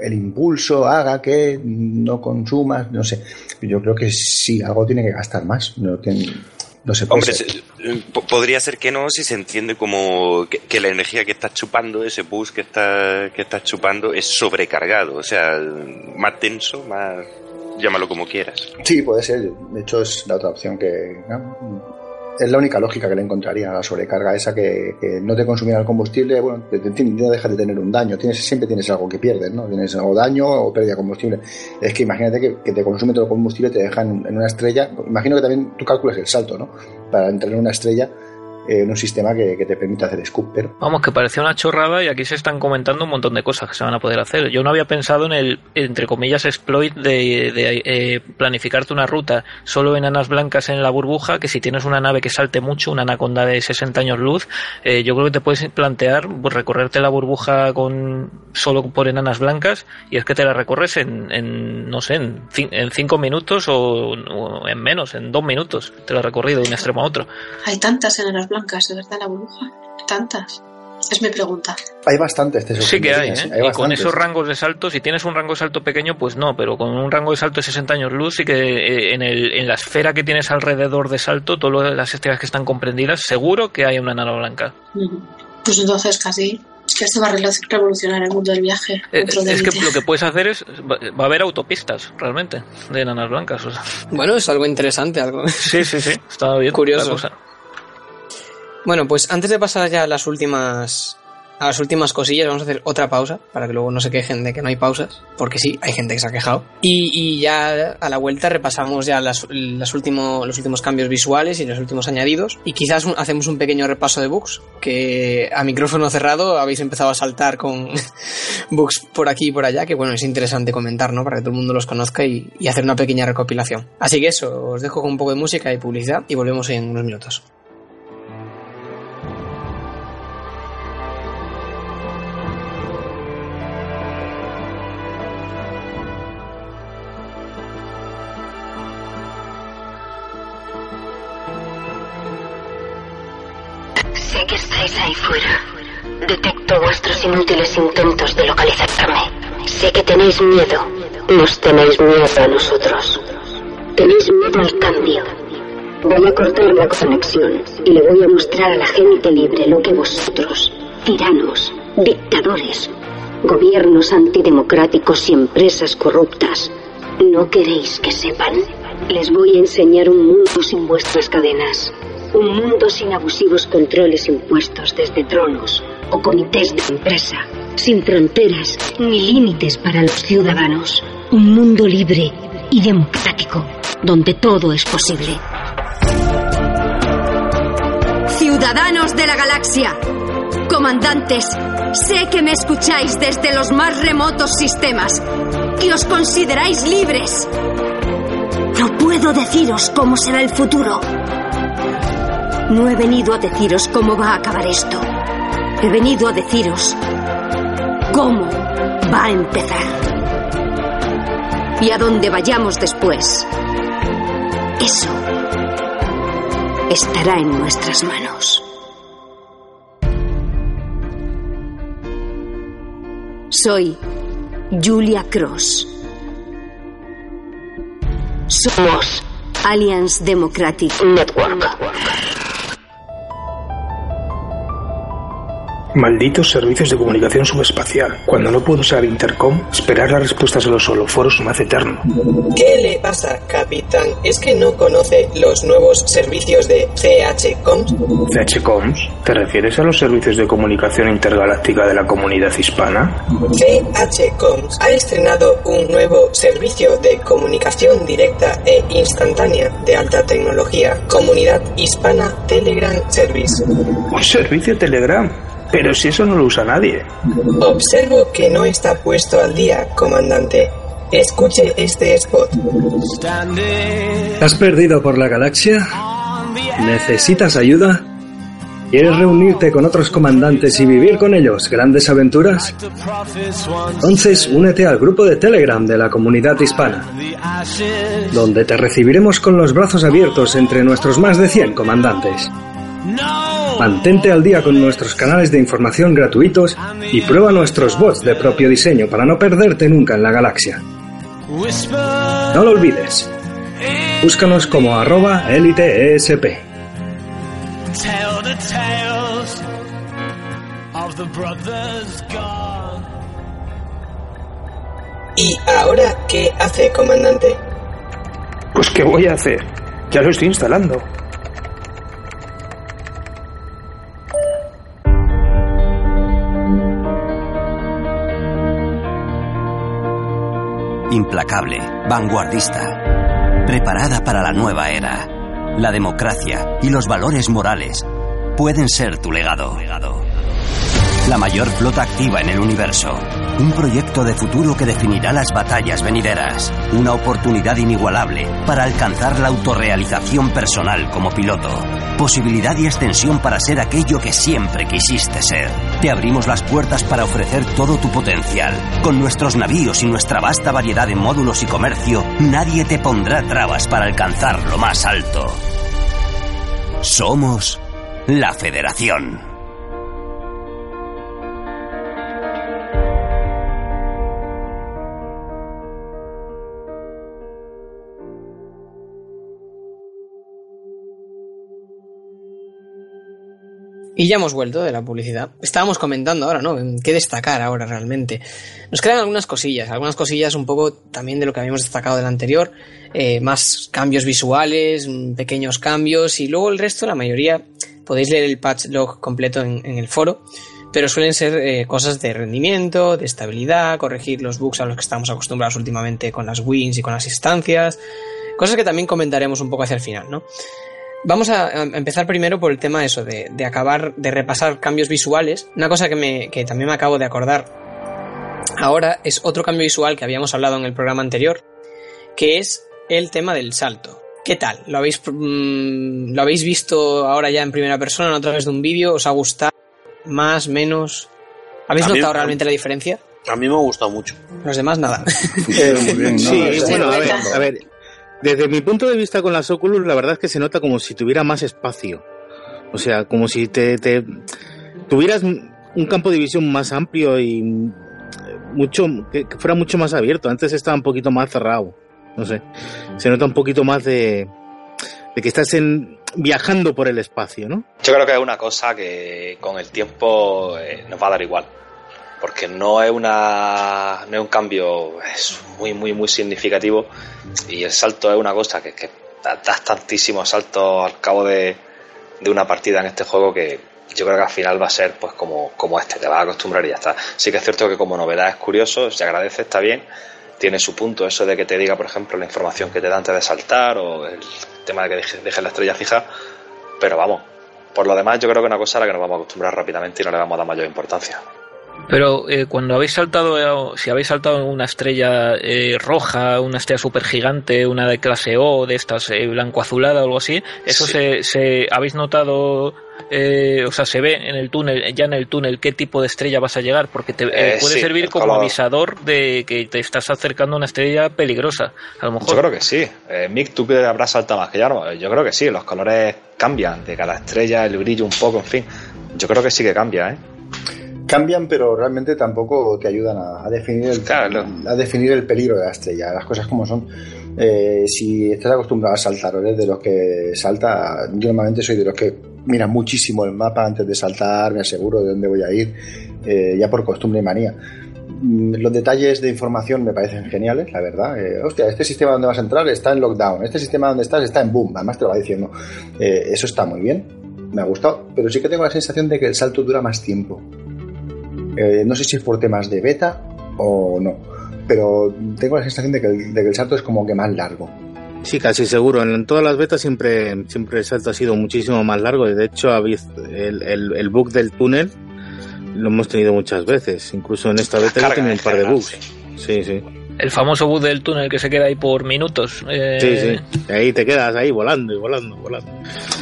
el impulso haga que no consumas, no sé. Yo creo que sí, algo tiene que gastar más. No tiene, no se Hombre, podría ser que no si se entiende como que, la energía que estás chupando, ese bus que estás que estás chupando, es sobrecargado, o sea, más tenso, más llámalo como quieras. Sí, puede ser. De hecho, es la otra opción que es la única lógica que le encontraría a la sobrecarga esa que, no te consumirá el combustible, bueno, en fin, no dejas de tener un daño, tienes, siempre tienes algo que pierdes, ¿no? Tienes o daño o pérdida de combustible. Es que imagínate que, te consume todo el combustible, te dejan en una estrella, imagino que también tú calculas el salto, ¿no? Para entrar en una estrella en un sistema que, te permite hacer scoop. Vamos, que parecía una chorrada y aquí se están comentando un montón de cosas que se van a poder hacer. Yo no había pensado en el, entre comillas, exploit de, eh, planificarte una ruta solo en enanas blancas en la burbuja, que si tienes una nave que salte mucho, una anaconda de 60 años luz, eh, yo creo que te puedes plantear pues, recorrerte la burbuja con solo por enanas blancas y es que te la recorres en, no sé, en, en cinco minutos o, en menos, en dos minutos. Te la has recorrido de un extremo a otro. Hay tantas enanas blancas, de verdad, la burbuja? ¿Tantas? Es mi pregunta. Hay bastantes. sí que hay, ¿eh? y con esos rangos de salto, si tienes un rango de salto pequeño, pues no, pero con un rango de salto de 60 años luz, sí que eh, en, el, en la esfera que tienes alrededor de salto, todas las estrellas que están comprendidas, seguro que hay una enana blanca. Pues entonces casi es que esto va a revolucionar el mundo del viaje. Eh, es, que lo que puedes hacer es. Va a haber autopistas, realmente, de enanas blancas. Bueno, es algo interesante. algo Sí, sí, sí. Está bien. Curioso. Bueno, pues antes de pasar ya a las últimas a las últimas cosillas, vamos a hacer otra pausa para que luego no se quejen de que no hay pausas, porque sí, hay gente que se ha quejado. Y, ya a la vuelta repasamos ya las, los últimos cambios visuales y los últimos añadidos. Y quizás hacemos un pequeño repaso de bugs, que a micrófono cerrado habéis empezado a saltar con bugs por aquí y por allá, que bueno, es interesante comentar, ¿no? Para que todo el mundo los conozca y hacer una pequeña recopilación. Así que eso, os dejo con un poco de música y publicidad y volvemos en unos minutos. Tenéis miedo. Nos tenéis miedo a nosotros. Tenéis miedo al cambio. Voy a cortar la conexión y le voy a mostrar a la gente libre lo que vosotros, tiranos, dictadores, gobiernos antidemocráticos y empresas corruptas, no queréis que sepan. Les voy a enseñar un mundo sin vuestras cadenas, un mundo sin abusivos controles impuestos desde tronos o comités de empresa, sin fronteras ni límites para los ciudadanos. Un mundo libre y democrático, donde todo es posible. Ciudadanos de la galaxia, comandantes, sé que me escucháis desde los más remotos sistemas, que os consideráis libres. No puedo deciros cómo será el futuro, no he venido a deciros cómo va a acabar esto. He venido a deciros cómo va a empezar. Y a dónde vayamos después. Eso estará en nuestras manos. Soy Julia Cross. Somos Alliance Democratic Network. Malditos servicios de comunicación subespacial. Cuando no puedo usar intercom, esperar las respuestas a los holoforos me hace eterno. ¿Qué le pasa, capitán? ¿Es que no conoce los nuevos servicios de CHCOMS? ¿CHCOMS? ¿Te refieres a los servicios de comunicación intergaláctica de la comunidad hispana? CHCOMS ha estrenado un nuevo servicio de comunicación directa e instantánea de alta tecnología. Comunidad Hispana Telegram Service. ¿Un servicio Telegram? Pero si eso no lo usa nadie. Observo que no está puesto al día, comandante. Escuche este spot. ¿Has perdido por la galaxia? ¿Necesitas ayuda? ¿Quieres reunirte con otros comandantes y vivir con ellos grandes aventuras? Entonces únete al grupo de Telegram de la comunidad hispana, donde te recibiremos con los brazos abiertos entre nuestros más de 100 comandantes. Mantente al día con nuestros canales de información gratuitos y prueba nuestros bots de propio diseño para no perderte nunca en la galaxia. No lo olvides. Búscanos como arroba eliteesp. ¿Y ahora qué hace, comandante? Pues qué voy a hacer. Ya lo estoy instalando. Implacable, vanguardista, preparada para la nueva era. La democracia y los valores morales pueden ser tu legado. La mayor flota activa en el universo. Un proyecto de futuro que definirá las batallas venideras. Una oportunidad inigualable para alcanzar la autorrealización personal como piloto. Posibilidad y extensión para ser aquello que siempre quisiste ser. Te abrimos las puertas para ofrecer todo tu potencial. Con nuestros navíos y nuestra vasta variedad de módulos y comercio, nadie te pondrá trabas para alcanzar lo más alto. Somos la Federación. Y ya hemos vuelto de la publicidad. Estábamos comentando ahora, ¿no? ¿Qué destacar ahora realmente? Nos quedan algunas cosillas, algunas cosillas un poco también de lo que habíamos destacado del anterior, eh, más cambios visuales, mm, pequeños cambios y luego el resto, la mayoría, podéis leer el patch log completo en, el foro, pero suelen ser eh, cosas de rendimiento, de estabilidad, corregir los bugs a los que estamos acostumbrados últimamente con las wins y con las instancias, cosas que también comentaremos un poco hacia el final, ¿no? Vamos a empezar primero por el tema eso, de, acabar de repasar cambios visuales. Una cosa que, me, que también me acabo de acordar ahora es otro cambio visual que habíamos hablado en el programa anterior, que es el tema del salto. ¿Qué tal? ¿Lo habéis, mm, ¿lo habéis visto ahora ya en primera persona, a través de un vídeo? ¿Os ha gustado? ¿Más? ¿Menos? ¿Habéis notado realmente la diferencia? A mí me ha gustado mucho. Los demás nada. sí, bueno, a ver, a ver, desde mi punto de vista con las Oculus, la verdad es que se nota como si tuviera más espacio. O sea, como si te, tuvieras un campo de visión más amplio y mucho que, fuera mucho más abierto. Antes estaba un poquito más cerrado. No sé. Se nota un poquito más de, de que estás en, viajando por el espacio, ¿no? Yo creo que es una cosa que con el tiempo eh, nos va a dar igual porque no es una un cambio muy muy muy significativo y el salto es una cosa que, que das tantísimos saltos al cabo de, una partida en este juego que yo creo que al final va a ser pues como, este, te vas a acostumbrar y ya está. Sí que es cierto que como novedad es curioso, se agradece, está bien, tiene su punto eso de que te diga, por ejemplo, la información que te da antes de saltar o el tema de que dejes, la estrella fija, pero vamos, por lo demás yo creo que es una cosa a la que nos vamos a acostumbrar rápidamente y no le vamos a dar mayor importancia. Pero eh, cuando habéis saltado, si habéis saltado una estrella eh, roja, una estrella super gigante, una de clase O, de estas eh, blanco-azulada o algo así, ¿eso se, se, habéis notado, o sea, se ve en el túnel, ya en el túnel, qué tipo de estrella vas a llegar? Porque te puede servir como avisador de que te estás acercando a una estrella peligrosa, a lo mejor. Yo creo que sí. Mick, tú que habrás saltado más que yo, yo creo que sí, los colores cambian de cada estrella, el brillo un poco, en fin. Yo creo que sí que cambia, ¿eh? Cambian, pero realmente tampoco te ayudan a, definir el, a definir el peligro de la estrella, las cosas como son. Eh, si estás acostumbrado a saltar o eres de los que salta, yo normalmente soy de los que mira muchísimo el mapa antes de saltar, me aseguro de dónde voy a ir, eh, ya por costumbre y manía. Mm, los detalles de información me parecen geniales, la verdad. Eh, hostia, este sistema donde vas a entrar está en lockdown, este sistema donde estás está en boom, además te lo va diciendo. Eh, eso está muy bien, me ha gustado, pero sí que tengo la sensación de que el salto dura más tiempo. No sé si es por temas de beta o no, pero tengo la sensación de que, de que el salto es como que más largo. Sí, casi seguro. En todas las betas siempre, siempre el salto ha sido muchísimo más largo. Y de hecho, el, el, el bug del túnel lo hemos tenido muchas veces. Incluso en esta beta ya tiene un par de bugs. Sí, sí. El famoso bus del túnel que se queda ahí por minutos. Eh... Sí, sí. Ahí te quedas ahí volando y volando, volando.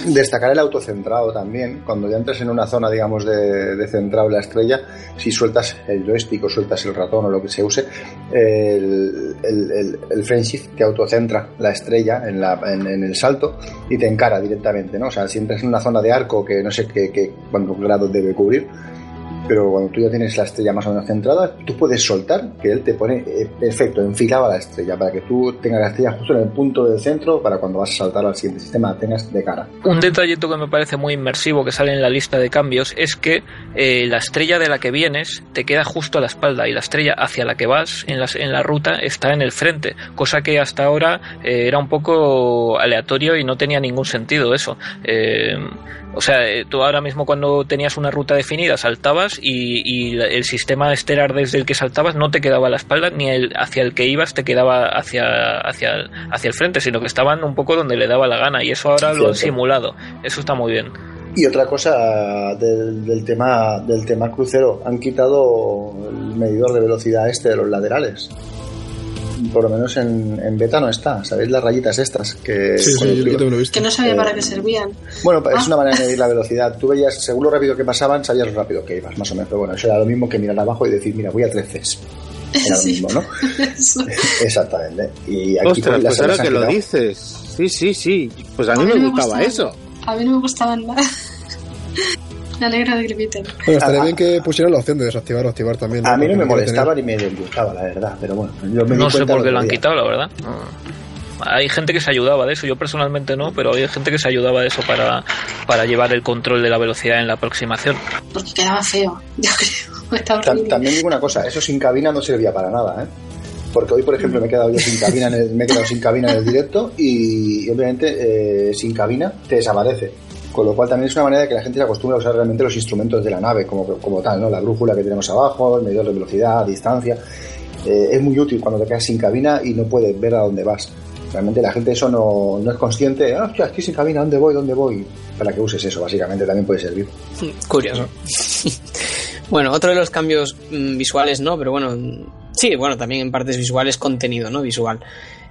Destacar el autocentrado también. Cuando ya entras en una zona, digamos, de, de centrado la estrella, si sueltas el joystick o sueltas el ratón o lo que se use, el, el, el, el frame shift te autocentra la estrella en, la, en, en, el salto y te encara directamente, ¿no? O sea, si entras en una zona de arco que no sé qué, qué cuántos grados debe cubrir, pero cuando tú ya tienes la estrella más o menos centrada, tú puedes soltar, que él te pone eh, perfecto, enfilado a la estrella, para que tú tengas la estrella justo en el punto del centro para cuando vas a saltar al siguiente sistema tengas de cara. Un detallito que me parece muy inmersivo que sale en la lista de cambios es que eh, la estrella de la que vienes te queda justo a la espalda y la estrella hacia la que vas en la, en la ruta está en el frente, cosa que hasta ahora eh, era un poco aleatorio y no tenía ningún sentido eso. O sea, eh, tú ahora mismo cuando tenías una ruta definida saltabas y, y, el sistema estelar desde el que saltabas no te quedaba a la espalda ni el hacia el que ibas te quedaba hacia, hacia, hacia el frente, sino que estaban un poco donde le daba la gana y eso ahora Cierto. lo han simulado. Eso está muy bien. Y otra cosa del, del, tema del tema crucero, han quitado el medidor de velocidad este de los laterales por lo menos en, en, beta no está. ¿Sabéis las rayitas estas? Que, sí, sí, yo lo he visto. que no sabía eh, para qué servían. Bueno, ah. es una manera de medir la velocidad. Tú veías, según lo rápido que pasaban, sabías lo rápido que ibas, más o menos. Pero bueno, eso era lo mismo que mirar abajo y decir, mira, voy a 13. Era lo mismo, ¿no? Exactamente. Y aquí Ostras, pues ahora que lo dices. Sí, sí, sí. Pues a mí, a mí me, me gustaba gustaban, eso. A mí no me gustaban nada. Me alegra de que. Bueno, estaría ah, bien que pusieran la opción de desactivar o activar también. ¿no? A mí no me molestaba ni me disgustaba, la verdad, pero bueno. Yo me no sé por qué lo han quitado, la verdad. Hay gente que se ayudaba de eso, yo personalmente no, pero hay gente que se ayudaba de eso para, para llevar el control de la velocidad en la aproximación. Porque quedaba feo, yo creo. También digo una cosa, eso sin cabina no servía para nada, ¿eh? porque hoy por ejemplo me he quedado yo sin cabina en el, me he quedado sin cabina en el directo y, y obviamente eh, sin cabina te desaparece con lo cual también es una manera de que la gente se acostumbre a usar realmente los instrumentos de la nave como, como tal, ¿no? La brújula que tenemos abajo, el medidor de velocidad, distancia. Eh, es muy útil cuando te quedas sin cabina y no puedes ver a dónde vas. Realmente la gente eso no, no es consciente. Ah, hostia, estoy sin cabina, ¿dónde voy? ¿Dónde voy? Para que uses eso, básicamente también puede servir. Curioso. bueno, otro de los cambios mmm, visuales, ¿no? Pero bueno, sí, bueno, también en partes visuales contenido, ¿no? Visual.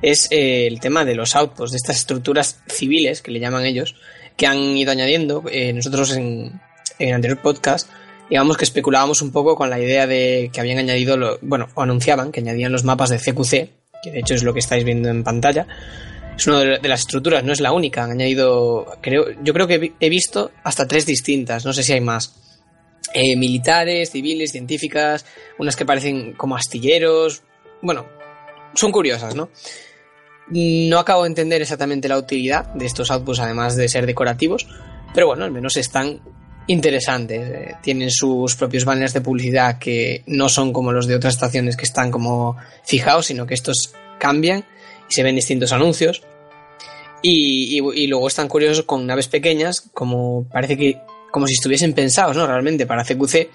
Es eh, el tema de los outposts, de estas estructuras civiles que le llaman ellos, que han ido añadiendo. Eh, nosotros en, en, el anterior podcast, digamos que especulábamos un poco con la idea de que habían añadido, lo, bueno, o anunciaban que añadían los mapas de CQC, que de hecho es lo que estáis viendo en pantalla. Es una de, las estructuras, no es la única. Han añadido, creo, yo creo que he visto hasta tres distintas, no sé si hay más. Eh, militares, civiles, científicas, unas que parecen como astilleros. Bueno, son curiosas, ¿no? No acabo de entender exactamente la utilidad de estos outputs, además de ser decorativos, pero bueno, al menos están interesantes. Eh, tienen sus propios banners de publicidad que no son como los de otras estaciones que están como fijados, sino que estos cambian y se ven distintos anuncios. Y, luego están curiosos con naves pequeñas, como parece que como si estuviesen pensados, ¿no? Realmente para CQC,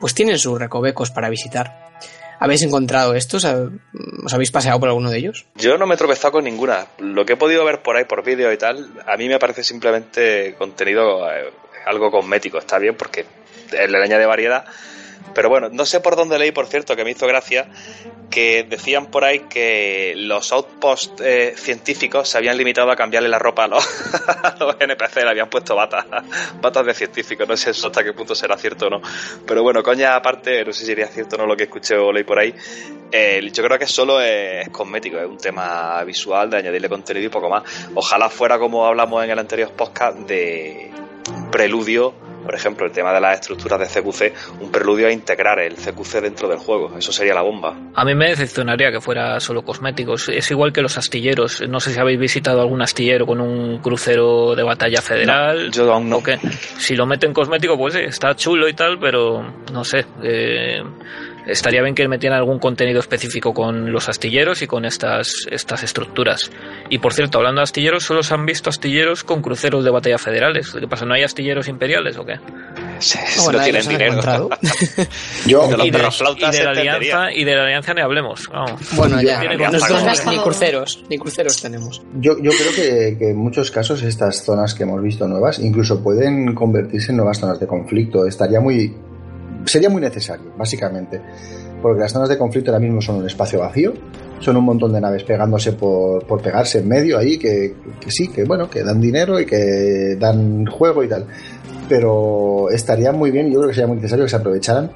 pues tienen sus recovecos para visitar. ¿Habéis encontrado estos? ¿Os habéis paseado por alguno de ellos? Yo no me he tropezado con ninguna. Lo que he podido ver por ahí por vídeo y tal, a mí me parece simplemente contenido eh, algo cosmético. Está bien porque le añade variedad. Pero bueno, no sé por dónde leí, por cierto, que me hizo gracia, que decían por ahí que los outposts eh, científicos se habían limitado a cambiarle la ropa a los, NPC, le habían puesto batas, batas de científicos, no sé hasta qué punto será cierto o no. Pero bueno, coña aparte, no sé si sería cierto o no lo que escuché o leí por ahí, eh, yo creo que solo es cosmético, es un tema visual de añadirle contenido y poco más. Ojalá fuera como hablamos en el anterior podcast de preludio por ejemplo, el tema de las estructuras de CQC, un preludio a integrar el CQC dentro del juego. Eso sería la bomba. A mí me decepcionaría que fuera solo cosméticos. Es igual que los astilleros. No sé si habéis visitado algún astillero con un crucero de batalla federal. yo aún no. que si lo meten cosmético, pues sí, está chulo y tal, pero no sé. Eh, estaría bien que metieran algún contenido específico con los astilleros y con estas, estas estructuras. Y por cierto, hablando de astilleros, solo se han visto astilleros con cruceros de batalla federales. ¿Qué pasa? ¿No hay astilleros imperiales o qué? Sí, no tienen dinero. Yo, y, de, y de la alianza y de la alianza ni hablemos. Vamos. Bueno, ya, nosotros ni cruceros, ni cruceros tenemos. Yo, yo creo que, que en muchos casos estas zonas que hemos visto nuevas incluso pueden convertirse en nuevas zonas de conflicto. Estaría muy sería muy necesario, básicamente. Porque las zonas de conflicto ahora mismo son un espacio vacío, son un montón de naves pegándose por, por pegarse en medio ahí, que, sí, que bueno, que dan dinero y que dan juego y tal. Pero estaría muy bien, yo creo que sería muy necesario que se aprovecharan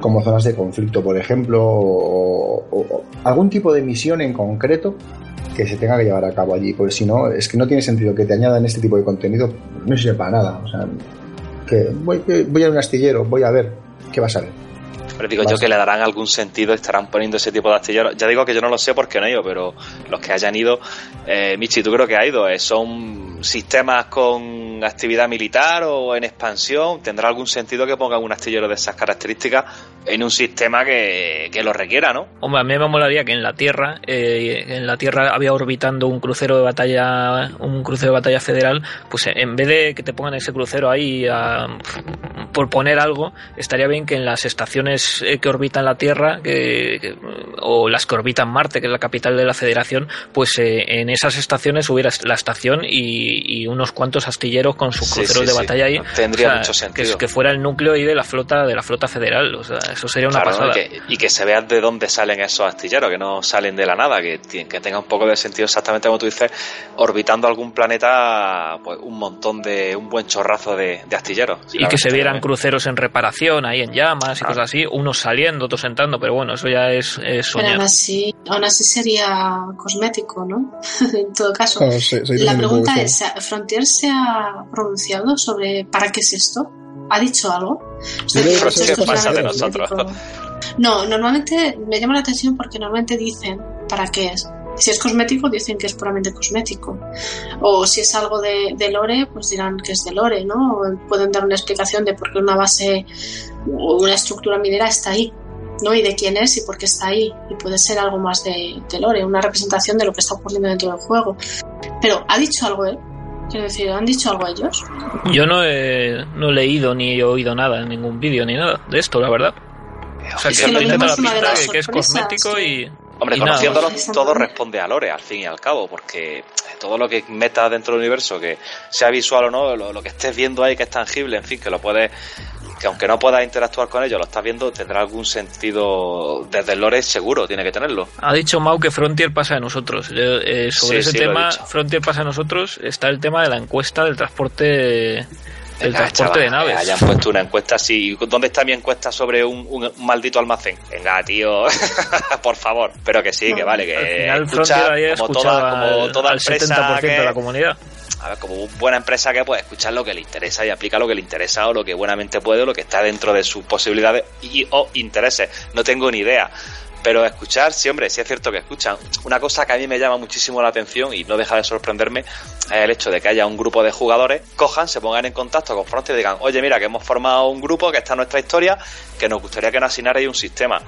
como zonas de conflicto, por ejemplo, o, o algún tipo de misión en concreto que se tenga que llevar a cabo allí, porque si no, es que no tiene sentido que te añadan este tipo de contenido, no sirve para nada. O sea, que voy, voy a un astillero, voy a ver qué vas a ver. Pero digo yo que le darán algún sentido, estarán poniendo ese tipo de astilleros. Ya digo que yo no lo sé porque no he ido, pero los que hayan ido, eh, Michi, tú creo que has ido, eh, son sistemas con actividad militar o en expansión. ¿Tendrá algún sentido que pongan un astillero de esas características en un sistema que, que lo requiera, no? Hombre, a mí me molaría que en la Tierra, eh, en la Tierra había orbitando un crucero de batalla, un crucero de batalla federal, pues en vez de que te pongan ese crucero ahí a, por poner algo, estaría bien que en las estaciones que orbitan la Tierra que, que, o las que orbitan Marte, que es la capital de la Federación, pues eh, en esas estaciones hubiera la estación y, y unos cuantos astilleros con sus Sí, cruceros sí, de batalla ahí. Tendría O sea, mucho sentido. Que, que fuera el núcleo ahí de la flota de la flota federal. O sea, eso sería una pasada. y, que, y que se vea de dónde salen esos astilleros, que no salen de la nada, que, que tenga un poco de sentido exactamente como tú dices, orbitando algún planeta, pues un montón de, un buen chorrazo de, de astilleros. y que se vieran cruceros en reparación ahí en llamas y Ah. cosas así, unos saliendo, otros entrando, pero bueno, eso ya es, es Pero soñar. aún así, aún así sería cosmético, ¿no? en todo caso. Claro, la pregunta es, ¿Frontier se ha pronunciado sobre para qué es esto? ¿Ha dicho algo? O sea, es pasa de nosotros. No, normalmente me llama la atención porque normalmente dicen para qué es. Si es cosmético, dicen que es puramente cosmético. O si es algo de, de lore, pues dirán que es de lore, ¿no? O pueden dar una explicación de por qué una base o una estructura minera está ahí, ¿no? Y de quién es y por qué está ahí. Y puede ser algo más de, de lore, una representación de lo que está ocurriendo dentro del juego. Pero, ¿ha dicho algo él? Quiero decir, ¿han dicho algo ellos? Yo no he, no he leído ni he oído nada en ningún vídeo ni nada de esto, la verdad. O sea, Es que que la de que es cosmético que- y. Hombre, y nada. conociéndolo, Pues, todo responde a Lore, al fin y al cabo, porque todo lo que meta dentro del universo, que sea visual o no, lo, lo que estés viendo ahí, que es tangible, en fin, que lo puedes, que aunque no puedas interactuar con ello, lo estás viendo, tendrá algún sentido desde el Lore, seguro, tiene que tenerlo. Ha dicho Mau que Frontier pasa de nosotros. Eh, sobre Sí, ese sí, tema. Frontier pasa de nosotros, está el tema de la encuesta del transporte Venga, transporte de naves. Hayan puesto una encuesta así. ¿Dónde está mi encuesta sobre un, un maldito almacén? Venga, tío, por favor. Pero que sí, que vale, que Al escucha, como toda, como toda al empresa 70% que, de la comunidad. a ver, como buena empresa que puede escuchar lo que le interesa y aplica lo que le interesa o lo que buenamente puede o lo que está dentro de sus posibilidades y o intereses. No tengo ni idea. Pero escuchar, sí, hombre, sí es cierto que escuchan. Una cosa que a mí me llama muchísimo la atención y no deja de sorprenderme es el hecho de que haya un grupo de jugadores, cojan, se pongan en contacto con y digan, oye, mira, que hemos formado un grupo, que está nuestra historia, que nos gustaría que nos asignarais un sistema.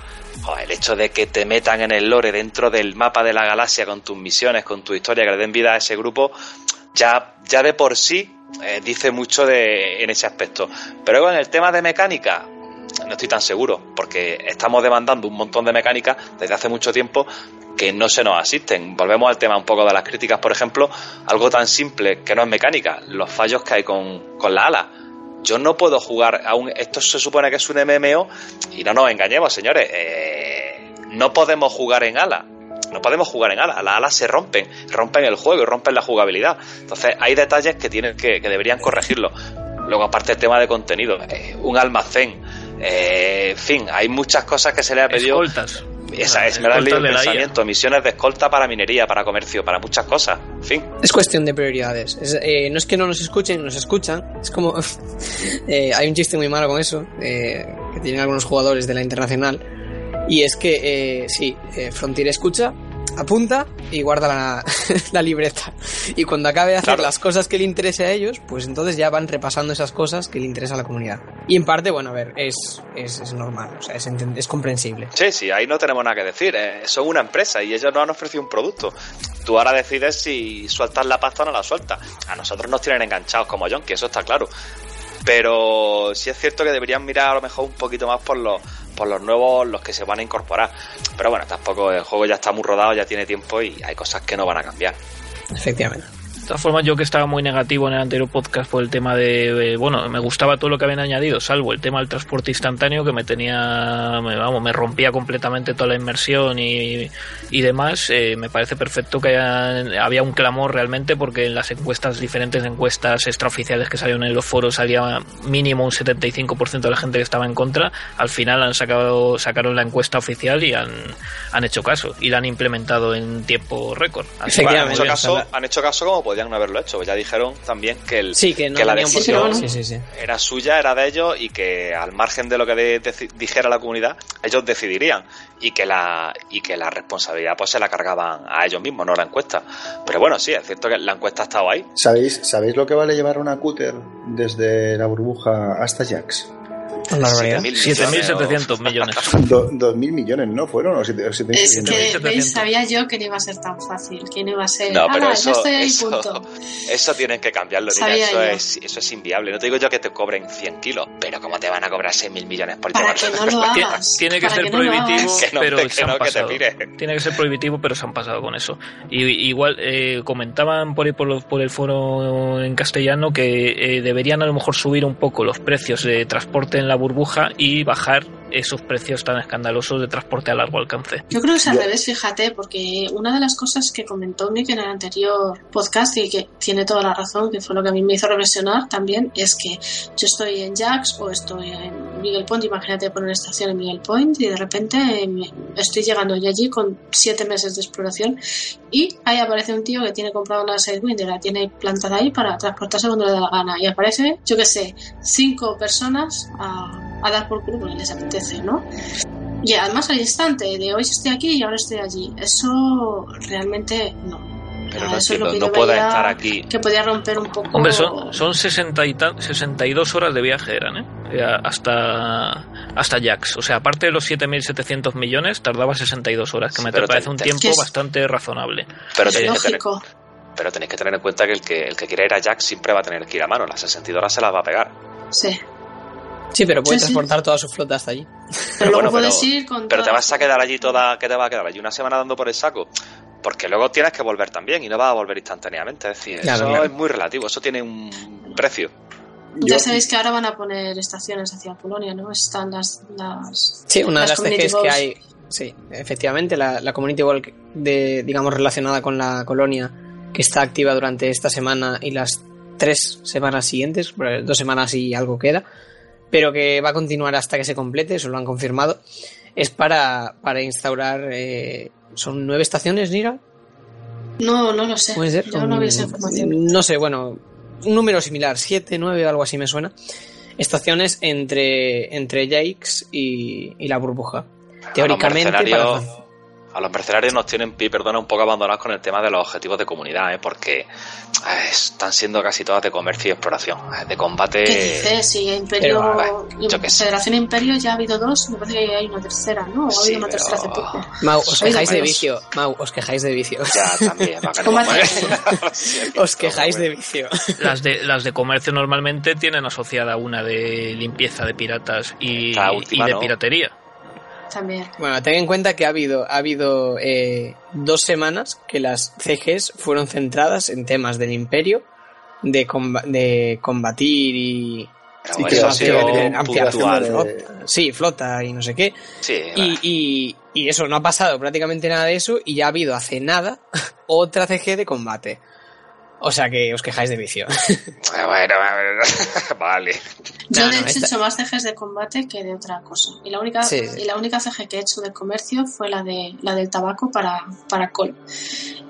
Joder, el hecho de que te metan en el lore dentro del mapa de la galaxia con tus misiones, con tu historia, que le den vida a ese grupo, ya, ya de por sí eh, dice mucho de, en ese aspecto. Pero luego en el tema de mecánica, no estoy tan seguro, porque estamos demandando un montón de mecánicas desde hace mucho tiempo que no se nos asisten. Volvemos al tema un poco de las críticas, por ejemplo, algo tan simple que no es mecánica, los fallos que hay con, con la ala. Yo no puedo jugar a un... Esto se supone que es un MMO y no nos engañemos, señores. eh, no podemos jugar en ala. No podemos jugar en ala. Las alas se rompen, rompen el juego y rompen la jugabilidad. Entonces hay detalles que tienen que, que deberían corregirlo. Luego, aparte el tema de contenido, eh, un almacén, eh, en fin, hay muchas cosas que se le ha pedido. Escoltas. Esa es, me da el pensamiento. Misiones de escolta para minería, para comercio, para muchas cosas. En fin. Es cuestión de prioridades. Eh, no es que no nos escuchen, nos escuchan. Es como. eh, hay un chiste muy malo con eso, eh, que tienen algunos jugadores de la internacional. Y es que, eh, sí, Frontier escucha, apunta y guarda la, la, libreta. Y cuando acabe de hacer las cosas que le interese a ellos, pues entonces ya van repasando esas cosas que le interesa a la comunidad. Y en parte, bueno, a ver, es, es, es normal, o sea, es, es, comprensible. Sí, sí, ahí no tenemos nada que decir. Eh, son una empresa y ellos nos han ofrecido un producto. Tú ahora decides si sueltas la pasta o no la sueltas. A nosotros nos tienen enganchados como John, que eso está claro. Pero sí es cierto que deberían mirar a lo mejor un poquito más por los, por los nuevos, los que se van a incorporar. Pero bueno, tampoco el juego ya está muy rodado, ya tiene tiempo y hay cosas que no van a cambiar. Efectivamente todas formas, yo que estaba muy negativo en el anterior podcast por el tema de, bueno, me gustaba todo lo que habían añadido, salvo el tema del transporte instantáneo que me tenía, me, vamos, me rompía completamente toda la inmersión y, y demás. Eh, me parece perfecto que haya, había un clamor realmente porque en las encuestas, diferentes encuestas extraoficiales que salieron en los foros, salía mínimo un 75% de la gente que estaba en contra. Al final han sacado, sacaron la encuesta oficial y han, han hecho caso y la han implementado en tiempo récord. han hecho caso, han hecho caso como podía no haberlo hecho. Ya dijeron también que, el, que, la decisión era suya, era de ellos y que al margen de lo que dijera la comunidad, ellos decidirían y que la y que la responsabilidad pues se la cargaban a ellos mismos, no la encuesta. Pero bueno, sí, es cierto que la encuesta ha estado ahí. ¿Sabéis, ¿sabéis lo que vale llevar una cúter desde la burbuja hasta Jax? 7.700 millones. 2.000 millones, ¿no fueron? ¿O 7, es que, ¿veis? Sabía yo que no iba a ser tan fácil, que no iba a ser. No, pero eso, estoy ahí, eso, punto. eso tienen que cambiarlo. Eso es, eso es inviable. No te digo yo que te cobren 100 kilos, pero ¿cómo te van a cobrar 6.000 millones por Para que no lo hagas. Tiene que ser prohibitivo, pero se han pasado. Tiene que ser prohibitivo, pero se han pasado con eso. Y, igual eh, comentaban por ahí por, por, el foro en castellano que eh, deberían a lo mejor subir un poco los precios de transporte en la burbuja y bajar esos precios tan escandalosos de transporte a largo alcance. Yo creo que es al revés, fíjate, porque una de las cosas que comentó Nick en el anterior podcast y que tiene toda la razón, que fue lo que a mí me hizo reflexionar también, es que yo estoy en Jax o estoy en Miguel Point, imagínate poner una estación en Miguel Point y de repente estoy llegando ya allí con siete meses de exploración y ahí aparece un tío que tiene comprado una Sidewind y la tiene plantada ahí para transportarse cuando le da la gana y aparece, yo que sé, cinco personas a, a dar por culo porque les apetece ¿no? Y además al instante de hoy estoy aquí y ahora estoy allí. Eso realmente no. Pero no entiendo, no pueda estar aquí. Que podía romper un poco. Hombre, son, son 60 y 62 horas de viaje eran, ¿eh? Hasta, hasta Jax. O sea, aparte de los 7.700 millones, tardaba 62 horas, que me parece un tiempo bastante razonable. Pero tenéis, que tener, pero tenéis que tener en cuenta que el, que el que quiera ir a Jax siempre va a tener que ir a mano. Las 62 horas se las va a pegar. Sí. Sí, pero puede transportar toda su flota hasta allí. Pero, bueno, puedes ir con pero te vas a quedar allí toda, ¿qué te va a quedar allí? Una semana dando por el saco. Porque luego tienes que volver también y no vas a volver instantáneamente. Es decir, eso es muy relativo, eso tiene un precio. Ya sabéis que ahora van a poner estaciones hacia Polonia, ¿no? Están las. las sí, una de las CGs que hay. Sí, efectivamente, la, la Community Walk, de, digamos, relacionada con la colonia, que está activa durante esta semana y las tres semanas siguientes, dos semanas y algo queda, pero que va a continuar hasta que se complete, eso lo han confirmado, es para, para instaurar... Eh, ¿Son nueve estaciones, Nira? No, no lo sé. ¿Puede ser? Yo no había esa información. No sé, bueno, un número similar, siete, nueve, algo así me suena. Estaciones entre, entre Jakes y, y la burbuja. Teóricamente, para a los mercenarios nos tienen, perdona, un poco abandonados con el tema de los objetivos de comunidad, ¿eh? porque eh, están siendo casi todas de comercio y exploración, eh, de combate. ¿Qué dices? Si Imperio, Federación Imperio ya ha habido dos, me parece que hay una tercera, ¿no? ha habido una tercera hace poco. Mau, os quejáis de vicio. Mau, os quejáis de vicio. Ya, también. os quejáis de vicio. Las de, las de comercio normalmente tienen asociada una de limpieza de piratas y, y de piratería. Bueno, ten en cuenta que ha habido, ha habido eh, dos semanas que las CGs fueron centradas en temas del imperio, de, de combatir y, ampliación de flota. Sí, flota y no sé qué. y, y, eso, no ha pasado prácticamente nada de eso y ya ha habido hace nada otra CG de combate. O sea que os quejáis de vicio. bueno, vale. Yo de hecho he hecho más cejes de combate que de otra cosa. Y la única, y la única ceje que he hecho de comercio fue la de la del tabaco para, para Col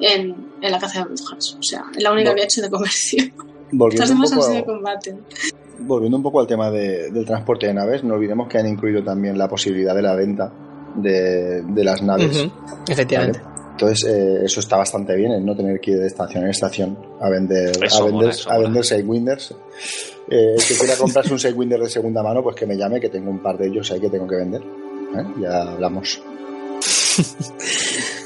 en, en la caza de brujas. O sea, la única que he hecho de comercio. Volviendo un, poco, de combate. volviendo un poco al tema de, del transporte de naves, no olvidemos que han incluido también la posibilidad de la venta de, de las naves. Uh -huh. Efectivamente. ¿vale? Entonces, eh, eso está bastante bien, el no tener que ir de estación en estación a vender, Eso a vender, mola, a vender Sidewinders. Eh, el que quiera comprarse un Sidewinder de segunda mano, pues que me llame, que tengo un par de ellos ahí que tengo que vender. ¿eh? Ya hablamos.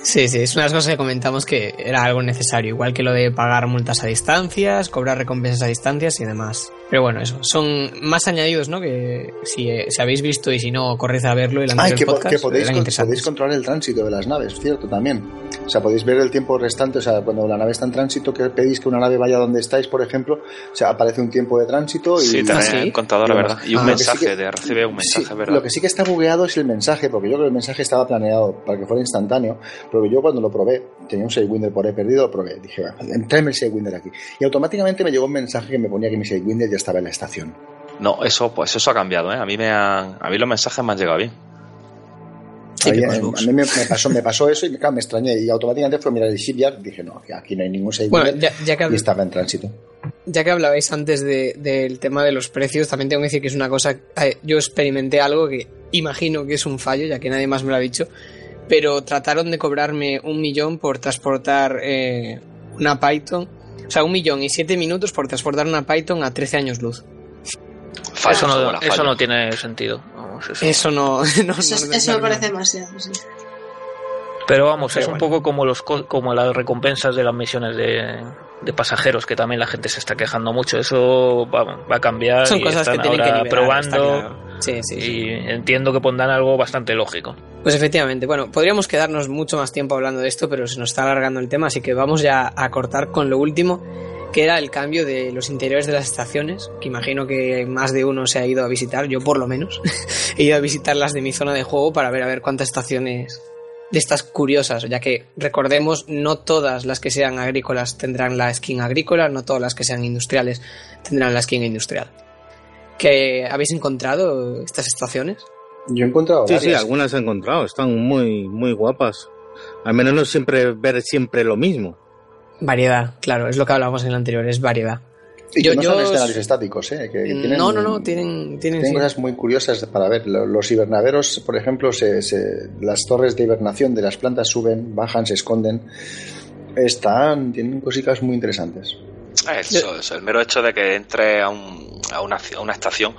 Sí, sí, es una de las cosas que comentamos que era algo necesario, igual que lo de pagar multas a distancias, cobrar recompensas a distancias y demás. Pero bueno, eso, son más añadidos, ¿no? Que si, eh, si habéis visto y si no, corred a verlo el Ah, anterior que, po- podcast. que podéis, con- podéis controlar el tránsito de las naves, cierto, también. O sea, podéis ver el tiempo restante, o sea, cuando la nave está en tránsito, que pedís que una nave vaya donde estáis, por ejemplo, o sea, aparece un tiempo de tránsito y... Sí, también el contador, la verdad. Y un Ah, sí mensaje, que- de recibe un mensaje, Sí, ¿verdad? Lo que sí que está bugueado es el mensaje, porque yo creo que el mensaje estaba planeado para que fuera instantáneo, yo cuando lo probé, tenía un Sidewinder por ahí perdido, lo probé, dije, "Va, tráeme el Sidewinder aquí. Y automáticamente me llegó un mensaje que me ponía que mi Sidewinder ya estaba en la estación. No, eso, pues eso ha cambiado, ¿eh? A mí me han, a mí los mensajes me han llegado bien. Ahí, a mí me, me pasó, me pasó eso y claro, me extrañé y automáticamente fue a mirar el shipyard dije, no, que aquí no hay ningún Sidewinder Bueno, ya- ya que- y estaba en tránsito. Ya que hablabais antes de- del tema de los precios, también tengo que decir que es una cosa. eh, Yo experimenté algo que imagino que es un fallo, ya que nadie más me lo ha dicho. Pero trataron de cobrarme un millón por transportar eh, una Python. O sea, un millón y siete minutos por transportar una Python a 13 años luz. eso, no, eso no tiene sentido. Vamos, eso- Eso no. no- Eso, no- eso no- me parece demasiado. sí. Pero vamos, Pero es un poco como los co- como las recompensas de las misiones de, de pasajeros, que también la gente se está quejando mucho. Eso va, va a cambiar Son y cosas que están tienen que ahora liberar, probando. claro. Sí, sí, sí. Y entiendo que pondrán algo bastante lógico. Pues efectivamente, bueno, podríamos quedarnos mucho más tiempo hablando de esto, pero se nos está alargando el tema, así que vamos ya a cortar con lo último, que era el cambio de los interiores de las estaciones, que imagino que más de uno se ha ido a visitar, yo por lo menos, he ido a visitar las de mi zona de juego para ver a ver cuántas estaciones de estas curiosas, ya que recordemos, no todas las que sean agrícolas tendrán la skin agrícola, no todas las que sean industriales tendrán la skin industrial. ¿Que habéis encontrado estas estaciones? Yo he encontrado Sí, sí, algunas he encontrado. Están muy, muy guapas. Al menos no siempre ver siempre lo mismo. Variedad, claro, es lo que hablábamos en el anterior, es variedad. Y Yo- que no yo- son escenarios estáticos, ¿eh? Que, que tienen, No, no, no, tienen, tienen, tienen sí. cosas muy curiosas para ver. Lo- Los hibernaderos, por ejemplo, se, se- las torres de hibernación de las plantas suben, bajan, se esconden. Están, tienen cositas muy interesantes. Eso, eso, el mero hecho de que entre a, un- a una, a una estación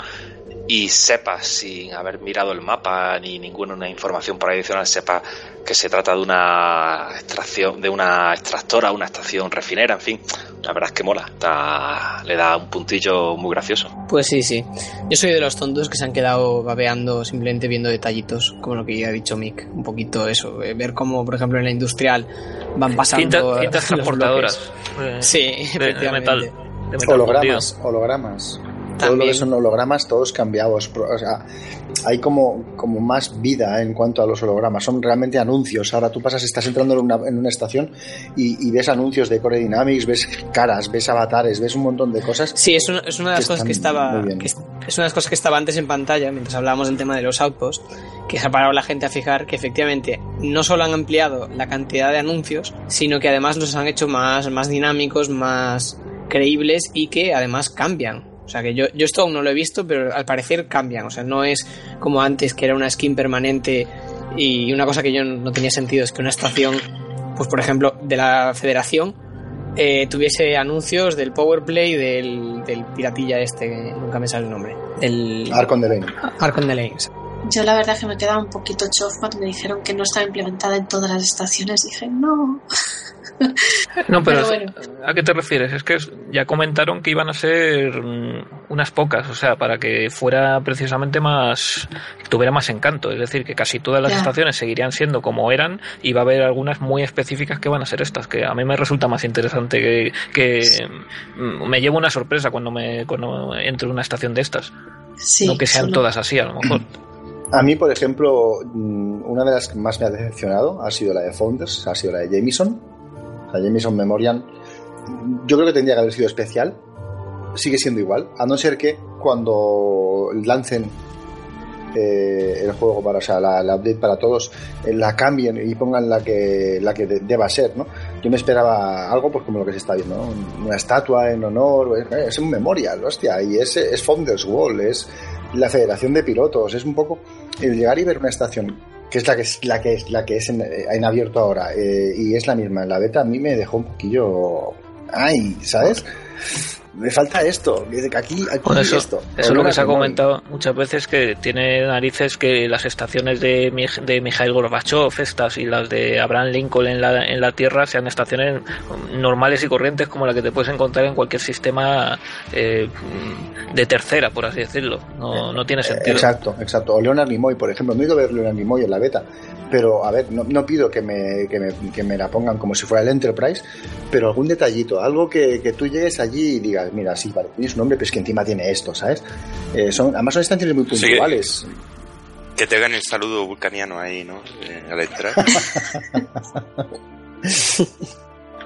y sepas, sin haber mirado el mapa ni ninguna información por ahí adicional, sepas que se trata de una extracción, de una extractora, una estación refinera, en fin, la verdad es que mola, está- le da un puntillo muy gracioso. Pues sí, sí. Yo soy de los tontos que se han quedado babeando simplemente viendo detallitos, como lo que ya ha dicho Mick. Un poquito eso, eh, ver cómo, por ejemplo, en la industrial van pasando. Cinta- cintas transportadoras. Eh, Sí, de- metal. De metal hologramas, hologramas. Todo lo que son hologramas, todos cambiados. Pro- O sea, hay como, como más vida en cuanto a los hologramas. Son realmente anuncios. Ahora tú pasas, estás entrando en una, en una estación y, y ves anuncios de Core Dynamics, ves caras, ves avatares, ves un montón de cosas. Sí, es una, es una de las cosas que estaba. muy bien. que es, es una de las cosas que estaba antes en pantalla, mientras hablábamos del tema de los outposts, que se ha parado la gente a fijar que efectivamente no solo han ampliado la cantidad de anuncios, sino que además los han hecho más, más dinámicos, más creíbles y que además cambian. O sea que yo, yo esto aún no lo he visto, pero al parecer cambian. O sea, no es como antes que era una skin permanente y una cosa que yo no tenía sentido es que una estación, pues por ejemplo, de la federación, eh, tuviese anuncios del Powerplay del, del piratilla este, que nunca me sale el nombre. El Arcon de Lane. Arcon de Lanes. Yo la verdad que me quedaba un poquito chof cuando me dijeron que no estaba implementada en todas las estaciones. Dije, no. No, pero, Pero bueno. ¿a qué te refieres? Es que ya comentaron que iban a ser mm, unas pocas, o sea, para que fuera precisamente más, tuviera más encanto. Es decir, que casi todas las Ya. estaciones seguirían siendo como eran y va a haber algunas muy específicas que van a ser estas, que a mí me resulta más interesante que, que mm, me llevo una sorpresa cuando me cuando entro en una estación de estas. Sí, no que sean solo- todas así, a lo mejor. A mí, por ejemplo, mm, una de las que más me ha decepcionado ha sido la de Founders, ha sido la de Jameson. La Jameson Memorial yo creo que tendría que haber sido especial. Sigue siendo igual, a no ser que cuando lancen eh, el juego para, o sea, la, update para todos, eh, la cambien y pongan la que la que deba ser, ¿no? Yo me esperaba algo pues como lo que se está viendo, Una estatua en honor, eh, es un memorial, hostia, y es, es Founders Wall, es la Federación de Pilotos, es un poco el llegar y ver una estación que es la que es la que es la que es en, abierto ahora y es la misma en la beta a mí me dejó un poquillo ay sabes me falta esto, aquí, aquí eso, esto. Eso es lo que se ha comentado muchas veces, que tiene narices que las estaciones de, de Mikhail Gorbachev, estas y las de Abraham Lincoln en la, en la Tierra sean estaciones normales y corrientes como la que te puedes encontrar en cualquier sistema eh, de tercera, por así decirlo. No, no tiene sentido. Exacto, exacto. O Leonard Nimoy, por ejemplo. No he ido a ver Leonard Nimoy en la beta, pero a ver, no, no pido que me, que, me, que me la pongan como si fuera el Enterprise, pero algún detallito, algo que, que tú llegues allí y digas, mira, sí, vale, tiene su nombre, pero es que encima tiene esto, ¿sabes? Eh, son, además son estaciones muy puntuales. que, te hagan el saludo vulcaniano ahí, ¿no? Eh, a la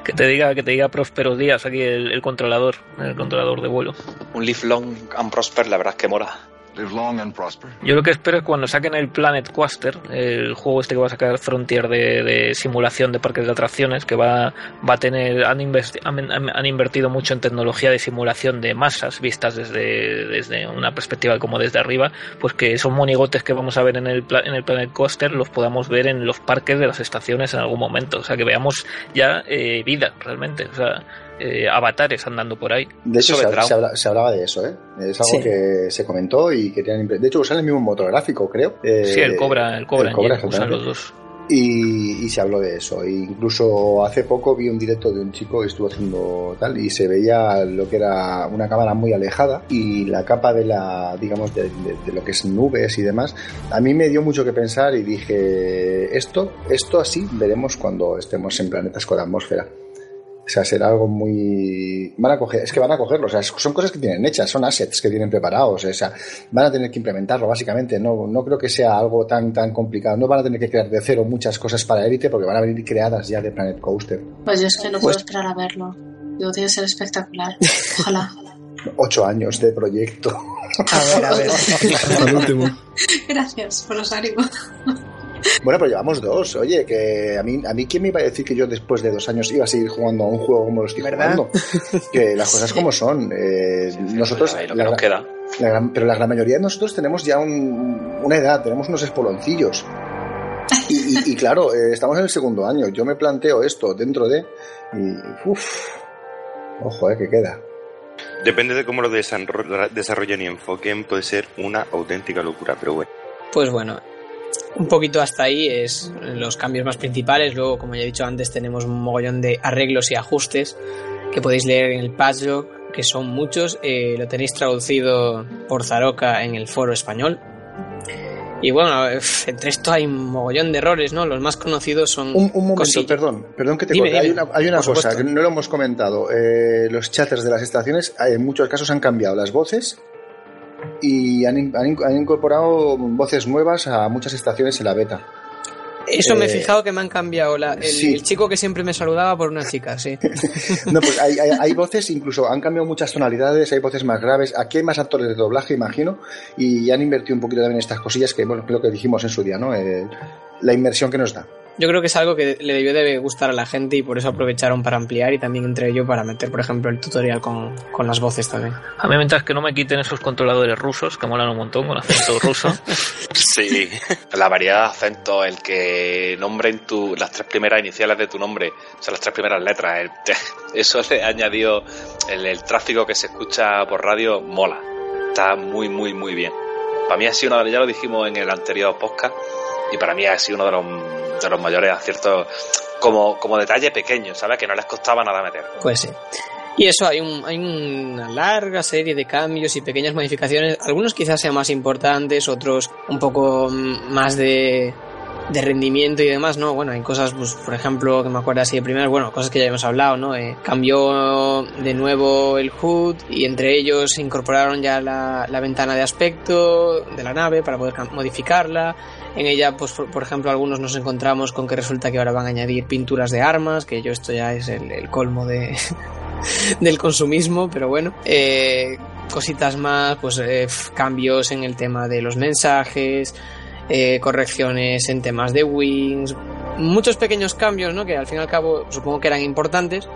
que te diga que te diga prósperos días aquí el, el, controlador el controlador de vuelo un live long and prosper la verdad es que mora yo lo que espero es cuando saquen el Planet Coaster, el juego este que va a sacar Frontier de, simulación de parques de atracciones, que va, va a tener, han, han, invertido mucho en tecnología de simulación de masas vistas desde, desde una perspectiva como desde arriba, pues que esos monigotes que vamos a ver en el, en el Planet Coaster los podamos ver en los parques de las estaciones en algún momento, o sea que veamos ya eh, vida realmente, o sea eh, avatares andando por ahí. De hecho, se, hablaba de eso, ¿eh? Es algo que se comentó y que tienen. De hecho, usan el mismo motográfico, creo. Eh, sí, el Cobra, el Cobra, el Cobra usan los dos. Y, se habló de eso. E incluso hace poco vi un directo de un chico que estuvo haciendo tal y se veía lo que era una cámara muy alejada y la capa de la, digamos, de, de, lo que es nubes y demás. A mí me dio mucho que pensar y dije, esto, esto así veremos cuando estemos en planetas con atmósfera. O sea, será algo muy... Van a coger, es que van a cogerlo, o sea, son cosas que tienen hechas, son assets que tienen preparados, o sea, van a tener que implementarlo básicamente, no, no creo que sea algo tan, tan complicado, no van a tener que crear de cero muchas cosas para Elite porque van a venir creadas ya de Planet Coaster. Pues yo es que no puedo pues esperar a verlo, tiene que ser espectacular, ojalá. Ocho años de proyecto. A ver, a ver. Gracias por los ánimos. Bueno, pues llevamos dos. Oye, que a mí, a mí quién me iba a decir que yo después de dos años iba a seguir jugando a un juego como lo estoy jugando. Que las cosas como son. Eh, nosotros. La, queda. pero la gran mayoría de nosotros tenemos ya una edad, tenemos unos espoloncillos. Y, claro, eh, estamos en el segundo año. Yo me planteo esto dentro de. Y. Uff. Ojo, eh, que queda. Depende de cómo lo desarrollen y enfoquen, puede ser una auténtica locura, pero bueno. Pues bueno, un poquito hasta ahí es los cambios más principales. Luego, como ya he dicho antes, tenemos un mogollón de arreglos y ajustes que podéis leer en el patch que son muchos. Eh, lo tenéis traducido por Zaroca en el foro español. Y bueno, entre esto hay un mogollón de errores, ¿no? Los más conocidos son. Un, momento, perdón, perdón que te corte. Hay una, hay una cosa que no lo hemos comentado. Eh, los chatters de las estaciones, en muchos casos han cambiado las voces y han, incorporado voces nuevas a muchas estaciones en la beta. Eso me he eh, fijado que me han cambiado. La, el, chico que siempre me saludaba por una chica, sí. no, pues hay, voces, incluso han cambiado muchas tonalidades, hay voces más graves. Aquí hay más actores de doblaje, imagino, y han invertido un poquito también en estas cosillas que, bueno, creo que dijimos en su día, ¿no? la inversión que nos da yo creo que es algo que le debió de gustar a la gente y por eso aprovecharon para ampliar y también entre ellos para meter, por ejemplo, el tutorial con, con las voces también. A mí mientras que no me quiten esos controladores rusos, que molan un montón con acento ruso. sí, la variedad de acentos, el que nombren tu, las tres primeras iniciales de tu nombre, o sea, las tres primeras letras, eso le añadió el, el tráfico que se escucha por radio, mola. Está muy, muy, muy bien. Para mí ha sido una, ya lo dijimos en el anterior podcast, y para mí ha sido uno de los de los mayores aciertos como, como detalle pequeño, ¿sabes? Que no les costaba nada meter. Pues sí. Y eso, hay, un, hay una larga serie de cambios y pequeñas modificaciones. Algunos quizás sean más importantes, otros un poco más de, de rendimiento y demás, ¿no? Bueno, hay cosas, pues, por ejemplo, que me acuerdo así de primeras, bueno, cosas que ya hemos hablado, ¿no? Eh, cambió de nuevo el HUD y entre ellos incorporaron ya la, la ventana de aspecto de la nave para poder modificarla. En ella, pues por, ejemplo, algunos nos encontramos con que resulta que ahora van a añadir pinturas de armas, que yo esto ya es el, colmo de, del consumismo, pero bueno. Eh, cositas más, pues eh, cambios en el tema de los mensajes, eh, correcciones en temas de wings, muchos pequeños cambios, ¿no? Que al fin y al cabo supongo que eran importantes,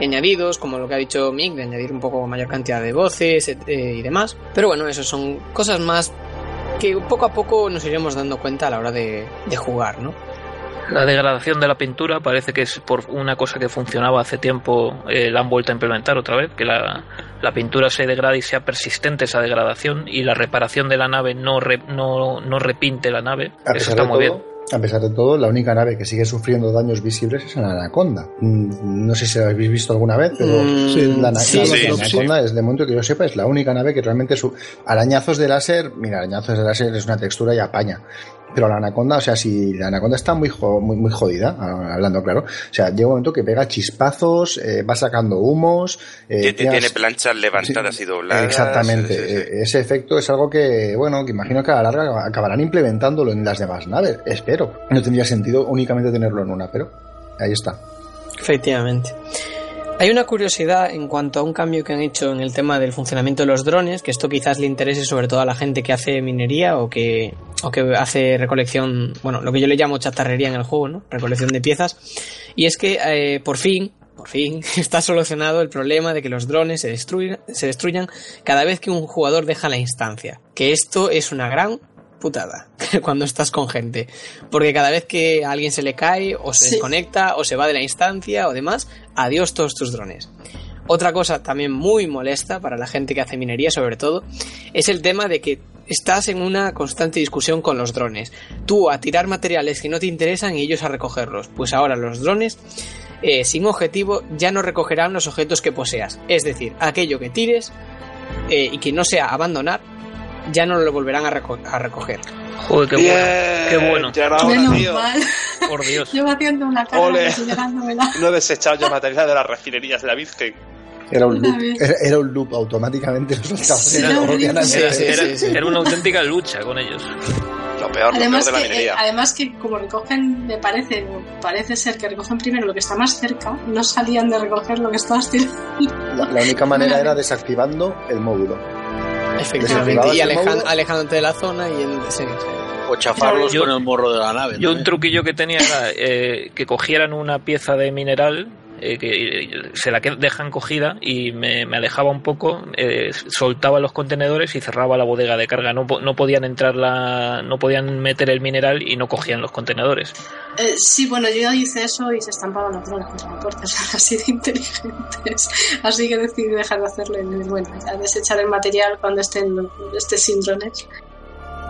añadidos, como lo que ha dicho Mick, de añadir un poco mayor cantidad de voces y demás. Pero bueno, eso son cosas más que poco a poco nos iremos dando cuenta a la hora de, de jugar, ¿no? La degradación de la pintura parece que es por una cosa que funcionaba hace tiempo, eh, la han vuelto a implementar otra vez, que la, la, pintura se degrade y sea persistente esa degradación y la reparación de la nave no, re, no, no repinte la nave. Eso está muy bien. A pesar de todo, la única nave que sigue sufriendo daños visibles es la Anaconda. No sé si la habéis visto alguna vez, pero Mm, sí, la, sí, la, sí, la sí. Anaconda, es de momento que yo sepa, es la única nave que realmente su arañazos de láser, mira, arañazos de láser es una textura y apaña. Pero la anaconda, o sea, si la anaconda está muy, jo- muy, muy jodida, ah, hablando claro, o sea, llega un momento que pega chispazos, eh, va sacando humos. eh, Tiene, planchas levantadas y dobladas. Exactamente. Sí, sí, sí. Eh, Ese efecto es algo que, bueno, que imagino que a la larga acabarán implementándolo en las demás naves. Espero. No tendría sentido únicamente tenerlo en una, pero ahí está. Efectivamente. Hay una curiosidad en cuanto a un cambio que han hecho en el tema del funcionamiento de los drones, que esto quizás le interese sobre todo a la gente que hace minería o que, o que hace recolección, bueno, lo que yo le llamo chatarrería en el juego, ¿no? Recolección de piezas. Y es que eh, por fin, por fin, está solucionado el problema de que los drones se, destruyan, se destruyan cada vez que un jugador deja la instancia. Que esto es una gran putada cuando estás con gente. Porque cada vez que a alguien se le cae, o se Sí. desconecta, o se va de la instancia, o demás, adiós todos tus drones. Otra cosa también muy molesta para la gente que hace minería, sobre todo, es el tema de que estás en una constante discusión con los drones. Tú a tirar materiales que no te interesan y ellos a recogerlos. Pues ahora los drones, eh, sin objetivo, ya no recogerán los objetos que poseas. Es decir, aquello que tires eh, y que no sea abandonar, ya no lo volverán a, reco- a recoger. Joder, qué bueno. Qué bueno. Menos tío. mal. Por Dios. Llevo haciendo una cara. No he desechado yo material de las refinerías de la Virgen. Era un loop, era, era un loop automáticamente. lo. Sí, Era- a Era, una auténtica lucha con ellos. Lo peor, lo Además peor de la que, eh, minería. además que como recogen, me parece, parece ser que recogen primero lo que está más cerca, no salían de recoger lo que estabas tirando. La, la única manera era desactivando el módulo. Efectivamente. Y alejan- alejándote de la zona y en, sí, sí. O chafarlos Yo- con el morro de la nave. Yo ¿no? un truquillo que tenía era eh, que cogieran una pieza de mineral, eh, que eh, se la dejan cogida y me, me alejaba un poco, eh, soltaba los contenedores y cerraba la bodega de carga. No, no podían entrar la, no podían meter el mineral y no cogían los contenedores. Eh, sí, bueno, yo hice eso y se estampaban los drones contra la puerta, así de inteligentes. Así que decidí dejar de hacerlo y bueno, ya desechar el material cuando estén, esté sin drones.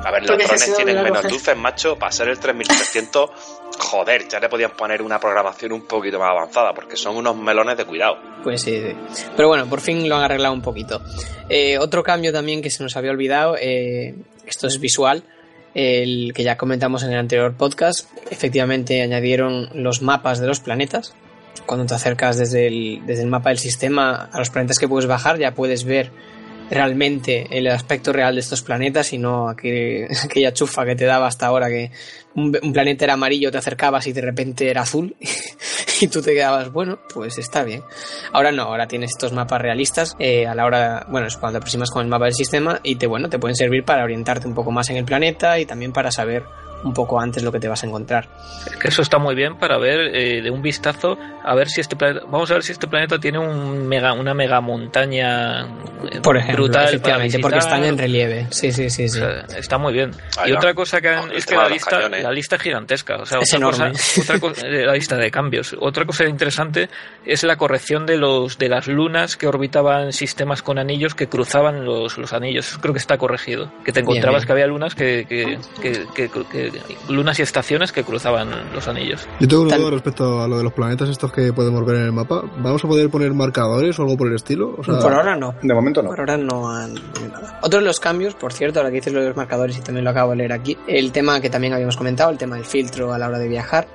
A ver, los Porque drones tienen a menos luces, macho. Para ser el 3300, joder, ya le podían poner una programación un poquito más avanzada, porque son unos melones de cuidado. Pues sí, sí. Pero bueno, por fin lo han arreglado un poquito. Eh, otro cambio también que se nos había olvidado, eh, esto es visual, el que ya comentamos en el anterior podcast, efectivamente añadieron los mapas de los planetas. Cuando te acercas desde el, desde el mapa del sistema a los planetas que puedes bajar, ya puedes ver realmente el aspecto real de estos planetas y no aquel- aquella chufa que te daba hasta ahora que un, planeta era amarillo, te acercabas y de repente era azul y tú te quedabas, bueno, pues está bien. Ahora no, ahora tienes estos mapas realistas eh, a la hora, bueno, es cuando te aproximas con el mapa del sistema y te, bueno, te pueden servir para orientarte un poco más en el planeta y también para saber un poco antes lo que te vas a encontrar. Es que eso está muy bien para ver eh, de un vistazo a ver si este planeta, vamos a ver si este planeta tiene un mega, una mega montaña eh, Por ejemplo, brutal para efectivamente, porque están en relieve. Sí, sí, sí, sí. O sea, está muy bien. Ahí y va. otra cosa que han- es que la lista, cañones. la lista es gigantesca. O sea, Es otra enorme. Cosa, otra cosa, eh, la lista de cambios. Otra cosa interesante es la corrección de los de las lunas que orbitaban sistemas con anillos que cruzaban los, los anillos. Eso creo que está corregido. Que te Bien, encontrabas bien. que había lunas que, que, que- que- lunas y estaciones que cruzaban los anillos. Yo tengo una duda respecto a lo de los planetas estos que podemos ver en el mapa. ¿Vamos a poder poner marcadores o algo por el estilo? O sea, Por ahora no. De momento no. Por ahora no han nada. Otro de los cambios, por cierto, ahora que dices lo de los marcadores y también lo acabo de leer aquí, el tema que también habíamos comentado, el tema del filtro a la hora de viajar,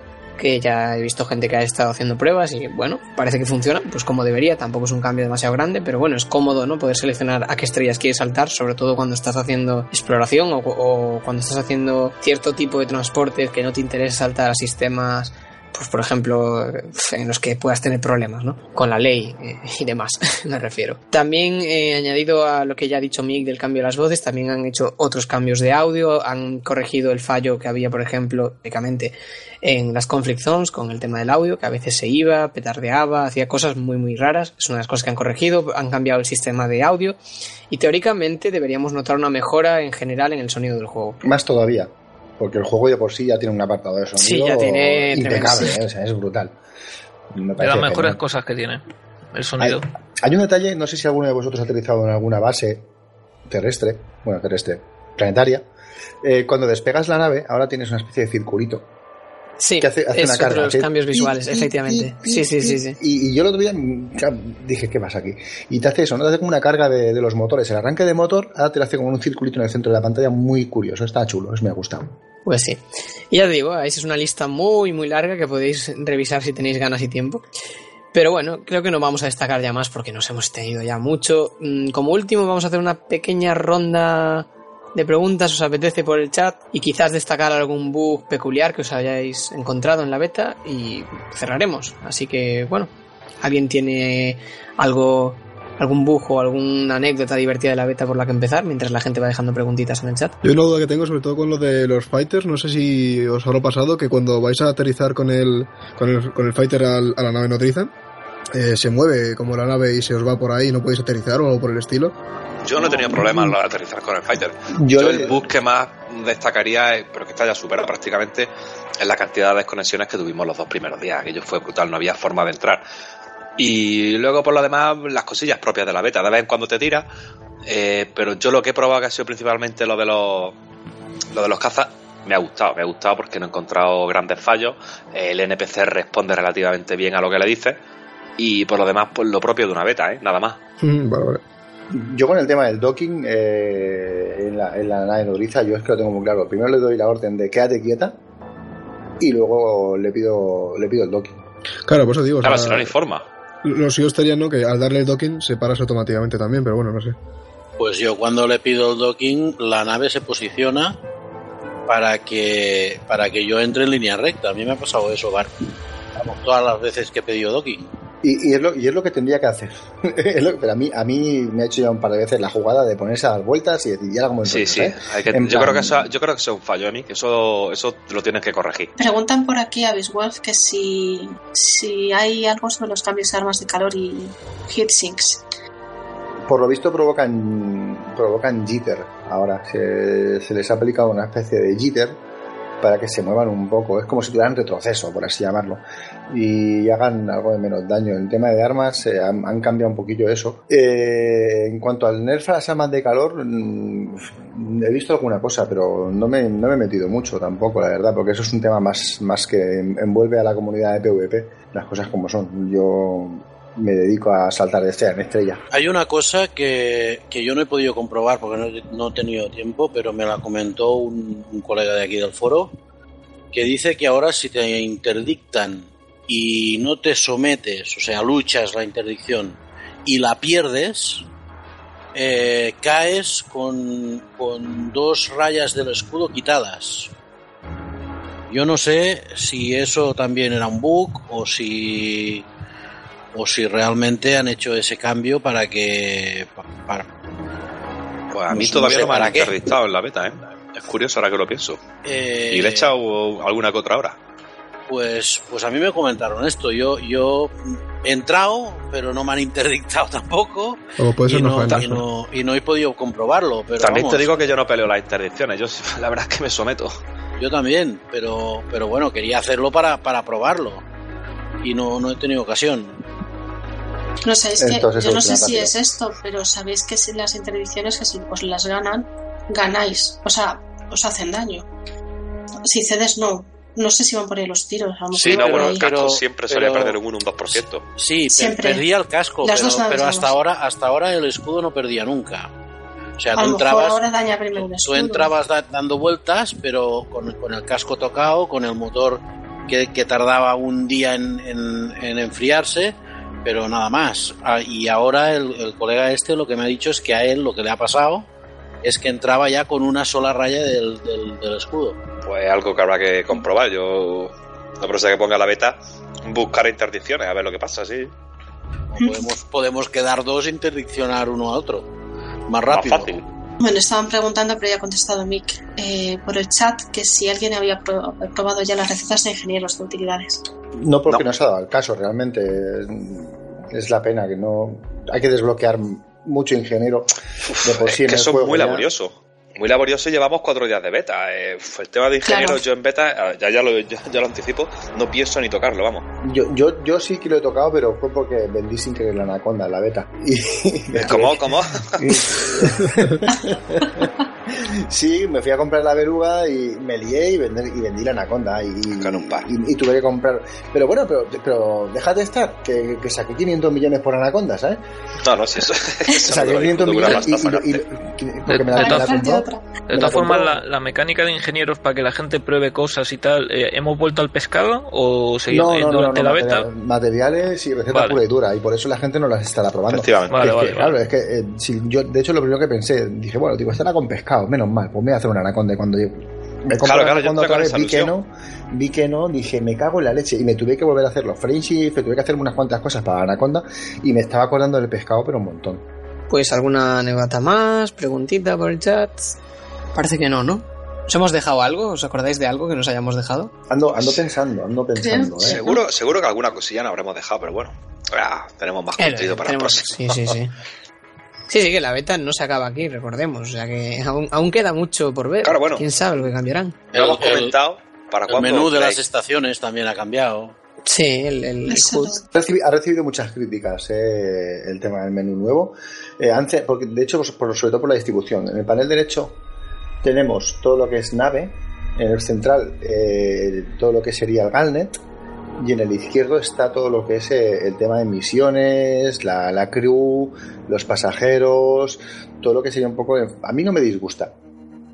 que ya he visto gente que ha estado haciendo pruebas y bueno, parece que funciona, pues como debería, tampoco es un cambio demasiado grande, pero bueno, es cómodo, ¿no? Poder seleccionar a qué estrellas quieres saltar, sobre todo cuando estás haciendo exploración o, o cuando estás haciendo cierto tipo de transporte que no te interesa saltar a sistemas pues por ejemplo, en los que puedas tener problemas, ¿no? Con la ley eh, y demás, me refiero. También he añadido a lo que ya ha dicho Mick del cambio de las voces, también han hecho otros cambios de audio, han corregido el fallo que había, por ejemplo, únicamente en las conflict zones con el tema del audio, que a veces se iba, petardeaba, hacía cosas muy muy raras. Es una de las cosas que han corregido, han cambiado el sistema de audio y teóricamente deberíamos notar una mejora en general en el sonido del juego. Más todavía, porque el juego de por sí ya tiene un apartado de sonido Sí, ya tiene impecable. ¿eh? o sea, es brutal. Me De las mejores genial. cosas que tiene el sonido. Hay un detalle, no sé si alguno de vosotros ha aterrizado en alguna base terrestre, bueno, terrestre, planetaria. Eh, cuando despegas la nave, ahora tienes una especie de circulito. Sí, que hace, hace es una carga. otros hace cambios visuales, efectivamente. Sí, sí, sí, sí. Y, y yo el otro día dije, ¿qué pasa aquí? Y te hace eso, ¿no? Te hace como una carga de, de los motores. El arranque de motor, ahora te lo hace como un circulito en el centro de la pantalla muy curioso. Está chulo, eso me ha gustado. Pues sí. Y ya te digo, esa es una lista muy, muy larga que podéis revisar si tenéis ganas y tiempo. Pero bueno, creo que no vamos a destacar ya más porque nos hemos tenido ya mucho. Mm, Como último, vamos a hacer una pequeña ronda de preguntas, os apetece por el chat, y quizás destacar algún bug peculiar que os hayáis encontrado en la beta y cerraremos. Así que, bueno, ¿alguien tiene algo, algún bug o alguna anécdota divertida de la beta por la que empezar mientras la gente va dejando preguntitas en el chat? Yo una duda que tengo, sobre todo con lo de los fighters, no sé si os habrá pasado que cuando vais a aterrizar con el, con el, con el fighter al- a la nave nodriza, eh, se mueve como la nave y se os va por ahí y no podéis aterrizar o algo por el estilo. Yo no he tenido problemas a la hora de aterrizar con el Fighter. Yo Yo, le- el bug que más destacaría, es- pero que está ya superado prácticamente, es la cantidad de desconexiones que tuvimos los dos primeros días. Aquello fue brutal, no había forma de entrar. Y luego, por lo demás, las cosillas propias de la beta. De vez en cuando te tira, eh, pero yo lo que he probado que ha sido principalmente lo de los, lo de los cazas. Me ha gustado, me ha gustado porque no he encontrado grandes fallos. El NPC responde relativamente bien a lo que le dices. Y por lo demás, pues lo propio de una beta, ¿eh? Nada más. Mm, Vale, vale. Yo con el tema del docking eh, en, la, en la nave nodriza, yo es que lo tengo muy claro. Primero le doy la orden de quédate quieta y luego le pido, le pido el docking. Claro, por eso digo. o Claro, sea, si no, no hay forma. Lo suyo estaría, ¿no? Que al darle el docking se parase automáticamente también, pero bueno, no sé. Pues yo cuando le pido el docking, la nave se posiciona para que para que yo entre en línea recta. A mí me ha pasado eso, Bar. Vamos, todas las veces que he pedido docking. Y, y es lo, y es lo que tendría que hacer. Lo- pero a mí, a mí me ha hecho ya un par de veces la jugada de ponerse a dar vueltas y decir, ya como Sí, sí. hay que- En yo, plan- creo que eso, yo creo que eso es un fallo, que eso, eso lo tienes que corregir. Preguntan por aquí a Biswolf que si, si hay algo sobre los cambios de armas de calor y heatsinks. Por lo visto provocan, provocan jitter. Ahora se, se les ha aplicado una especie de jitter para que se muevan un poco. Es como si tuvieran retroceso, por así llamarlo. Y hagan algo de menos daño. En tema de armas eh, han, cambiado un poquillo eso. Eh, en cuanto al nerf a las armas de calor, mm, he visto alguna cosa, pero no me, no me he metido mucho tampoco, la verdad, porque eso es un tema más, más que envuelve a la comunidad de PvP. Las cosas como son. Yo me dedico a saltar de estrella en estrella. Hay una cosa que, que yo no he podido comprobar porque no, no he tenido tiempo, pero me la comentó un, un colega de aquí del foro, que dice que ahora si te interdictan y no te sometes, o sea, luchas la interdicción y la pierdes, eh, caes con, con dos rayas del escudo quitadas. Yo no sé si eso también era un bug o si o si realmente han hecho ese cambio para que pa- para, Pues a mí todavía no me han interdictado en la beta, ¿eh? Es curioso ahora que lo pienso. Eh, Y le he echado alguna que otra hora. pues pues a mí me comentaron esto yo yo he entrado pero no me han interdictado tampoco O puede ser y, no y, ¿no? no, y no he podido comprobarlo pero También vamos, te digo que yo no peleo las interdicciones. Yo la verdad es que me someto. yo también pero pero bueno quería hacerlo para para probarlo y no no he tenido ocasión No sé, es que Entonces yo no sé si es esto, pero sabéis que si las interdicciones que si os las ganan, ganáis. O sea, os hacen daño. Si cedes, no. No sé si van por ahí los tiros. A lo mejor Sí, no, bueno, el casco pero- siempre solía pero- perder un 1 un 2%. Sí, per- Siempre. perdía el casco, Las pero, dos naves, pero hasta ahora, hasta ahora el escudo no perdía nunca. O sea, a tú entrabas, ahora daña primero el tú escudo. entrabas da- dando vueltas, pero con, con el casco tocado, con el motor que, que tardaba un día en, en- en enfriarse, pero nada más. Ah, Y ahora el, el colega este lo que me ha dicho es que a él lo que le ha pasado es que entraba ya con una sola raya del, del- del escudo. Pues algo que habrá que comprobar. Yo La próxima que ponga la beta, buscar interdicciones, a ver lo que pasa, sí. Podemos, podemos quedar dos e interdiccionar uno a otro. Más rápido. Más fácil. Bueno, estaban preguntando, pero ya ha contestado Mick eh, por el chat que si alguien había pro- probado ya las recetas de ingenieros de utilidades. No porque no. se ha dado el caso, realmente. Es la pena que no. Hay que desbloquear mucho ingeniero de por sí es en que el son juego muy ya. laborioso. Muy laborioso y llevamos cuatro días de beta. Eh, el tema de ingenieros, Claro. yo en beta, ya, ya, lo, ya, ya lo anticipo, no pienso ni tocarlo, vamos. Yo, yo, yo sí que lo he tocado, pero fue porque vendí sin querer la anaconda, la beta. Y ¿Cómo? ¿Cómo? Sí, me fui a comprar la veruga y me lié y, vender- y vendí la anaconda y, y, y tuve que comprar. Pero bueno, pero, pero déjate estar, que, que saqué 500 millones por anaconda, ¿sabes? No, no, si eso, eso Saqué no dura- 500 no dura millones y, pasta y- y- sacarte. y- porque me la, de me todas la compró. De todas formas, la, la mecánica de ingenieros para que la gente pruebe cosas y tal, eh, ¿hemos vuelto al pescado o seguimos No, durante no, la beta? material- materiales y receta Vale. pura y dura y por eso la gente no las estará probando. Efectivamente. Que Vale, es que, vale, claro, es que eh, si yo, de hecho, lo primero que pensé, dije, bueno, digo, estará con pescado, menos mal, pues me voy a hacer una anaconda y cuando yo me Claro, la claro, yo otra vez, vi que no, vi que no, dije, me cago en la leche y me tuve que volver a hacer los friendship, tuve que hacer unas cuantas cosas para la anaconda y me estaba acordando del pescado, pero un montón. Pues alguna anécdota más, preguntita por el chat. Parece que no, ¿no? ¿Os hemos dejado algo? ¿Os acordáis de algo que nos hayamos dejado? Ando, ando pensando, ando pensando, ¿eh? Seguro, seguro que alguna cosilla no habremos dejado, pero bueno. ah, tenemos más Eh, contenido para el tenemos- próximo. Sí, sí, sí. Sí, sí, que la beta no se acaba aquí, recordemos. O sea que aún, aún queda mucho por ver. Claro, bueno. ¿Quién sabe lo que cambiarán? Lo hemos comentado para El menú de las estaciones también ha cambiado. Sí, el, el, ha recibido muchas críticas eh, el tema del menú nuevo. Eh, antes, porque de hecho, pues, por- sobre todo por la distribución. En el panel derecho tenemos todo lo que es nave, en el central eh, todo lo que sería el Galnet, y en el izquierdo está todo lo que es eh, el tema de misiones, la, la crew, los pasajeros, todo lo que sería un poco... A mí no me disgusta.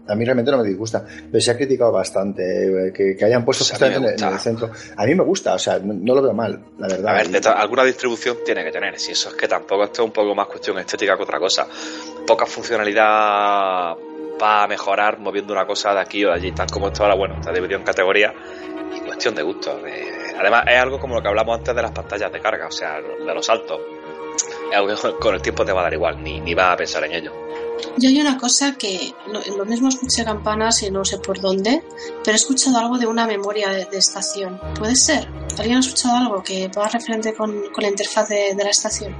A mí realmente no me disgusta, pero se ha criticado bastante eh, que, que hayan puesto Pues justamente en, el- en el gusta. centro. A mí me gusta, o sea, no, no lo veo mal, la verdad. A ver, alguna distribución tiene que tener. Si eso es que tampoco esto es un poco más cuestión estética que otra cosa. Poca funcionalidad va a mejorar moviendo una cosa de aquí o de allí. Tal como esto ahora, bueno, está dividido en categorías y cuestión de gusto. Eh, además, es algo como lo que hablamos antes de las pantallas de carga, o sea, de los saltos. Es algo que con el tiempo te va a dar igual, ni, ni vas a pensar en ello. Yo hay una cosa que lo, mismo escuché campanas y no sé por dónde, pero he escuchado algo de una memoria de, de estación. ¿Puede ser? ¿Alguien ha escuchado algo que va referente con, con la interfaz de, de la estación?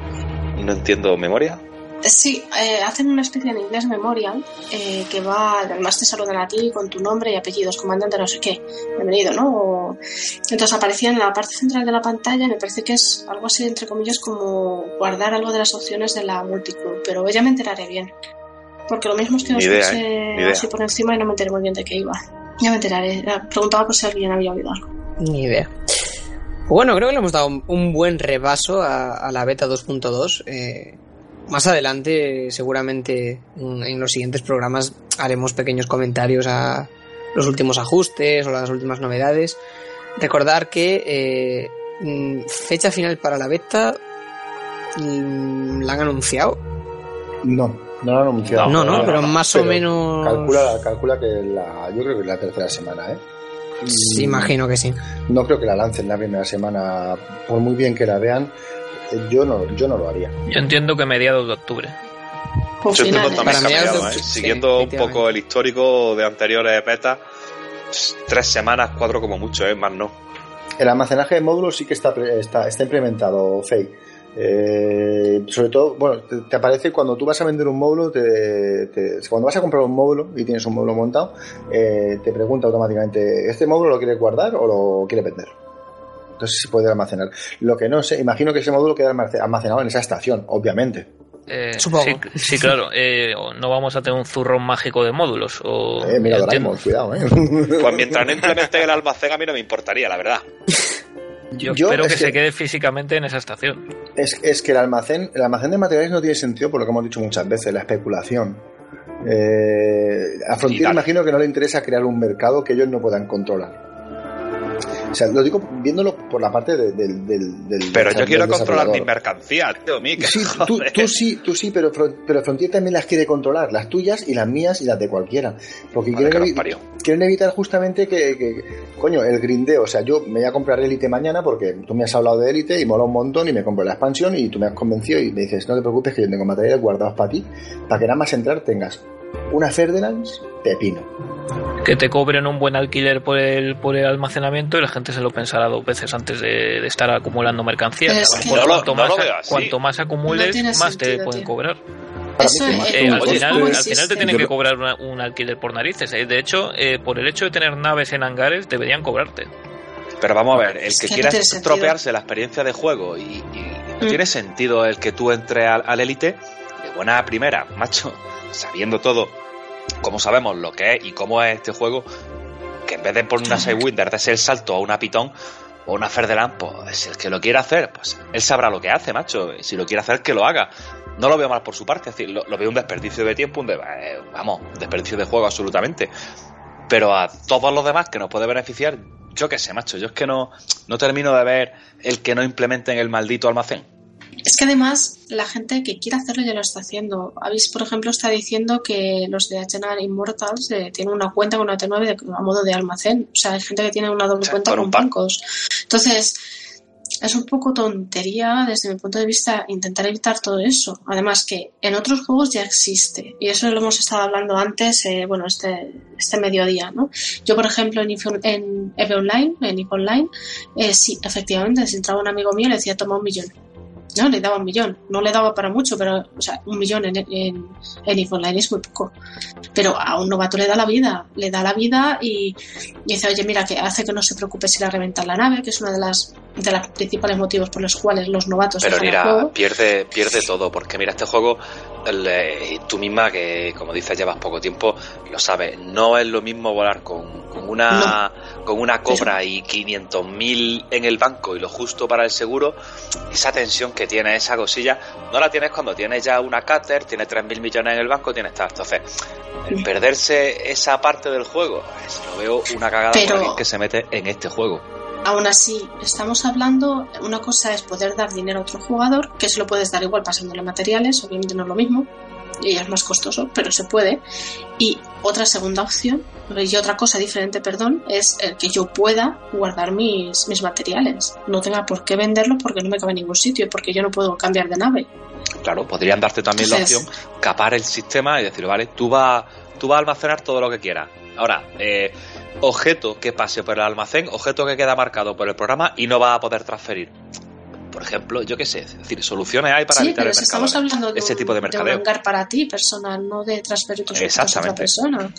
No entiendo memoria. Sí, eh, hacen una especie en inglés memorial eh, que va, además te saludan a ti con tu nombre y apellidos, comandante no sé qué, bienvenido, ¿no? O- entonces aparecía en la parte central de la pantalla, me parece que es algo así, entre comillas, como guardar algo de las opciones de la multiclub, pero ya me enteraré bien. Porque lo mismo es que Ni idea, escuché ¿eh? Así por encima y no me enteré muy bien de qué iba. Ya me enteraré, Era- preguntaba por si alguien había oído algo. Ni idea. Bueno, creo que le hemos dado un- un buen repaso a, a la beta 2.2. Eh, más adelante, seguramente en los siguientes programas haremos pequeños comentarios a los últimos ajustes o las últimas novedades. Recordar que eh, mm, fecha final para la beta mm, la han anunciado. No, no lo han anunciado. No, no, pero más o menos- Calcula, calcula que la, yo creo que es la tercera semana, ¿eh? Sí, imagino que sí. No creo que la lancen la primera semana, por muy bien que la vean, yo no, yo no lo haría. Yo entiendo que mediados de octubre. Pues Yo entiendo también cambiado, ¿eh? sí, Siguiendo un poco el histórico de anteriores betas, tres semanas, cuatro como mucho, ¿eh? Más no. El almacenaje de módulos sí que está, pre- está, está implementado, Fake. Eh, sobre todo, bueno, te, te aparece cuando tú vas a vender un módulo, te, te- cuando vas a comprar un módulo y tienes un módulo montado, eh, te pregunta automáticamente, ¿este módulo lo quieres guardar o lo quieres vender? Entonces se puede almacenar. Lo que no sé, imagino que ese módulo queda almace- almacenado en esa estación, obviamente. Eh, Supongo. Sí, sí, claro. eh, no vamos a tener un zurrón mágico de módulos. O, Eh, mira. Doraemon, cuidado, ¿eh? Pues mientras no implementen el almacén, a mí no me importaría, la verdad. Yo, Yo espero es que, que- se quede físicamente en esa estación. Es, es que el almacén, el almacén de materiales no tiene sentido por lo que hemos dicho muchas veces, la especulación. Eh, a Frontier imagino que no le interesa crear un mercado que ellos no puedan controlar. O sea, lo digo viéndolo por la parte de- del, Pero yo quiero controlar mis mercancías, tío, Mick. Sí, tú, tú sí, tú sí, pero, pero Frontier también las quiere controlar, las tuyas y las mías y las de cualquiera. Porque quieren, evi- quieren evitar justamente que, que- coño, el grindeo. O sea, yo me voy a comprar Elite mañana porque tú me has hablado de Elite y mola un montón y me compro la expansión y tú me has convencido y me dices, no te preocupes que yo tengo materiales guardados para ti, para que nada más entrar tengas una Ferdinand pepino. Que te cobren un buen alquiler por el, por el almacenamiento y la gente se lo pensará dos veces antes de, de estar acumulando mercancías. Pero es A lo que- mejor No lo- cuanto, no más, cuanto más acumules, No más te pueden tío. cobrar. Eso mí, es- Eh, al, final, al final te tienen que cobrar una- un alquiler por narices. eh. De hecho, eh, por el hecho de tener naves en hangares, deberían cobrarte. Pero vamos a ver, el Es que que no quiera estropearse la experiencia de juego y, y no Mm. tiene sentido el que tú entres al, al Elite de buena primera, macho, sabiendo todo, como sabemos lo que es y cómo es este juego, que en vez de por una Sidewinder darse el salto a una Python o una Ferdeland, pues el que lo quiere hacer, pues él sabrá lo que hace, macho. Si lo quiere hacer, que lo haga. No lo veo mal por su parte, es decir, lo, veo un desperdicio de tiempo, un de- eh, vamos, desperdicio de juego absolutamente. Pero a todos los demás que nos puede beneficiar, yo qué sé, macho, yo es que no, no termino de ver el que no implementen el maldito almacén. Es que además la gente que quiere hacerlo ya lo está haciendo. Avis, por ejemplo, está diciendo que los de Achenar Immortals eh, tienen una cuenta con AT9 de- a modo de almacén. O sea, hay gente que tiene una doble cuenta con bancos. Entonces, es un poco tontería desde mi punto de vista intentar evitar todo eso. Además que en otros juegos ya existe. Y eso lo hemos estado hablando antes, eh, bueno, este, este mediodía, ¿no? Yo, por ejemplo, en EVE Online, en EVE Online, eh, sí, efectivamente, si entraba un amigo mío le decía toma un millón. No, le daba un millón. No le daba para mucho, pero, o sea, un millón en, en, en es muy poco. Pero a un novato le da la vida, le da la vida y, y dice, oye, mira, que hace que no se preocupe si le reventan la nave, que es una de las de los principales motivos por los cuales los novatos Pero mira, pierde, pierde todo, porque mira, este juego, el, eh, tú misma, que como dices, llevas poco tiempo, lo sabes, no es lo mismo volar con, con una con una cobra y 500.000 en el banco y lo justo para el seguro, esa tensión que tiene esa cosilla, no la tienes cuando tienes ya una Cater, tienes 3.000 millones en el banco, tienes tal. Entonces, el perderse esa parte del juego, lo veo una cagada Pero- por alguien que se mete en este juego. Aún así, estamos hablando, una cosa es poder dar dinero a otro jugador, que se lo puedes dar igual pasándole materiales, obviamente no es lo mismo, y es más costoso, pero se puede. Y otra segunda opción, y otra cosa diferente, perdón, es el que yo pueda guardar mis, mis materiales. No tenga por qué venderlos porque no me cabe en ningún sitio, porque yo no puedo cambiar de nave. Claro, podrían darte también la opción, capar el sistema y decir, vale, tú vas, tú vas a almacenar todo lo que quieras. Ahora, eh, objeto que pase por el almacén, objeto que queda marcado por el programa y no va a poder transferir. Por ejemplo, yo qué sé, es decir, soluciones hay para sí, evitar pero el si mercado. estamos hablando de un, tipo de de un mercadeo. hangar para ti, personal, no de transferir tus objetos a otra Exactamente. persona.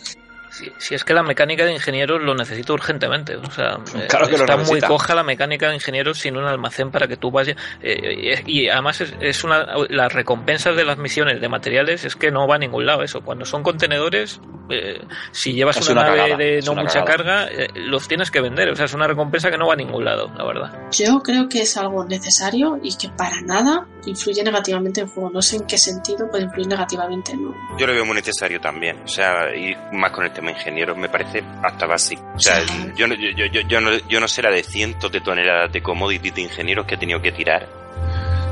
Si, si es que la mecánica de ingenieros lo necesita urgentemente. O sea, eh, Claro que lo está muy coja la mecánica de ingenieros sin un almacén para que tú vayas. eh, y, y además es, es una. Las recompensas de las misiones de materiales es que no va a ningún lado eso. Cuando son contenedores, eh, si llevas Es una, una nave cagada, de no mucha cagada. carga, eh, los tienes que vender. O sea, es una recompensa que no va a ningún lado, la verdad. Yo creo que es algo necesario y que para nada influye negativamente en el juego. No sé en qué sentido puede influir negativamente. ¿no? Yo lo veo muy necesario también. O sea, y más con el tema ingeniero me parece hasta básico. O sea, yo, no- yo, yo, yo, yo no, yo no sé la de cientos de toneladas de commodities de ingenieros que he tenido que tirar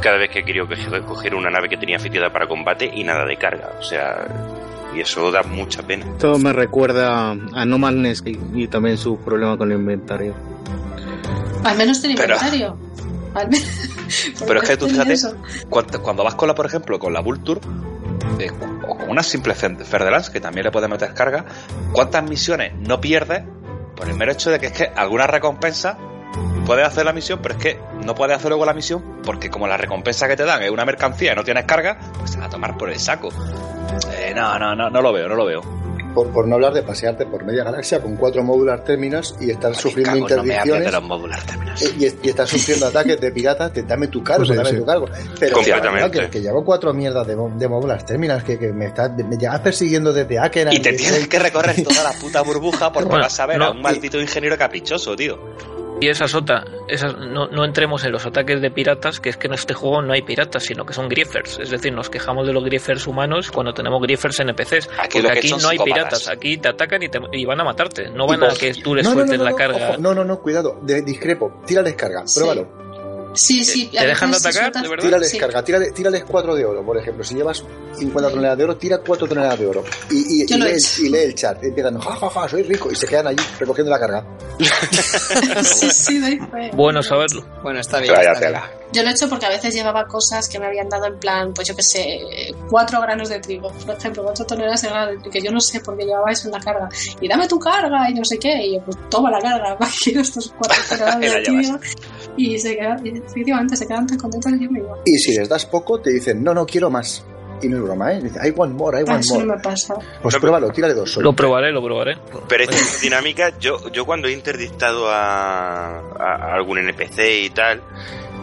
cada vez que he querido coger, una nave que tenía fitiada para combate y nada de carga. O sea, y eso da mucha pena. Esto me recuerda a No Man's Sky y también su problema con el inventario. Al menos tiene Pero- inventario. Al me- por Pero es que tú fíjate, cuando, cuando vas con la, por ejemplo, con la Vulture, eh, o con una simple Fer- Ferdelans, que también le puedes meter carga, ¿cuántas misiones no pierdes por el mero hecho de que es que alguna recompensa puedes hacer la misión, pero es que no puedes hacer luego la misión porque como la recompensa que te dan es una mercancía y no tienes carga, pues se va a tomar por el saco. Eh, no, no, no, no lo veo, no lo veo. Por, por no hablar de pasearte por media galaxia con cuatro modular terminals y estar sufriendo Cago, no me hables interdicciones. de y, y estás sufriendo ataques de piratas, te, dame tu cargo, Pues sí, dame sí. tu cargo. Pero claro, que, que llevo cuatro mierdas de, de modular terminals que, que me, está, me llevas persiguiendo desde Akeran. Y te tienes que recorrer toda la puta burbuja porque Bueno, vas a ver no, a un maldito ingeniero caprichoso, tío. Y esa sota, esas, no, no, entremos en los ataques de piratas, que es que en este juego no hay piratas, sino que son griefers. Es decir, nos quejamos de los griefers humanos cuando tenemos griefers NPCs. Aquí, porque aquí no hay piratas, aquí te atacan y, te, y, van a matarte. No van a que tú les no, sueltes no, no, la carga. Ojo, no, no, no, cuidado, de, discrepo. Tira descarga, Sí. pruébalo. Sí, sí. ¿Te dejan de atacar, de verdad? Tira Sí. descarga, tírale, tírales 4 de oro, por ejemplo. Si llevas 50 toneladas de oro, tira 4 toneladas de oro. Y, y, y lee, y lee el chat. Y empiezan, ja, ja, ja, soy rico. Y se quedan allí recogiendo la carga. sí, sí, doy fe. Bueno saberlo. Bueno, está bien. Vaya está bien. Yo lo he hecho porque a veces llevaba cosas que me habían dado en plan, pues yo que sé, cuatro granos de trigo, por ejemplo, cuatro toneladas de grano de trigo, que yo no sé por qué llevaba eso en la carga. Y dame tu carga y no sé qué. Y yo, pues toma la carga, va, quiero estos cuatro toneladas de trigo. Y se quedan, y efectivamente, se quedan tan contentos que yo me iba. Y si les das poco, te dicen, no, no quiero más. Y no es broma, ¿eh? Dice, I want more, I want eso no more. me pasa. Pues pruébalo, tírale dos solo. Lo probaré, lo probaré. Pero esta dinámica, yo, yo cuando he interdictado a- a algún NPC y tal,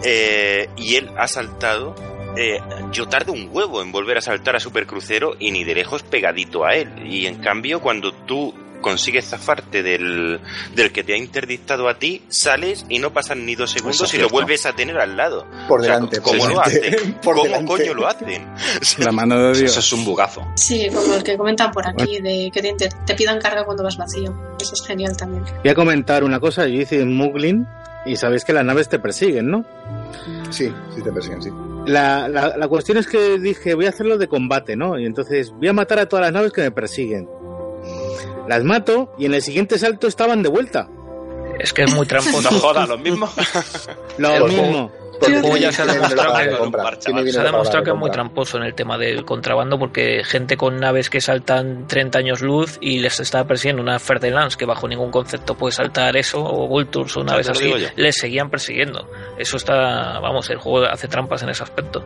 eh, y él ha saltado, eh, yo tardo un huevo en volver a saltar a Supercrucero y ni de lejos pegadito a él. Y en cambio, cuando tú consigues zafarte del, del que te ha interdictado a ti, sales y no pasan ni dos segundos Eso y lo vuelves a tener al lado. Por O sea, delante, por ¿Cómo lo delante, hacen? por ¿Cómo delante. coño lo hacen? La mano de Dios. Eso es un bugazo. Sí, como el que comentan por aquí, de que te, te pidan carga cuando vas vacío. Eso es genial también. Voy a comentar una cosa. Yo hice Muglin y sabéis que las naves te persiguen, ¿no? Sí, sí te persiguen, sí. La, la, la cuestión es que dije, voy a hacerlo de combate, ¿no? Y entonces voy a matar a todas las naves que me persiguen. Las mato y en el siguiente salto estaban de vuelta. Es que es muy tramposo. No jodas, lo mismo. Lo mismo. Ya se ha demostrado que-. Se ha demostrado es muy tramposo en el tema del contrabando porque gente con naves que saltan 30 años luz y les está persiguiendo una Ferdinand que bajo ningún concepto puede saltar eso o Vultures o naves así, les seguían persiguiendo. Eso está, vamos, el juego hace trampas en ese aspecto.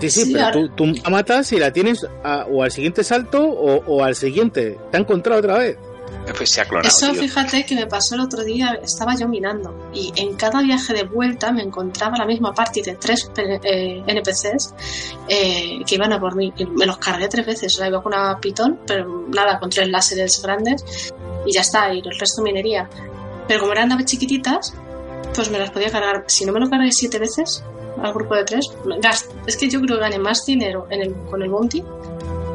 Sí, sí, Sí, pero ahora- tú, tú la matas y la tienes a- o al siguiente salto o, o al siguiente. Te ha encontrado otra vez. Pues se ha clonado. Eso, tío. fíjate que me pasó el otro día, estaba yo minando y en cada viaje de vuelta me encontraba la misma party de tres pe- eh, NPCs eh, que iban a por mí. Y me los cargué tres veces, sea, iba con una pitón, pero nada, con tres láseres grandes y ya está, y el resto minería. Pero como eran naves chiquititas, pues me las podía cargar. Si no me lo cargué siete veces al grupo de tres, me gast- es que yo creo que gané más dinero en el, con el bounty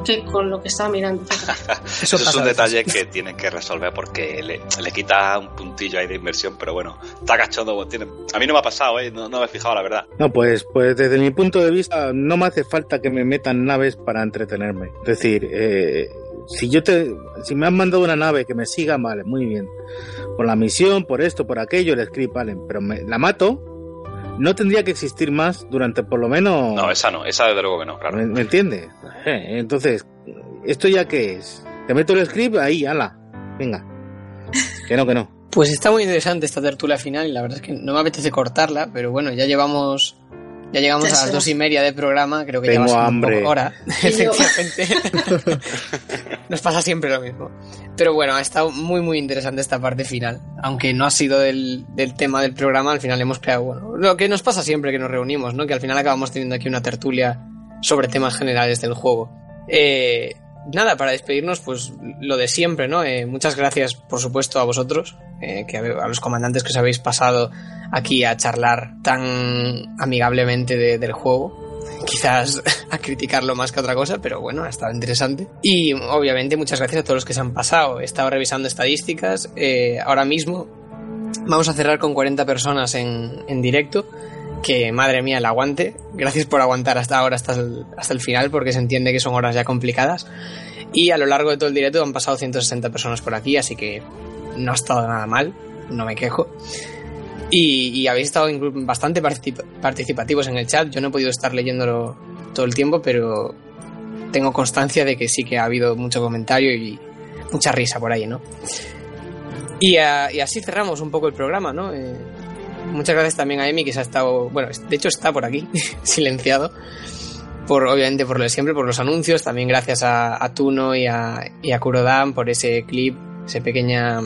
que con lo que estaba mirando. Eso, es pasa un detalle que tienen que resolver porque le, le quita un puntillo ahí de inversión, pero bueno, está cachondo. tiene- A mí no me ha pasado, ¿eh? no, no me he fijado, la verdad. No, pues, pues desde mi punto de vista no me hace falta que me metan naves para entretenerme. Es decir, eh, si yo te, si me han mandado una nave que me siga, vale, muy bien. Por la misión, por esto, por aquello, el script, vale, pero me, la mato, no tendría que existir más durante por lo menos... No, esa no, esa desde luego que no, claro. ¿Me, me entiendes? Eh, entonces, ¿esto ya qué es? Te meto el script ahí, ala, venga. Que no, que no. Pues está muy interesante esta tertulia final y la verdad es que no me apetece cortarla, pero bueno, ya llevamos. Ya llegamos Ya a las dos y media de programa, creo que Tengo ya va a ser hambre. un poco hora. Efectivamente. Nos pasa siempre lo mismo. Pero bueno, ha estado muy muy interesante esta parte final. Aunque no ha sido del, del tema del programa, al final hemos creado, bueno, lo que nos pasa siempre que nos reunimos, ¿no? Que al final acabamos teniendo aquí una tertulia sobre temas generales del juego. Eh, nada, para despedirnos, pues lo de siempre, ¿no? Eh, muchas gracias, por supuesto, a vosotros, eh, que a, los comandantes que os habéis pasado aquí a charlar tan amigablemente de- del juego. Quizás a criticarlo más que otra cosa, pero bueno, ha estado interesante. Y obviamente muchas gracias a todos los que se han pasado. He estado revisando estadísticas. eh, ahora mismo vamos a cerrar con 40 personas en, en directo. Que madre mía, el aguante. Gracias por aguantar hasta ahora, hasta hasta el final, porque se entiende que son horas ya complicadas. Y a lo largo de todo el directo han pasado 160 personas por aquí, así que no ha estado nada mal, no me quejo. Y, habéis estado bastante particip- participativos en el chat. Yo no he podido estar leyéndolo todo el tiempo, pero tengo constancia de que sí que ha habido mucho comentario y mucha risa por ahí, ¿no? Y, así cerramos un poco el programa, ¿no? Eh, muchas gracias también a Emi que se ha estado, bueno, de hecho está por aquí, silenciado, por obviamente por lo de siempre, por los anuncios. También gracias a, a Tuno y a, y a Kurodan por ese clip, esa pequeña,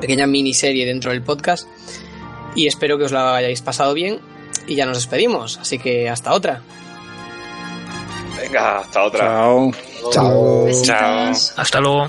pequeña miniserie dentro del podcast. Y espero que os lo hayáis pasado bien. Y ya nos despedimos, así que hasta otra. Venga, hasta otra. Chao. Chao. Besitos. Hasta luego.